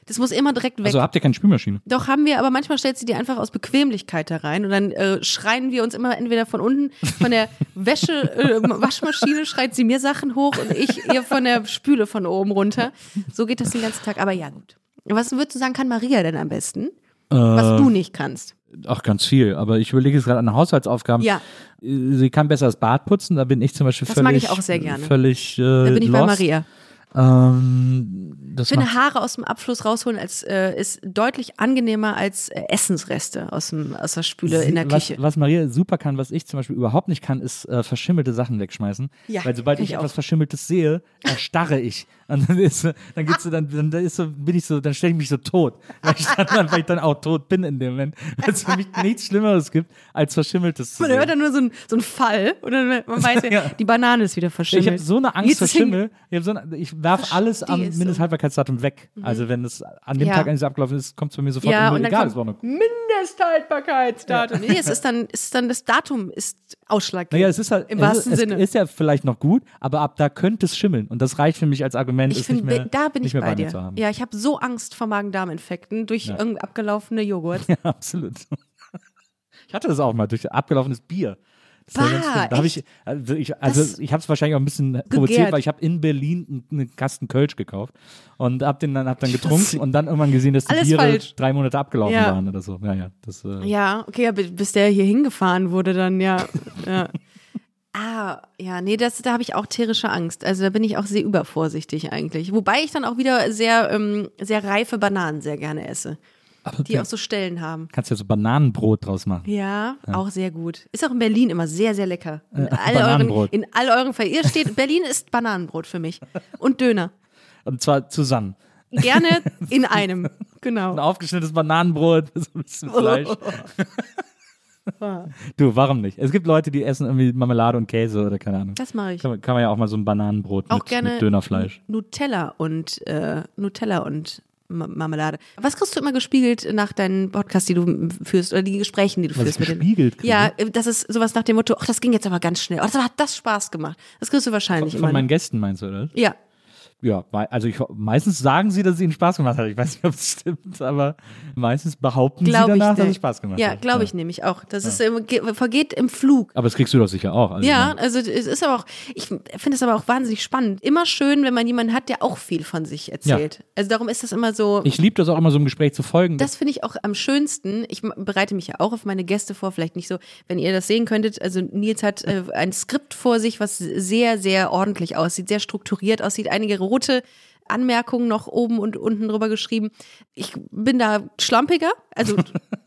Das muss immer direkt weg. Also habt ihr keine Spülmaschine? Doch haben wir, aber manchmal stellt sie die einfach aus Bequemlichkeit da rein und dann äh, schreien wir uns immer entweder von unten von der Wäsche äh, Waschmaschine schreit sie mir Sachen hoch und ich ihr von der Spüle von oben runter. So geht das den ganzen Tag. Aber ja gut. Was würdest du sagen, kann Maria denn am besten, was Äh, du nicht kannst? Ach, ganz viel. Aber ich überlege jetzt gerade an Haushaltsaufgaben. Ja. Äh, Sie kann besser das Bad putzen. Da bin ich zum Beispiel Das völlig. mag ich auch sehr gerne. Völlig. Äh, Da bin ich bei lost. Maria. Ähm, das Ich finde, Haare aus dem Abfluss rausholen als, äh, ist deutlich angenehmer als äh, Essensreste aus, dem, aus der Spüle in der was, Küche. was Maria super kann, was ich zum Beispiel überhaupt nicht kann, ist äh, verschimmelte Sachen wegschmeißen. Ja, Weil sobald ich ich etwas. Verschimmeltes sehe, erstarre ich. Und dann ist, dann geht's dann, dann, ist so, bin ich so, dann stelle ich mich so tot. Weil ich dann, weil ich dann auch tot bin in dem Moment. Weil es für mich nichts Schlimmeres gibt, als Verschimmeltes zu Man hört sehen. dann nur so ein, so ein Fall und dann man weiß, ja, die Banane ist wieder verschimmelt. Ich habe so eine Angst Jetzt vor Schimmel. Ich, so eine, ich werf alles am Verstehe es so. Mindesthaltbarkeitsdatum weg. Also wenn es an dem Ja. Tag, an dem es abgelaufen ist, kommt es bei mir sofort Ja, und Egal, Mindesthaltbarkeitsdatum. Nee, es ist dann, ist dann das Datum ist ausschlaggebend. Naja, es ist halt, Im es, wahrsten es Sinne. ist ja vielleicht noch gut, aber ab da könnte es schimmeln. Und das reicht für mich als Argument, ich finde, mehr, da bin nicht ich mehr bei mir dir. zu haben. Ja, ich habe so Angst vor Magen-Darm-Infekten durch Ja. abgelaufene Joghurt. Ja, absolut. Ich hatte das auch mal durch abgelaufenes Bier. War da habe ich, also ich, also ich habe es wahrscheinlich auch ein bisschen provoziert, Gegärt. weil ich habe in Berlin einen- Kasten Kölsch gekauft und habe den dann, hab dann getrunken und dann irgendwann gesehen, dass die Alles Biere falsch. drei Monate abgelaufen Ja. waren oder so. Ja, ja, das, äh, Ja, okay, ja, bis der hier hingefahren wurde, dann ja. ja. Ah, ja, nee, das, da habe ich auch tierische Angst. Also da bin ich auch sehr übervorsichtig eigentlich. Wobei ich dann auch wieder sehr, ähm, sehr reife Bananen sehr gerne esse, aber die auch so Stellen haben. kannst ja so Bananenbrot draus machen. Ja, auch sehr gut. Ist auch in Berlin immer sehr, sehr lecker. In all euren, Bananenbrot. in all euren Fall. Ihr steht, Berlin ist Bananenbrot für mich. Und Döner. Und zwar zusammen. Gerne in einem. Ein Genau. aufgeschnittenes Bananenbrot, so ein bisschen Fleisch. Du, warum nicht? Es gibt Leute, die essen irgendwie Marmelade und Käse oder keine Ahnung. Das mache ich. Kann man, kann man ja auch mal so ein Bananenbrot Auch mit, gerne mit Dönerfleisch. Nutella und äh, Nutella und Marmelade. Was kriegst du immer gespiegelt nach deinen Podcasts, die du führst oder die Gesprächen, die du Was führst ich mit gespiegelt den? Ja, äh, das ist sowas nach dem Motto, ach, das ging jetzt aber ganz schnell. Oh, das hat das Spaß gemacht. Das kriegst du wahrscheinlich Von immer. meinen Gästen meinst du, oder? ja, Ja, also ich, meistens sagen sie, dass es ihnen Spaß gemacht hat. Ich weiß nicht, ob es stimmt, aber meistens behaupten sie glaube ich. danach, dass es Spaß gemacht ja, hat. glaube ich nämlich auch. Das ist immer, ge- vergeht im Flug. Aber das kriegst du doch sicher auch. Also Ja, also es ist aber auch, ich finde es aber auch wahnsinnig spannend. Immer schön, wenn man jemanden hat, der auch viel von sich erzählt. Also darum ist das immer so. Ich liebe das auch immer so im Gespräch zu folgen. Das finde ich auch am schönsten. Ich bereite mich ja auch auf meine Gäste vor, vielleicht nicht so, wenn ihr das sehen könntet. Also Nils hat äh, ein Skript vor sich, was sehr, sehr ordentlich aussieht, sehr strukturiert aussieht. Einige rote Anmerkungen noch oben und unten drüber geschrieben. Ich bin da schlampiger, also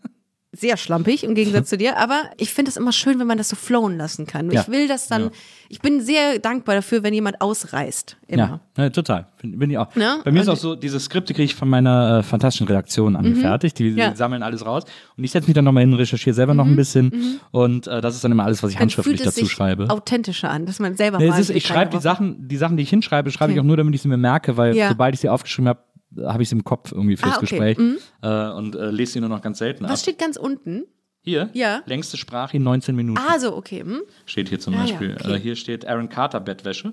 sehr schlampig im Gegensatz zu dir, aber ich finde es immer schön, wenn man das so flowen lassen kann. Ja. Ich will das dann, Ja. ich bin sehr dankbar dafür, wenn jemand ausreißt. Immer. Ja, ja total. Bin, bin ich auch. Ne? Bei mir ist auch so, diese Skripte kriege ich von meiner äh, fantastischen Redaktion angefertigt. Die, Mhm. Mhm. die sammeln alles raus. Und ich setze mich dann nochmal hin, recherchiere selber noch ein bisschen. Und äh, das ist dann immer alles, was ich Dann handschriftlich fühlt es dazu sich schreibe. authentischer an, dass man selber Nee, mal ist, ich schreibe die Sachen, die Sachen, die ich hinschreibe, schreibe ich Okay. auch nur, damit ich sie mir merke, weil sobald ich sie aufgeschrieben habe, habe ich sie im Kopf irgendwie fürs Ah, okay. Gespräch äh, und äh, lese sie nur noch ganz selten ab. Was steht ganz unten? Hier, Ja. längste Sprache in 19 Minuten. Ah, so, okay. Hm? Steht hier zum Ah, ja, Beispiel. okay. äh, hier steht Aaron Carter Bettwäsche.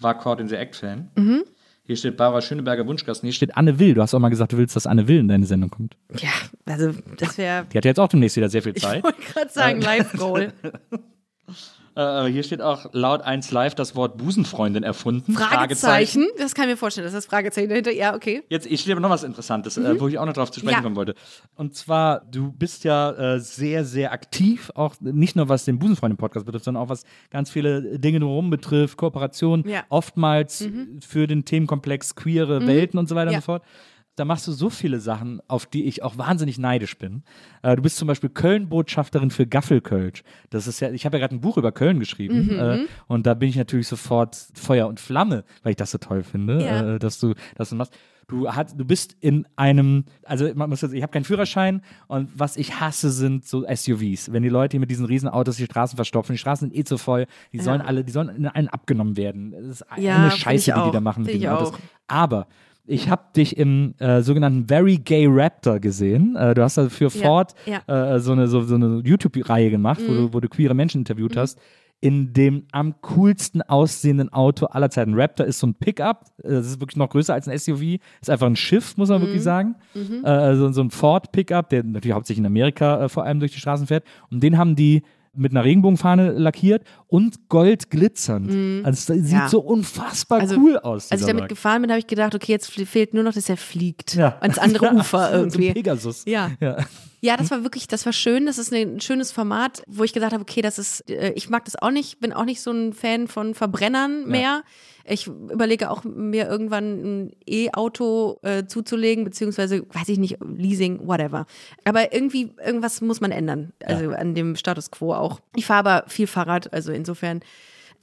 War Cord in the Act-Fan. Mhm. Hier steht Barbara Schöneberger Wunschkasten. Hier steht Anne Will. Du hast auch mal gesagt, du willst, dass Anne Will in deine Sendung kommt. Ja, also das wäre, Die hat ja jetzt auch demnächst wieder sehr viel ich Zeit. wollte gerade sagen, Live-Goal. Äh, hier steht auch laut 1 Live das Wort Busenfreundin erfunden. Fragezeichen. Das kann ich mir vorstellen, dass das Fragezeichen dahinter. Ja, okay. Jetzt ich steht aber noch was Interessantes, äh, wo ich auch noch drauf zu sprechen Mhm. Ja. kommen wollte. Und zwar, du bist ja äh, sehr, sehr aktiv, auch nicht nur was den Busenfreundin-Podcast betrifft, sondern auch was ganz viele Dinge drumherum betrifft, Kooperation, Ja. Mhm. oftmals für den Themenkomplex queere Welten und so weiter Ja. und so fort. Da machst du so viele Sachen, auf die ich auch wahnsinnig neidisch bin. Äh, du bist zum Beispiel Köln-Botschafterin für Gaffelkölsch. Das ist ja, ich habe ja gerade ein Buch über Köln geschrieben Mhm, äh, und da bin ich natürlich sofort Feuer und Flamme, weil ich das so toll finde, Ja. äh, dass du das machst. Du, hast, du bist in einem, also man muss jetzt, ich habe keinen Führerschein und was ich hasse sind so SUVs. Wenn die Leute hier mit diesen Riesenautos die Straßen verstopfen, die Straßen sind eh zu voll, die sollen alle, die sollen in allen abgenommen werden. Das ist Ja, eine Scheiße, die die da machen mit ich Autos. Aber ich habe dich im äh, sogenannten Very Gay Raptor gesehen. Äh, du hast da für Ford ja. Mhm. Äh, so eine, so, so eine YouTube-Reihe gemacht, wo, du, wo du queere Menschen interviewt hast. In dem am coolsten aussehenden Auto aller Zeiten. Raptor ist so ein Pickup. äh, Das ist wirklich noch größer als ein SUV. Ist einfach ein Schiff, muss man wirklich sagen. Äh, so, so ein Ford Pickup, der natürlich hauptsächlich in Amerika äh, vor allem durch die Straßen fährt. Und den haben die mit einer Regenbogenfahne lackiert und gold glitzernd. Also es sieht Ja. so unfassbar Also, cool aus. Als ich damit Wagen. gefahren bin, habe ich gedacht, okay, jetzt fehlt nur noch, dass er fliegt. Ja. Ans andere Ufer So irgendwie. Pegasus. Ja. ja. Ja, das war wirklich, das war schön. Das ist ein schönes Format, wo ich gesagt habe, okay, das ist, äh, ich mag das auch nicht, bin auch nicht so ein Fan von Verbrennern mehr. Ich überlege auch, mir irgendwann ein E-Auto äh, zuzulegen, beziehungsweise, weiß ich nicht, Leasing, whatever. Aber irgendwie, irgendwas muss man ändern. Also an dem Status quo auch. Ich fahre aber viel Fahrrad, also insofern.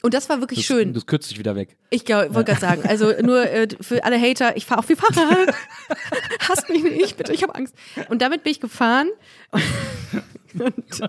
Und das war wirklich Das, schön. Das kürzt sich wieder weg. Ich wollte gerade sagen, also nur äh, für alle Hater, ich fahre auch viel Fahrrad. Hasst mich nicht, bitte, ich habe Angst. Und damit bin ich gefahren. Und,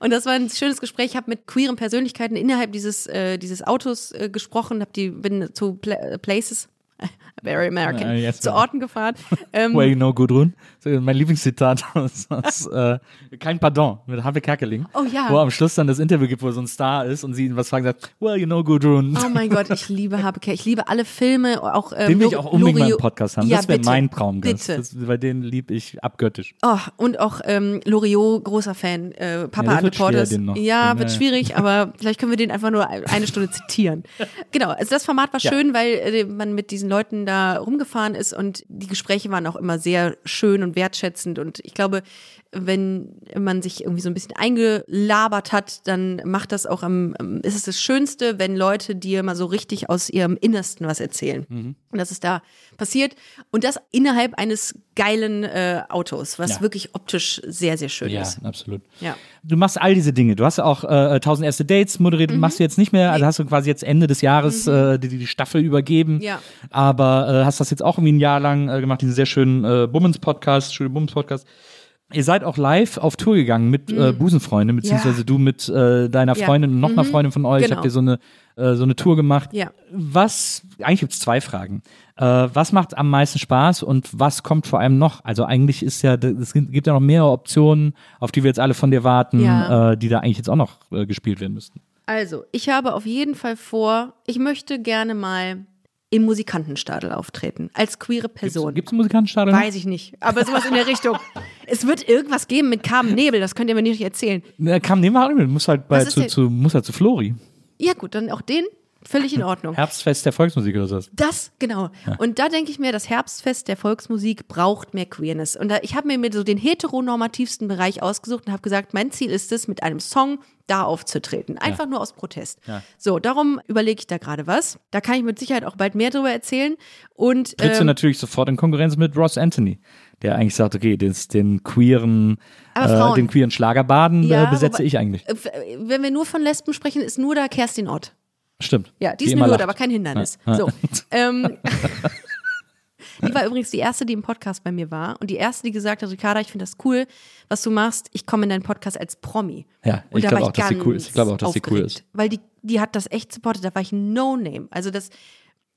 und das war ein schönes Gespräch. Ich habe mit queeren Persönlichkeiten innerhalb dieses, äh, dieses Autos äh, gesprochen, hab die, bin zu Pla äh, Places, very American, Ah, yes, zu. Orten gefahren. Ähm, Well, you know, Gudrun. Mein Lieblingszitat aus, aus äh, Kein Pardon mit Harvey Kerkeling. Oh ja. Wo am Schluss dann das Interview gibt, wo so ein Star ist und sie ihn was fragen sagt, Well, you know, Gudrun. Oh mein Gott, ich liebe Habeke. Ich liebe alle Filme, auch ähm, den will ich auch unbedingt mal im Podcast haben. Ja, das wäre mein Traumgast. Bitte. Das, weil den lieb ich abgöttisch. Oh, und auch ähm, Loriot, großer Fan. Äh, Papa Ja, das an wird the Porters. schwer, den noch. Ja, Den, wird äh, schwierig, aber vielleicht können wir den einfach nur eine Stunde zitieren. Genau, also das Format war Ja. schön, weil äh, man mit diesen Leuten da rumgefahren ist und die Gespräche waren auch immer sehr schön und wertschätzend. Und ich glaube, wenn man sich irgendwie so ein bisschen eingelabert hat, dann macht das auch am, ist es das Schönste, wenn Leute dir mal so richtig aus ihrem Innersten was erzählen. Mhm. Und das ist da passiert. Und das innerhalb eines geilen äh, Autos, was Ja. wirklich optisch sehr, sehr schön Ja, ist. absolut. Ja. Du machst all diese Dinge. Du hast ja auch äh, 1000 erste Dates moderiert, Mhm. machst du jetzt nicht mehr. Also hast du quasi jetzt Ende des Jahres äh, die, die Staffel übergeben. Ja. Aber äh, hast das jetzt auch irgendwie ein Jahr lang äh, gemacht, diesen sehr schönen äh, Bummens-Podcast, Studio Bummens-Podcast. Ihr seid auch live auf Tour gegangen mit äh, Busenfreundin, beziehungsweise du mit äh, deiner Mhm. Ja. Freundin und noch einer Freundin von euch. Genau. Habt ihr so eine, äh, so eine Tour gemacht. Ja. Was, eigentlich gibt es zwei Fragen. Äh, was macht am meisten Spaß und was kommt vor allem noch? Also eigentlich ist ja, es gibt ja noch mehrere Optionen, auf die wir jetzt alle von dir warten, Ja. äh, die da eigentlich jetzt auch noch äh, gespielt werden müssten. Also, ich habe auf jeden Fall vor, ich möchte gerne mal im Musikantenstadel auftreten, als queere Person. Gibt es einen Musikantenstadel? Weiß ich nicht, aber sowas in der Richtung. Es wird irgendwas geben mit Carmen Nebel, das könnt ihr mir nicht erzählen. Er nicht mit. Muss halt, bei, zu, zu, muss halt zu Flori. Ja gut, dann auch den. Völlig in Ordnung. Herbstfest der Volksmusik oder so. Das, genau. Und da denke ich mir, das Herbstfest der Volksmusik braucht mehr Queerness. Und da, ich habe mir so den heteronormativsten Bereich ausgesucht und habe gesagt, mein Ziel ist es, mit einem Song da aufzutreten. Einfach nur aus Protest. Ja. So, darum überlege ich da gerade was. Da kann ich mit Sicherheit auch bald mehr drüber erzählen. Und Trittst du ähm, natürlich sofort in Konkurrenz mit Ross Anthony, der eigentlich sagt, okay, den, den queeren, Aber äh, den queeren Schlagerbaden Ja, äh, besetze wobei- ich eigentlich. äh, wenn wir nur von Lesben sprechen, ist nur da Kerstin Ott. Stimmt. Ja, die Die ist eine Hürde, lacht. aber kein Hindernis. Ja. So. Ähm, die war übrigens die erste, die im Podcast bei mir war. Und die erste, die gesagt hat, Ricarda, ich finde das cool, was du machst. Ich komme in deinen Podcast als Promi. Ja, ich glaube auch, dass sie cool ist. Ich glaube auch, dass sie cool ist. Weil die, die hat das echt supportet. Da war ich No-Name. Also das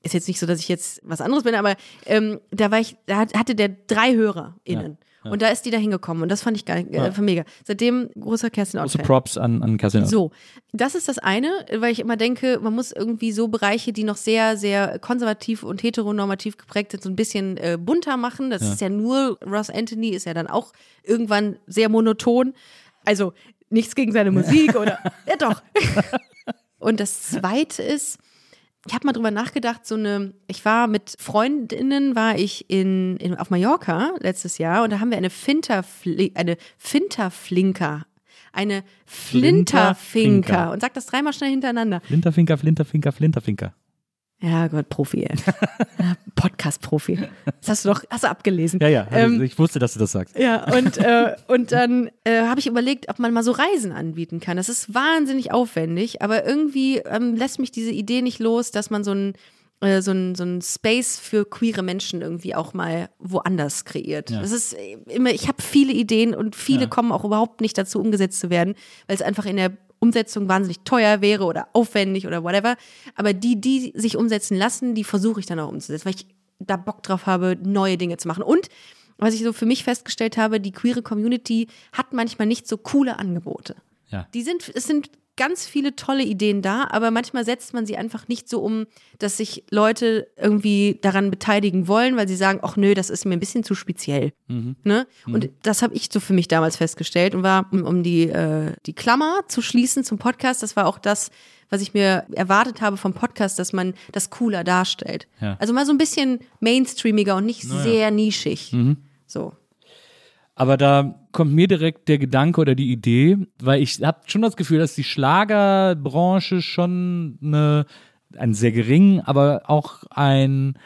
ist jetzt nicht so, dass ich jetzt was anderes bin, aber ähm, da war ich, da hat- hatte der drei HörerInnen. Und da ist die da hingekommen. Und das fand ich geil, äh, mega. Seitdem großer Kerstin Große Ott-Fan. Props an, an Kerstin Ott. So, das ist das eine, weil ich immer denke, man muss irgendwie so Bereiche, die noch sehr, sehr konservativ und heteronormativ geprägt sind, so ein bisschen äh, bunter machen. Das ist ja nur, Ross Anthony ist ja dann auch irgendwann sehr monoton. Also nichts gegen seine Musik oder, ja doch. Und das zweite ist, ich habe mal drüber nachgedacht, so eine, ich war mit Freundinnen, war ich in, in auf Mallorca letztes Jahr und da haben wir eine Finterfli eine Finterflinker, eine Flinterfinker Flinterfinker. und sag das dreimal schnell hintereinander. Flinterfinker, Flinterfinker, Flinterfinker. Ja Gott, Profi, ey. Ja, Podcast-Profi. Das hast du doch, hast du abgelesen. Ja, ja, Ähm, ich wusste, dass du das sagst. ja, und, äh, und dann äh, habe ich überlegt, ob man mal so Reisen anbieten kann. Das ist wahnsinnig aufwendig, aber irgendwie ähm, lässt mich diese Idee nicht los, dass man so ein äh, so ein, so ein Space für queere Menschen irgendwie auch mal woanders kreiert. Das ist immer, ich habe viele Ideen und viele Ja. kommen auch überhaupt nicht dazu, umgesetzt zu werden, weil es einfach in der Umsetzung wahnsinnig teuer wäre oder aufwendig oder whatever. Aber die, die sich umsetzen lassen, die versuche ich dann auch umzusetzen, weil ich da Bock drauf habe, neue Dinge zu machen. Und was ich so für mich festgestellt habe, die queere Community hat manchmal nicht so coole Angebote. Ja. Die sind, es sind ganz viele tolle Ideen da, aber manchmal setzt man sie einfach nicht so um, dass sich Leute irgendwie daran beteiligen wollen, weil sie sagen, ach nö, das ist mir ein bisschen zu speziell. Ne? Und das habe ich so für mich damals festgestellt und war, um, um die, äh, die Klammer zu schließen zum Podcast, das war auch das, was ich mir erwartet habe vom Podcast, dass man das cooler darstellt. Ja. Also mal so ein bisschen mainstreamiger und nicht sehr nischig. So. Aber da kommt mir direkt der Gedanke oder die Idee, weil ich habe schon das Gefühl, dass die Schlagerbranche schon eine, ein sehr gering, aber auch ein,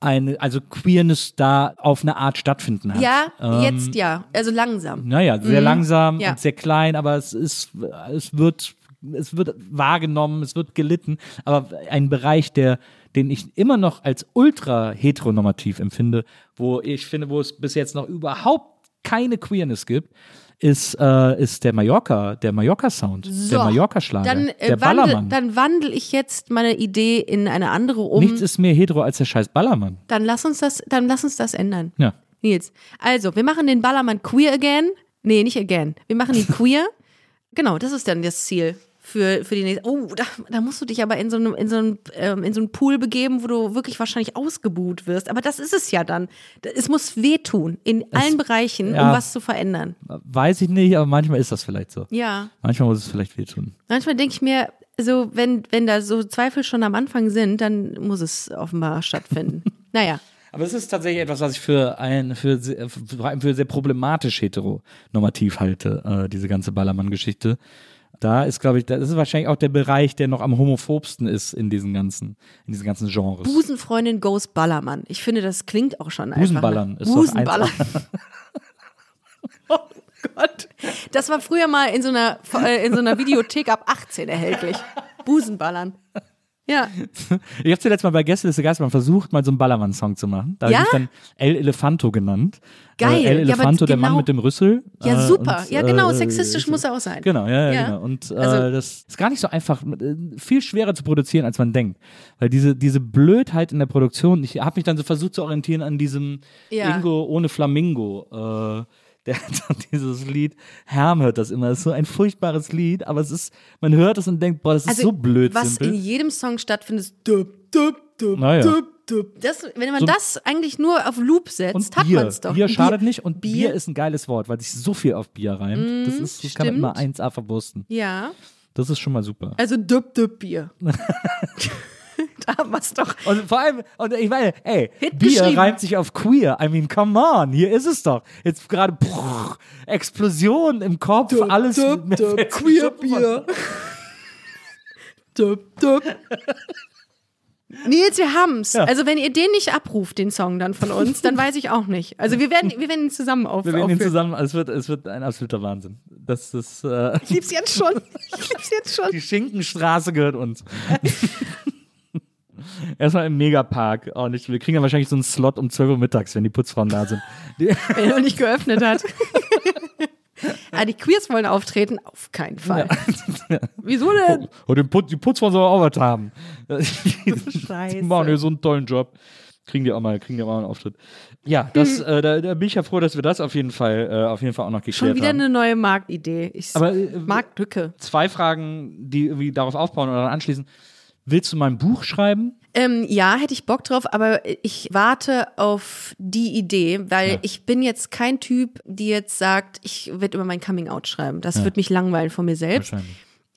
ein also Queerness da auf eine Art stattfinden hat. Ja, Ähm, jetzt ja. Also langsam. Naja, sehr langsam Ja. und sehr klein, aber es ist, es wird, es wird wahrgenommen, es wird gelitten. Aber ein Bereich, der, den ich immer noch als ultra heteronormativ empfinde, wo ich finde, wo es bis jetzt noch überhaupt keine Queerness gibt, ist, äh, ist der Mallorca, der Mallorca-Sound, der Mallorca-Schlager, Dann, äh, der wandel, Ballermann. dann wandel ich jetzt meine Idee in eine andere um. Nichts ist mehr hetero als der scheiß Ballermann. Dann lass uns das, dann lass uns das ändern. Ja. Nils. Also, wir machen den Ballermann queer again. Nee, nicht again. Wir machen ihn queer. genau, das ist dann das Ziel für, für die nächste. Oh, da, da musst du dich aber in so einem, in so einem, ähm, in so einen Pool begeben, wo du wirklich wahrscheinlich ausgebuht wirst. Aber das ist es ja dann. Es muss wehtun in allen Bereichen, ja. um was zu verändern. Weiß ich nicht, aber manchmal ist das vielleicht so. Ja. Manchmal muss es vielleicht wehtun. Manchmal denke ich mir, so, wenn, wenn da so Zweifel schon am Anfang sind, dann muss es offenbar stattfinden. naja. Aber es ist tatsächlich etwas, was ich für ein für allem für sehr problematisch heteronormativ halte, äh, diese ganze Ballermann-Geschichte. Da ist, glaube ich, das ist wahrscheinlich auch der Bereich, der noch am homophobsten ist in diesen ganzen, in diesen ganzen Genres. Busenfreundin goes Ballermann. Ich finde, das klingt auch schon Busenballern einfach. ist doch Busenballern. oh Gott. Das war früher mal in so einer, äh, in so einer Videothek ab 18 erhältlich. Busenballern. Ja. Ich habe zuletzt mal bei Gästeliste Geistermann versucht, mal so einen Ballermann-Song zu machen. Da Ja? habe ich dann El Elefanto genannt. Geil. Äh, El Ja, aber Elefanto, der Mann genau- mit dem Rüssel. Ja, Äh, super. und, ja, genau. äh, Sexistisch muss er auch sein. Genau, ja, ja, Ja. genau. Und äh, Also- das ist gar nicht so einfach, äh, viel schwerer zu produzieren, als man denkt. Weil diese, diese Blödheit in der Produktion, ich habe mich dann so versucht zu orientieren an diesem Ja. Ingo ohne Flamingo. Äh, der hat dann dieses Lied, Herm hört das immer, das ist so ein furchtbares Lied, aber es ist, man hört es und denkt, boah, das ist so blöd Also, Was simpel. in jedem Song stattfindet, ist dup, dup, dup, Naja. dup, dup. Das, wenn man das eigentlich nur auf Loop setzt, Und hat Bier. man es doch. Bier schadet nicht und Bier, Bier. ist ein geiles Wort, weil sich so viel auf Bier reimt. das ist, das kann man immer 1A verwursten. Ja. Das ist schon mal super. Also Düpp Düpp Bier. da haben wir's doch. Und vor allem, und ich meine, ey, Hit Bier reimt sich auf queer. I mean, come on, hier ist es doch. Jetzt gerade Explosion im Kopf, alles. mir fällt Queer Bier. Düpp Düpp. Nils, wir haben's. Ja. Also wenn ihr den nicht abruft, den Song dann von uns, dann weiß ich auch nicht. Also wir werden, wir werden ihn zusammen auf, Wir werden ihn zusammen, es wird, es wird ein absoluter Wahnsinn. Das ist, äh, Ich lieb's jetzt schon. Ich lieb's jetzt schon. die Schinkenstraße gehört uns. Erstmal im Megapark. Oh, nicht, wir kriegen ja wahrscheinlich so einen Slot um 12 Uhr mittags, wenn die Putzfrauen da sind. Wenn er noch nicht geöffnet hat. ah, die Queers wollen auftreten? Auf keinen Fall. Wieso denn? oh, den Putz, die Putzfrauen sollen auch was haben. Scheiße. Die machen hier so einen tollen Job. Kriegen die auch mal, kriegen die auch mal einen Auftritt. Ja, das, Hm. äh, da, da bin ich ja froh, dass wir das auf jeden Fall, äh, auf jeden Fall auch noch geklärt Schon wieder haben. eine neue Marktidee. Ich Aber, äh, Marktlücke. Zwei Fragen, die irgendwie darauf aufbauen oder anschließen. Willst du mal ein Buch schreiben? Ähm, ja, hätte ich Bock drauf, aber ich warte auf die Idee, weil Ja. ich bin jetzt kein Typ, die jetzt sagt, ich werde über mein Coming Out schreiben. Das wird mich langweilen von mir selbst.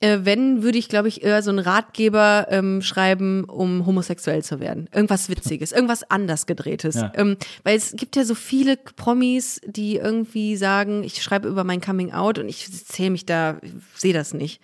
Äh, wenn, würde ich, glaube ich, eher so einen Ratgeber ähm, schreiben, um homosexuell zu werden. Irgendwas Witziges, irgendwas anders gedrehtes. Ja. Ähm, weil es gibt ja so viele Promis, die irgendwie sagen, ich schreibe über mein Coming Out und ich zähle mich da, sehe das nicht.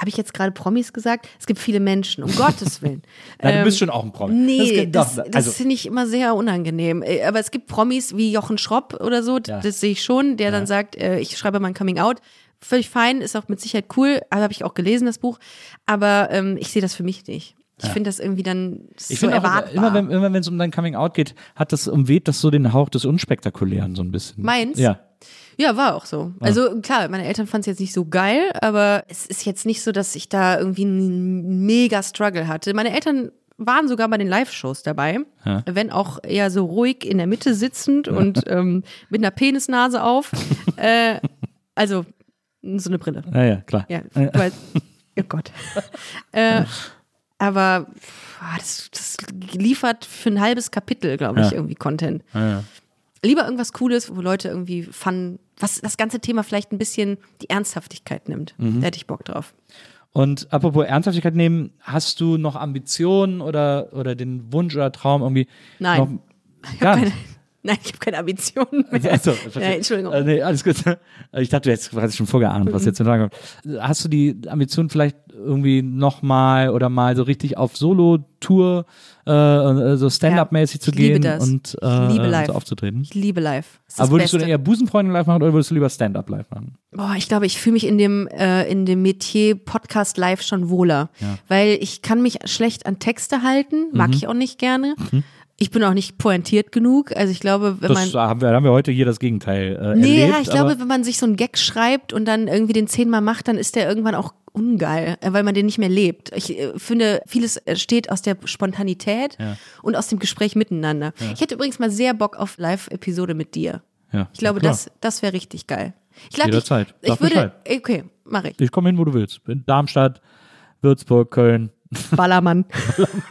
Habe ich jetzt gerade Promis gesagt? Es gibt viele Menschen, um Gottes Willen. Du Ähm, bist schon auch ein Promi. Nee, das, das, das, also, finde ich immer sehr unangenehm. Äh, Aber es gibt Promis wie Jochen Schropp oder so, Ja. das sehe ich schon, der dann sagt, äh, ich schreibe mein Coming Out. Völlig fein, ist auch mit Sicherheit cool, also habe ich auch gelesen, das Buch. Aber ähm, ich sehe das für mich nicht. Ich finde das irgendwie dann ich so finde auch, erwartbar. immer wenn immer wenn es um dein Coming Out geht, hat das umweht das so den Hauch des Unspektakulären so ein bisschen. Meins? Ja. Ja, war auch so. Also klar, meine Eltern fanden es jetzt nicht so geil, aber es ist jetzt nicht so, dass ich da irgendwie einen mega Struggle hatte. Meine Eltern waren sogar bei den Live-Shows dabei, Ja. wenn auch eher so ruhig in der Mitte sitzend und ähm, mit einer Penisnase auf. äh, also so eine Brille. Ja, ja, klar. Ja, weil, oh Gott. äh, aber ah, das, das liefert für ein halbes Kapitel, glaube ich, Ja. irgendwie Content Ja, ja. lieber irgendwas Cooles, wo Leute irgendwie Fun, was das ganze Thema vielleicht ein bisschen die Ernsthaftigkeit nimmt. Mhm. Da hätte ich Bock drauf. Und apropos Ernsthaftigkeit nehmen, hast du noch Ambitionen oder, oder den Wunsch oder Traum irgendwie? Nein. Gar nicht. nein, ich habe keine Ambitionen mehr. Also, Ja, Entschuldigung. Äh, nee, alles gut. Ich dachte, du hättest quasi schon vorgeahnt, was jetzt zu sagen kommt. Hast du die Ambition vielleicht irgendwie nochmal oder mal so richtig auf Solo-Tour, äh, so Stand-up-mäßig zu ich liebe gehen das. und Ich liebe äh, live. so aufzutreten? Ich liebe live. Aber würdest du Beste. dann eher Busenfreunde live machen oder würdest du lieber Stand-up live machen? Boah, ich glaube, ich fühle mich in dem, äh, in dem Metier Podcast live schon wohler. Weil ich kann mich schlecht an Texte halten, Mhm. mag ich auch nicht gerne. Ich bin auch nicht pointiert genug. Also ich glaube, wenn man. Das haben wir, haben wir heute hier das Gegenteil äh, Nee, erlebt. ja, ich glaube, wenn man sich so einen Gag schreibt und dann irgendwie den zehnmal macht, dann ist der irgendwann auch ungeil, äh, weil man den nicht mehr lebt. Ich äh, finde, vieles entsteht aus der Spontanität Ja. und aus dem Gespräch miteinander. Ich hätte übrigens mal sehr Bock auf Live-Episode mit dir. ja, Ich glaube, klar. das, das wäre richtig geil. Ich lade Jederzeit. ich Sag würde, okay, mache ich. Ich komme hin, wo du willst. In Darmstadt, Würzburg, Köln. Ballermann.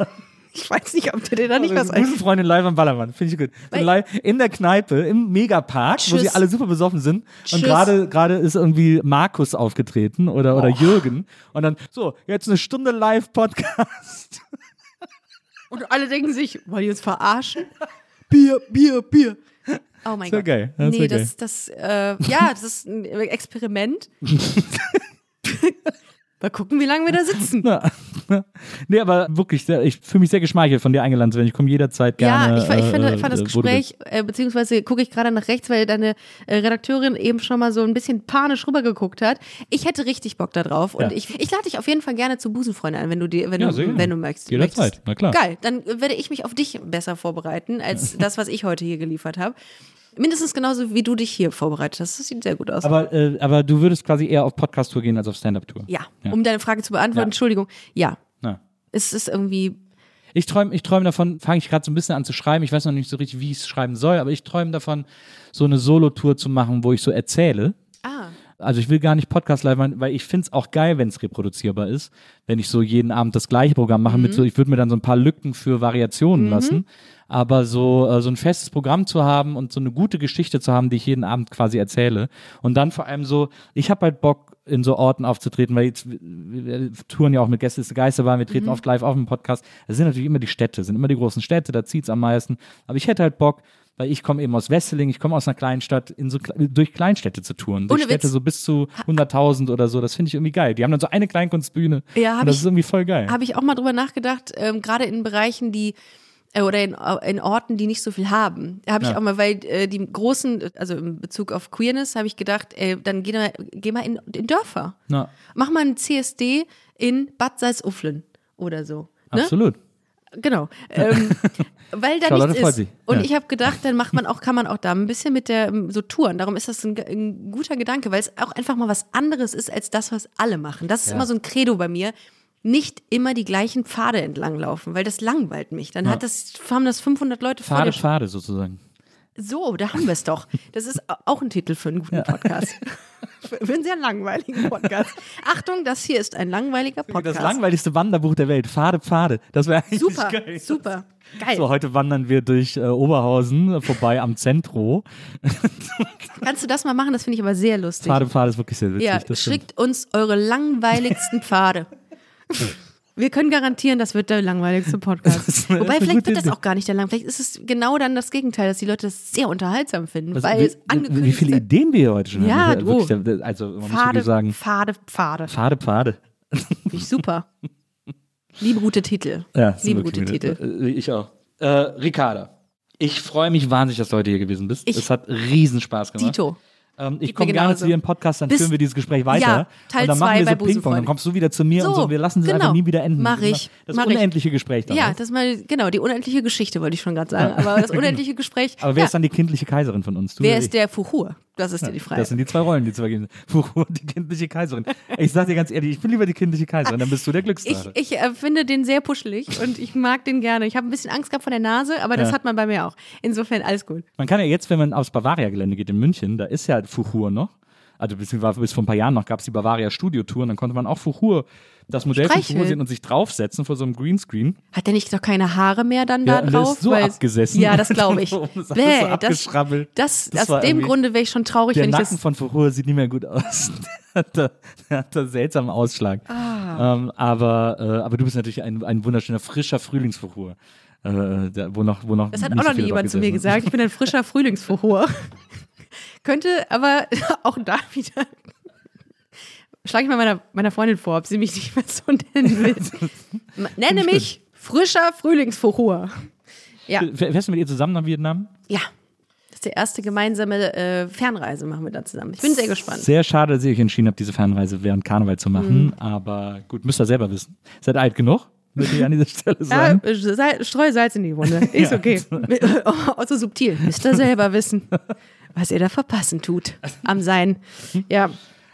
ich weiß nicht, ob dir da nicht was ein. Busenfreundin live am Ballermann, finde ich gut. So live in der Kneipe, im Megapark, wo Tschüss. sie alle super besoffen sind. Und Tschüss. gerade gerade ist irgendwie Markus aufgetreten oder, Oh. oder Jürgen. Und dann, so, jetzt eine Stunde Live-Podcast. Und alle denken sich, wollen die uns verarschen? Bier, Bier, Bier. Oh mein Gott. geil. Das nee, das, das, äh, ja, das ist ein Experiment. Mal gucken, wie lange wir da sitzen. Ja. nee, aber wirklich, sehr, ich fühle mich sehr geschmeichelt, von dir eingeladen zu werden. Ich komme jederzeit gerne. ja, ich, ich, finde, äh, ich fand das äh, Gespräch, äh, beziehungsweise gucke ich gerade nach rechts, weil deine äh, Redakteurin eben schon mal so ein bisschen panisch rübergeguckt hat. Ich hätte richtig Bock da drauf und Ja. ich, ich lade dich auf jeden Fall gerne zu Busenfreunde ein, wenn du, die, wenn Ja, du, wenn du möchtest. Jederzeit, na klar. Geil, dann werde ich mich auf dich besser vorbereiten, als das, was ich heute hier geliefert habe. Mindestens genauso, wie du dich hier vorbereitet hast. Das sieht sehr gut aus. Aber, äh, aber du würdest quasi eher auf Podcast-Tour gehen als auf Stand-Up-Tour. ja, Ja. um deine Frage zu beantworten, Ja. Entschuldigung, ja. Na. Es ist irgendwie Ich träume ich träum davon, fange ich gerade so ein bisschen an zu schreiben. Ich weiß noch nicht so richtig, wie ich es schreiben soll, aber ich träume davon, so eine Solo-Tour zu machen, wo ich so erzähle. Also ich will gar nicht Podcast live machen, weil ich finde es auch geil, wenn es reproduzierbar ist. Wenn ich so jeden Abend das gleiche Programm mache, mit so, ich würde mir dann so ein paar Lücken für Variationen lassen. Aber so, äh, so ein festes Programm zu haben und so eine gute Geschichte zu haben, die ich jeden Abend quasi erzähle. Und dann vor allem so, ich habe halt Bock, in so Orten aufzutreten, weil jetzt, wir, touren ja auch mit Gäste ist Geisterbahn, wir treten oft live auf im Podcast. Das sind natürlich immer die Städte, sind immer die großen Städte, da zieht's am meisten. Aber ich hätte halt Bock, weil ich komme eben aus Wesseling, ich komme aus einer kleinen Stadt, in so, durch Kleinstädte zu touren. Durch Ohne Städte Witz. so bis zu 100.000 oder so. Das finde ich irgendwie geil. Die haben dann so eine Kleinkunstbühne. Ja, das ich- ist irgendwie voll geil. Habe ich auch mal drüber nachgedacht, ähm, gerade in Bereichen, die äh, oder in, in Orten, die nicht so viel haben. Habe ich Ja. auch mal, weil äh, die großen, also in Bezug auf Queerness, habe ich gedacht, äh, dann geh mal, geh mal in, in Dörfer. Na, Mach mal ein CSD in Bad Salzuflen oder so. Ne? absolut. Genau. Ähm, weil da Charlotte nichts ist. Und Ja. ich habe gedacht, dann macht man auch, kann man auch da ein bisschen mit der so touren. Darum ist das ein, ein guter Gedanke, weil es auch einfach mal was anderes ist als das, was alle machen. Das ist Ja. immer so ein Credo bei mir. Nicht immer die gleichen Pfade entlanglaufen, weil das langweilt mich. Dann hat das, haben das 500 Leute vor Pfade, dir. Pfade sozusagen. So, da haben wir es doch. Das ist auch ein Titel für einen guten Podcast. für einen sehr langweiligen Podcast. Achtung, das hier ist ein langweiliger Podcast. Das langweiligste Wanderbuch der Welt. Pfade, Pfade. Das wäre eigentlich Super, geil. super. Geil. So, heute wandern wir durch äh, Oberhausen vorbei am Zentro. Kannst du das mal machen? Das finde ich aber sehr lustig. Pfade, Pfade ist wirklich sehr witzig. Ja, schickt uns eure langweiligsten Pfade. Wir können garantieren, das wird der langweiligste Podcast. Eine- Wobei, vielleicht wird das auch gar nicht der lang. Vielleicht ist es genau dann das Gegenteil, dass die Leute das sehr unterhaltsam finden, Was- weil wie, es angekündigt wie viele. Ideen wir hier heute schon Ja, haben. du. Wirklich, der- Also, man muss Pfade, wirklich sagen, Pfade, Pfade. Pfade, Pfade. Finde ich super. Liebe gute Titel. Ja, Liebe gute. Titel. Äh, Ich auch. Äh, Ricarda, ich freue mich wahnsinnig, dass du heute hier gewesen bist. Ich- es hat riesen Spaß gemacht. Dito. Ähm, ich komme gerne zu dir im Podcast, dann Bis- führen wir dieses Gespräch weiter. Ja, Teil und dann zwei machen wir so Ping-Pong. Dann kommst du wieder zu mir und So, so. Wir lassen es genau. einfach nie wieder enden. Mach ich, Das mach ich. unendliche Gespräch dann. Ja, ne? das mal, genau, die unendliche Geschichte wollte ich schon gerade sagen. Aber das unendliche Gespräch. Aber wer ja. ist dann die kindliche Kaiserin von uns? Du wer ist ich? der Fuchur? Das ist ja die Frage. Das sind die zwei Rollen, die vergeben sind. Fuhu und die kindliche Kaiserin. Ich sag dir ganz ehrlich, ich bin lieber die kindliche Kaiserin, dann bist du der Ich, Glücksdrache. ich äh, finde den sehr puschelig und ich mag den gerne. Ich habe ein bisschen Angst gehabt vor der Nase, aber das Ja. hat man bei mir auch. Insofern alles gut. Man kann ja jetzt, wenn man aufs Bavaria-Gelände geht in München, da ist ja Fuchur noch. Also beziehungsweise bis vor ein paar Jahren noch gab es die Bavaria Studio-Tour und dann konnte man auch Fuchur, das Modell von Streicheln. Fuchur sehen und sich draufsetzen vor so einem Greenscreen. Hat der nicht doch keine Haare mehr dann Ja, da und der drauf? ist so abgesessen. Ja, das glaube ich. Das ist alles so Bäh, das, abgeschrabbelt. das, Das aus dem Grunde wäre ich schon traurig, Der wenn ich Nacken das. von Fuchur sieht nicht mehr gut aus. der, hat da, der hat da seltsamen Ausschlag. Ah. Ähm, aber, äh, aber du bist natürlich ein, ein wunderschöner, frischer Frühlingsfuchur. Äh, wo noch, wo noch Das hat auch noch nie jemand drauf zu mir gesagt. Ich bin ein frischer Frühlingsfuchur. Könnte aber auch da wieder. Schlage ich mal meiner, meiner Freundin vor, ob sie mich nicht mehr so nennen will. Nenne mich frischer Frühlingsfuchur. Ja. Fährst du mit ihr zusammen nach Vietnam? Ja. Das ist die erste gemeinsame äh, Fernreise, machen wir da zusammen. Ich bin sehr gespannt. Sehr schade, dass ihr euch entschieden habt, diese Fernreise während Karneval zu machen. Mhm. Aber gut, müsst ihr selber wissen. Seid alt genug, würde ich an dieser Stelle Ja, sagen. äh, Sal- streu Salz in die Wunde. Ist Ja. okay. Auch so subtil. Müsst ihr selber wissen, was ihr da verpassen tut am Sein. Ja,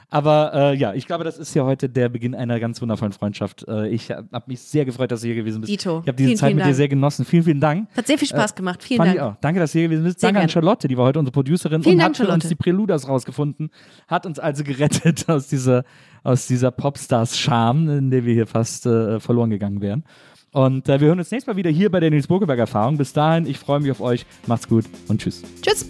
Aber äh, ja, ich glaube, das ist ja heute der Beginn einer ganz wundervollen Freundschaft. Äh, ich habe mich sehr gefreut, dass du hier gewesen bist. Dito. Ich habe diese Vielen, Zeit vielen mit dir Dank. sehr genossen. Vielen, vielen Dank. hat sehr viel Spaß gemacht. Vielen Dank. ich auch. Danke, dass du hier gewesen bist. Sehr Danke an gern. Charlotte, die war heute unsere Producerin Vielen und Dank, hat für uns Charlotte. die Preludas rausgefunden, hat uns also gerettet aus dieser, aus dieser Popstars-Scham, in der wir hier fast äh, verloren gegangen wären. Und äh, wir hören uns nächstes Mal wieder hier bei der Nils Bokeberg Erfahrung. Bis dahin, ich freue mich auf euch. Macht's gut und tschüss. Tschüss.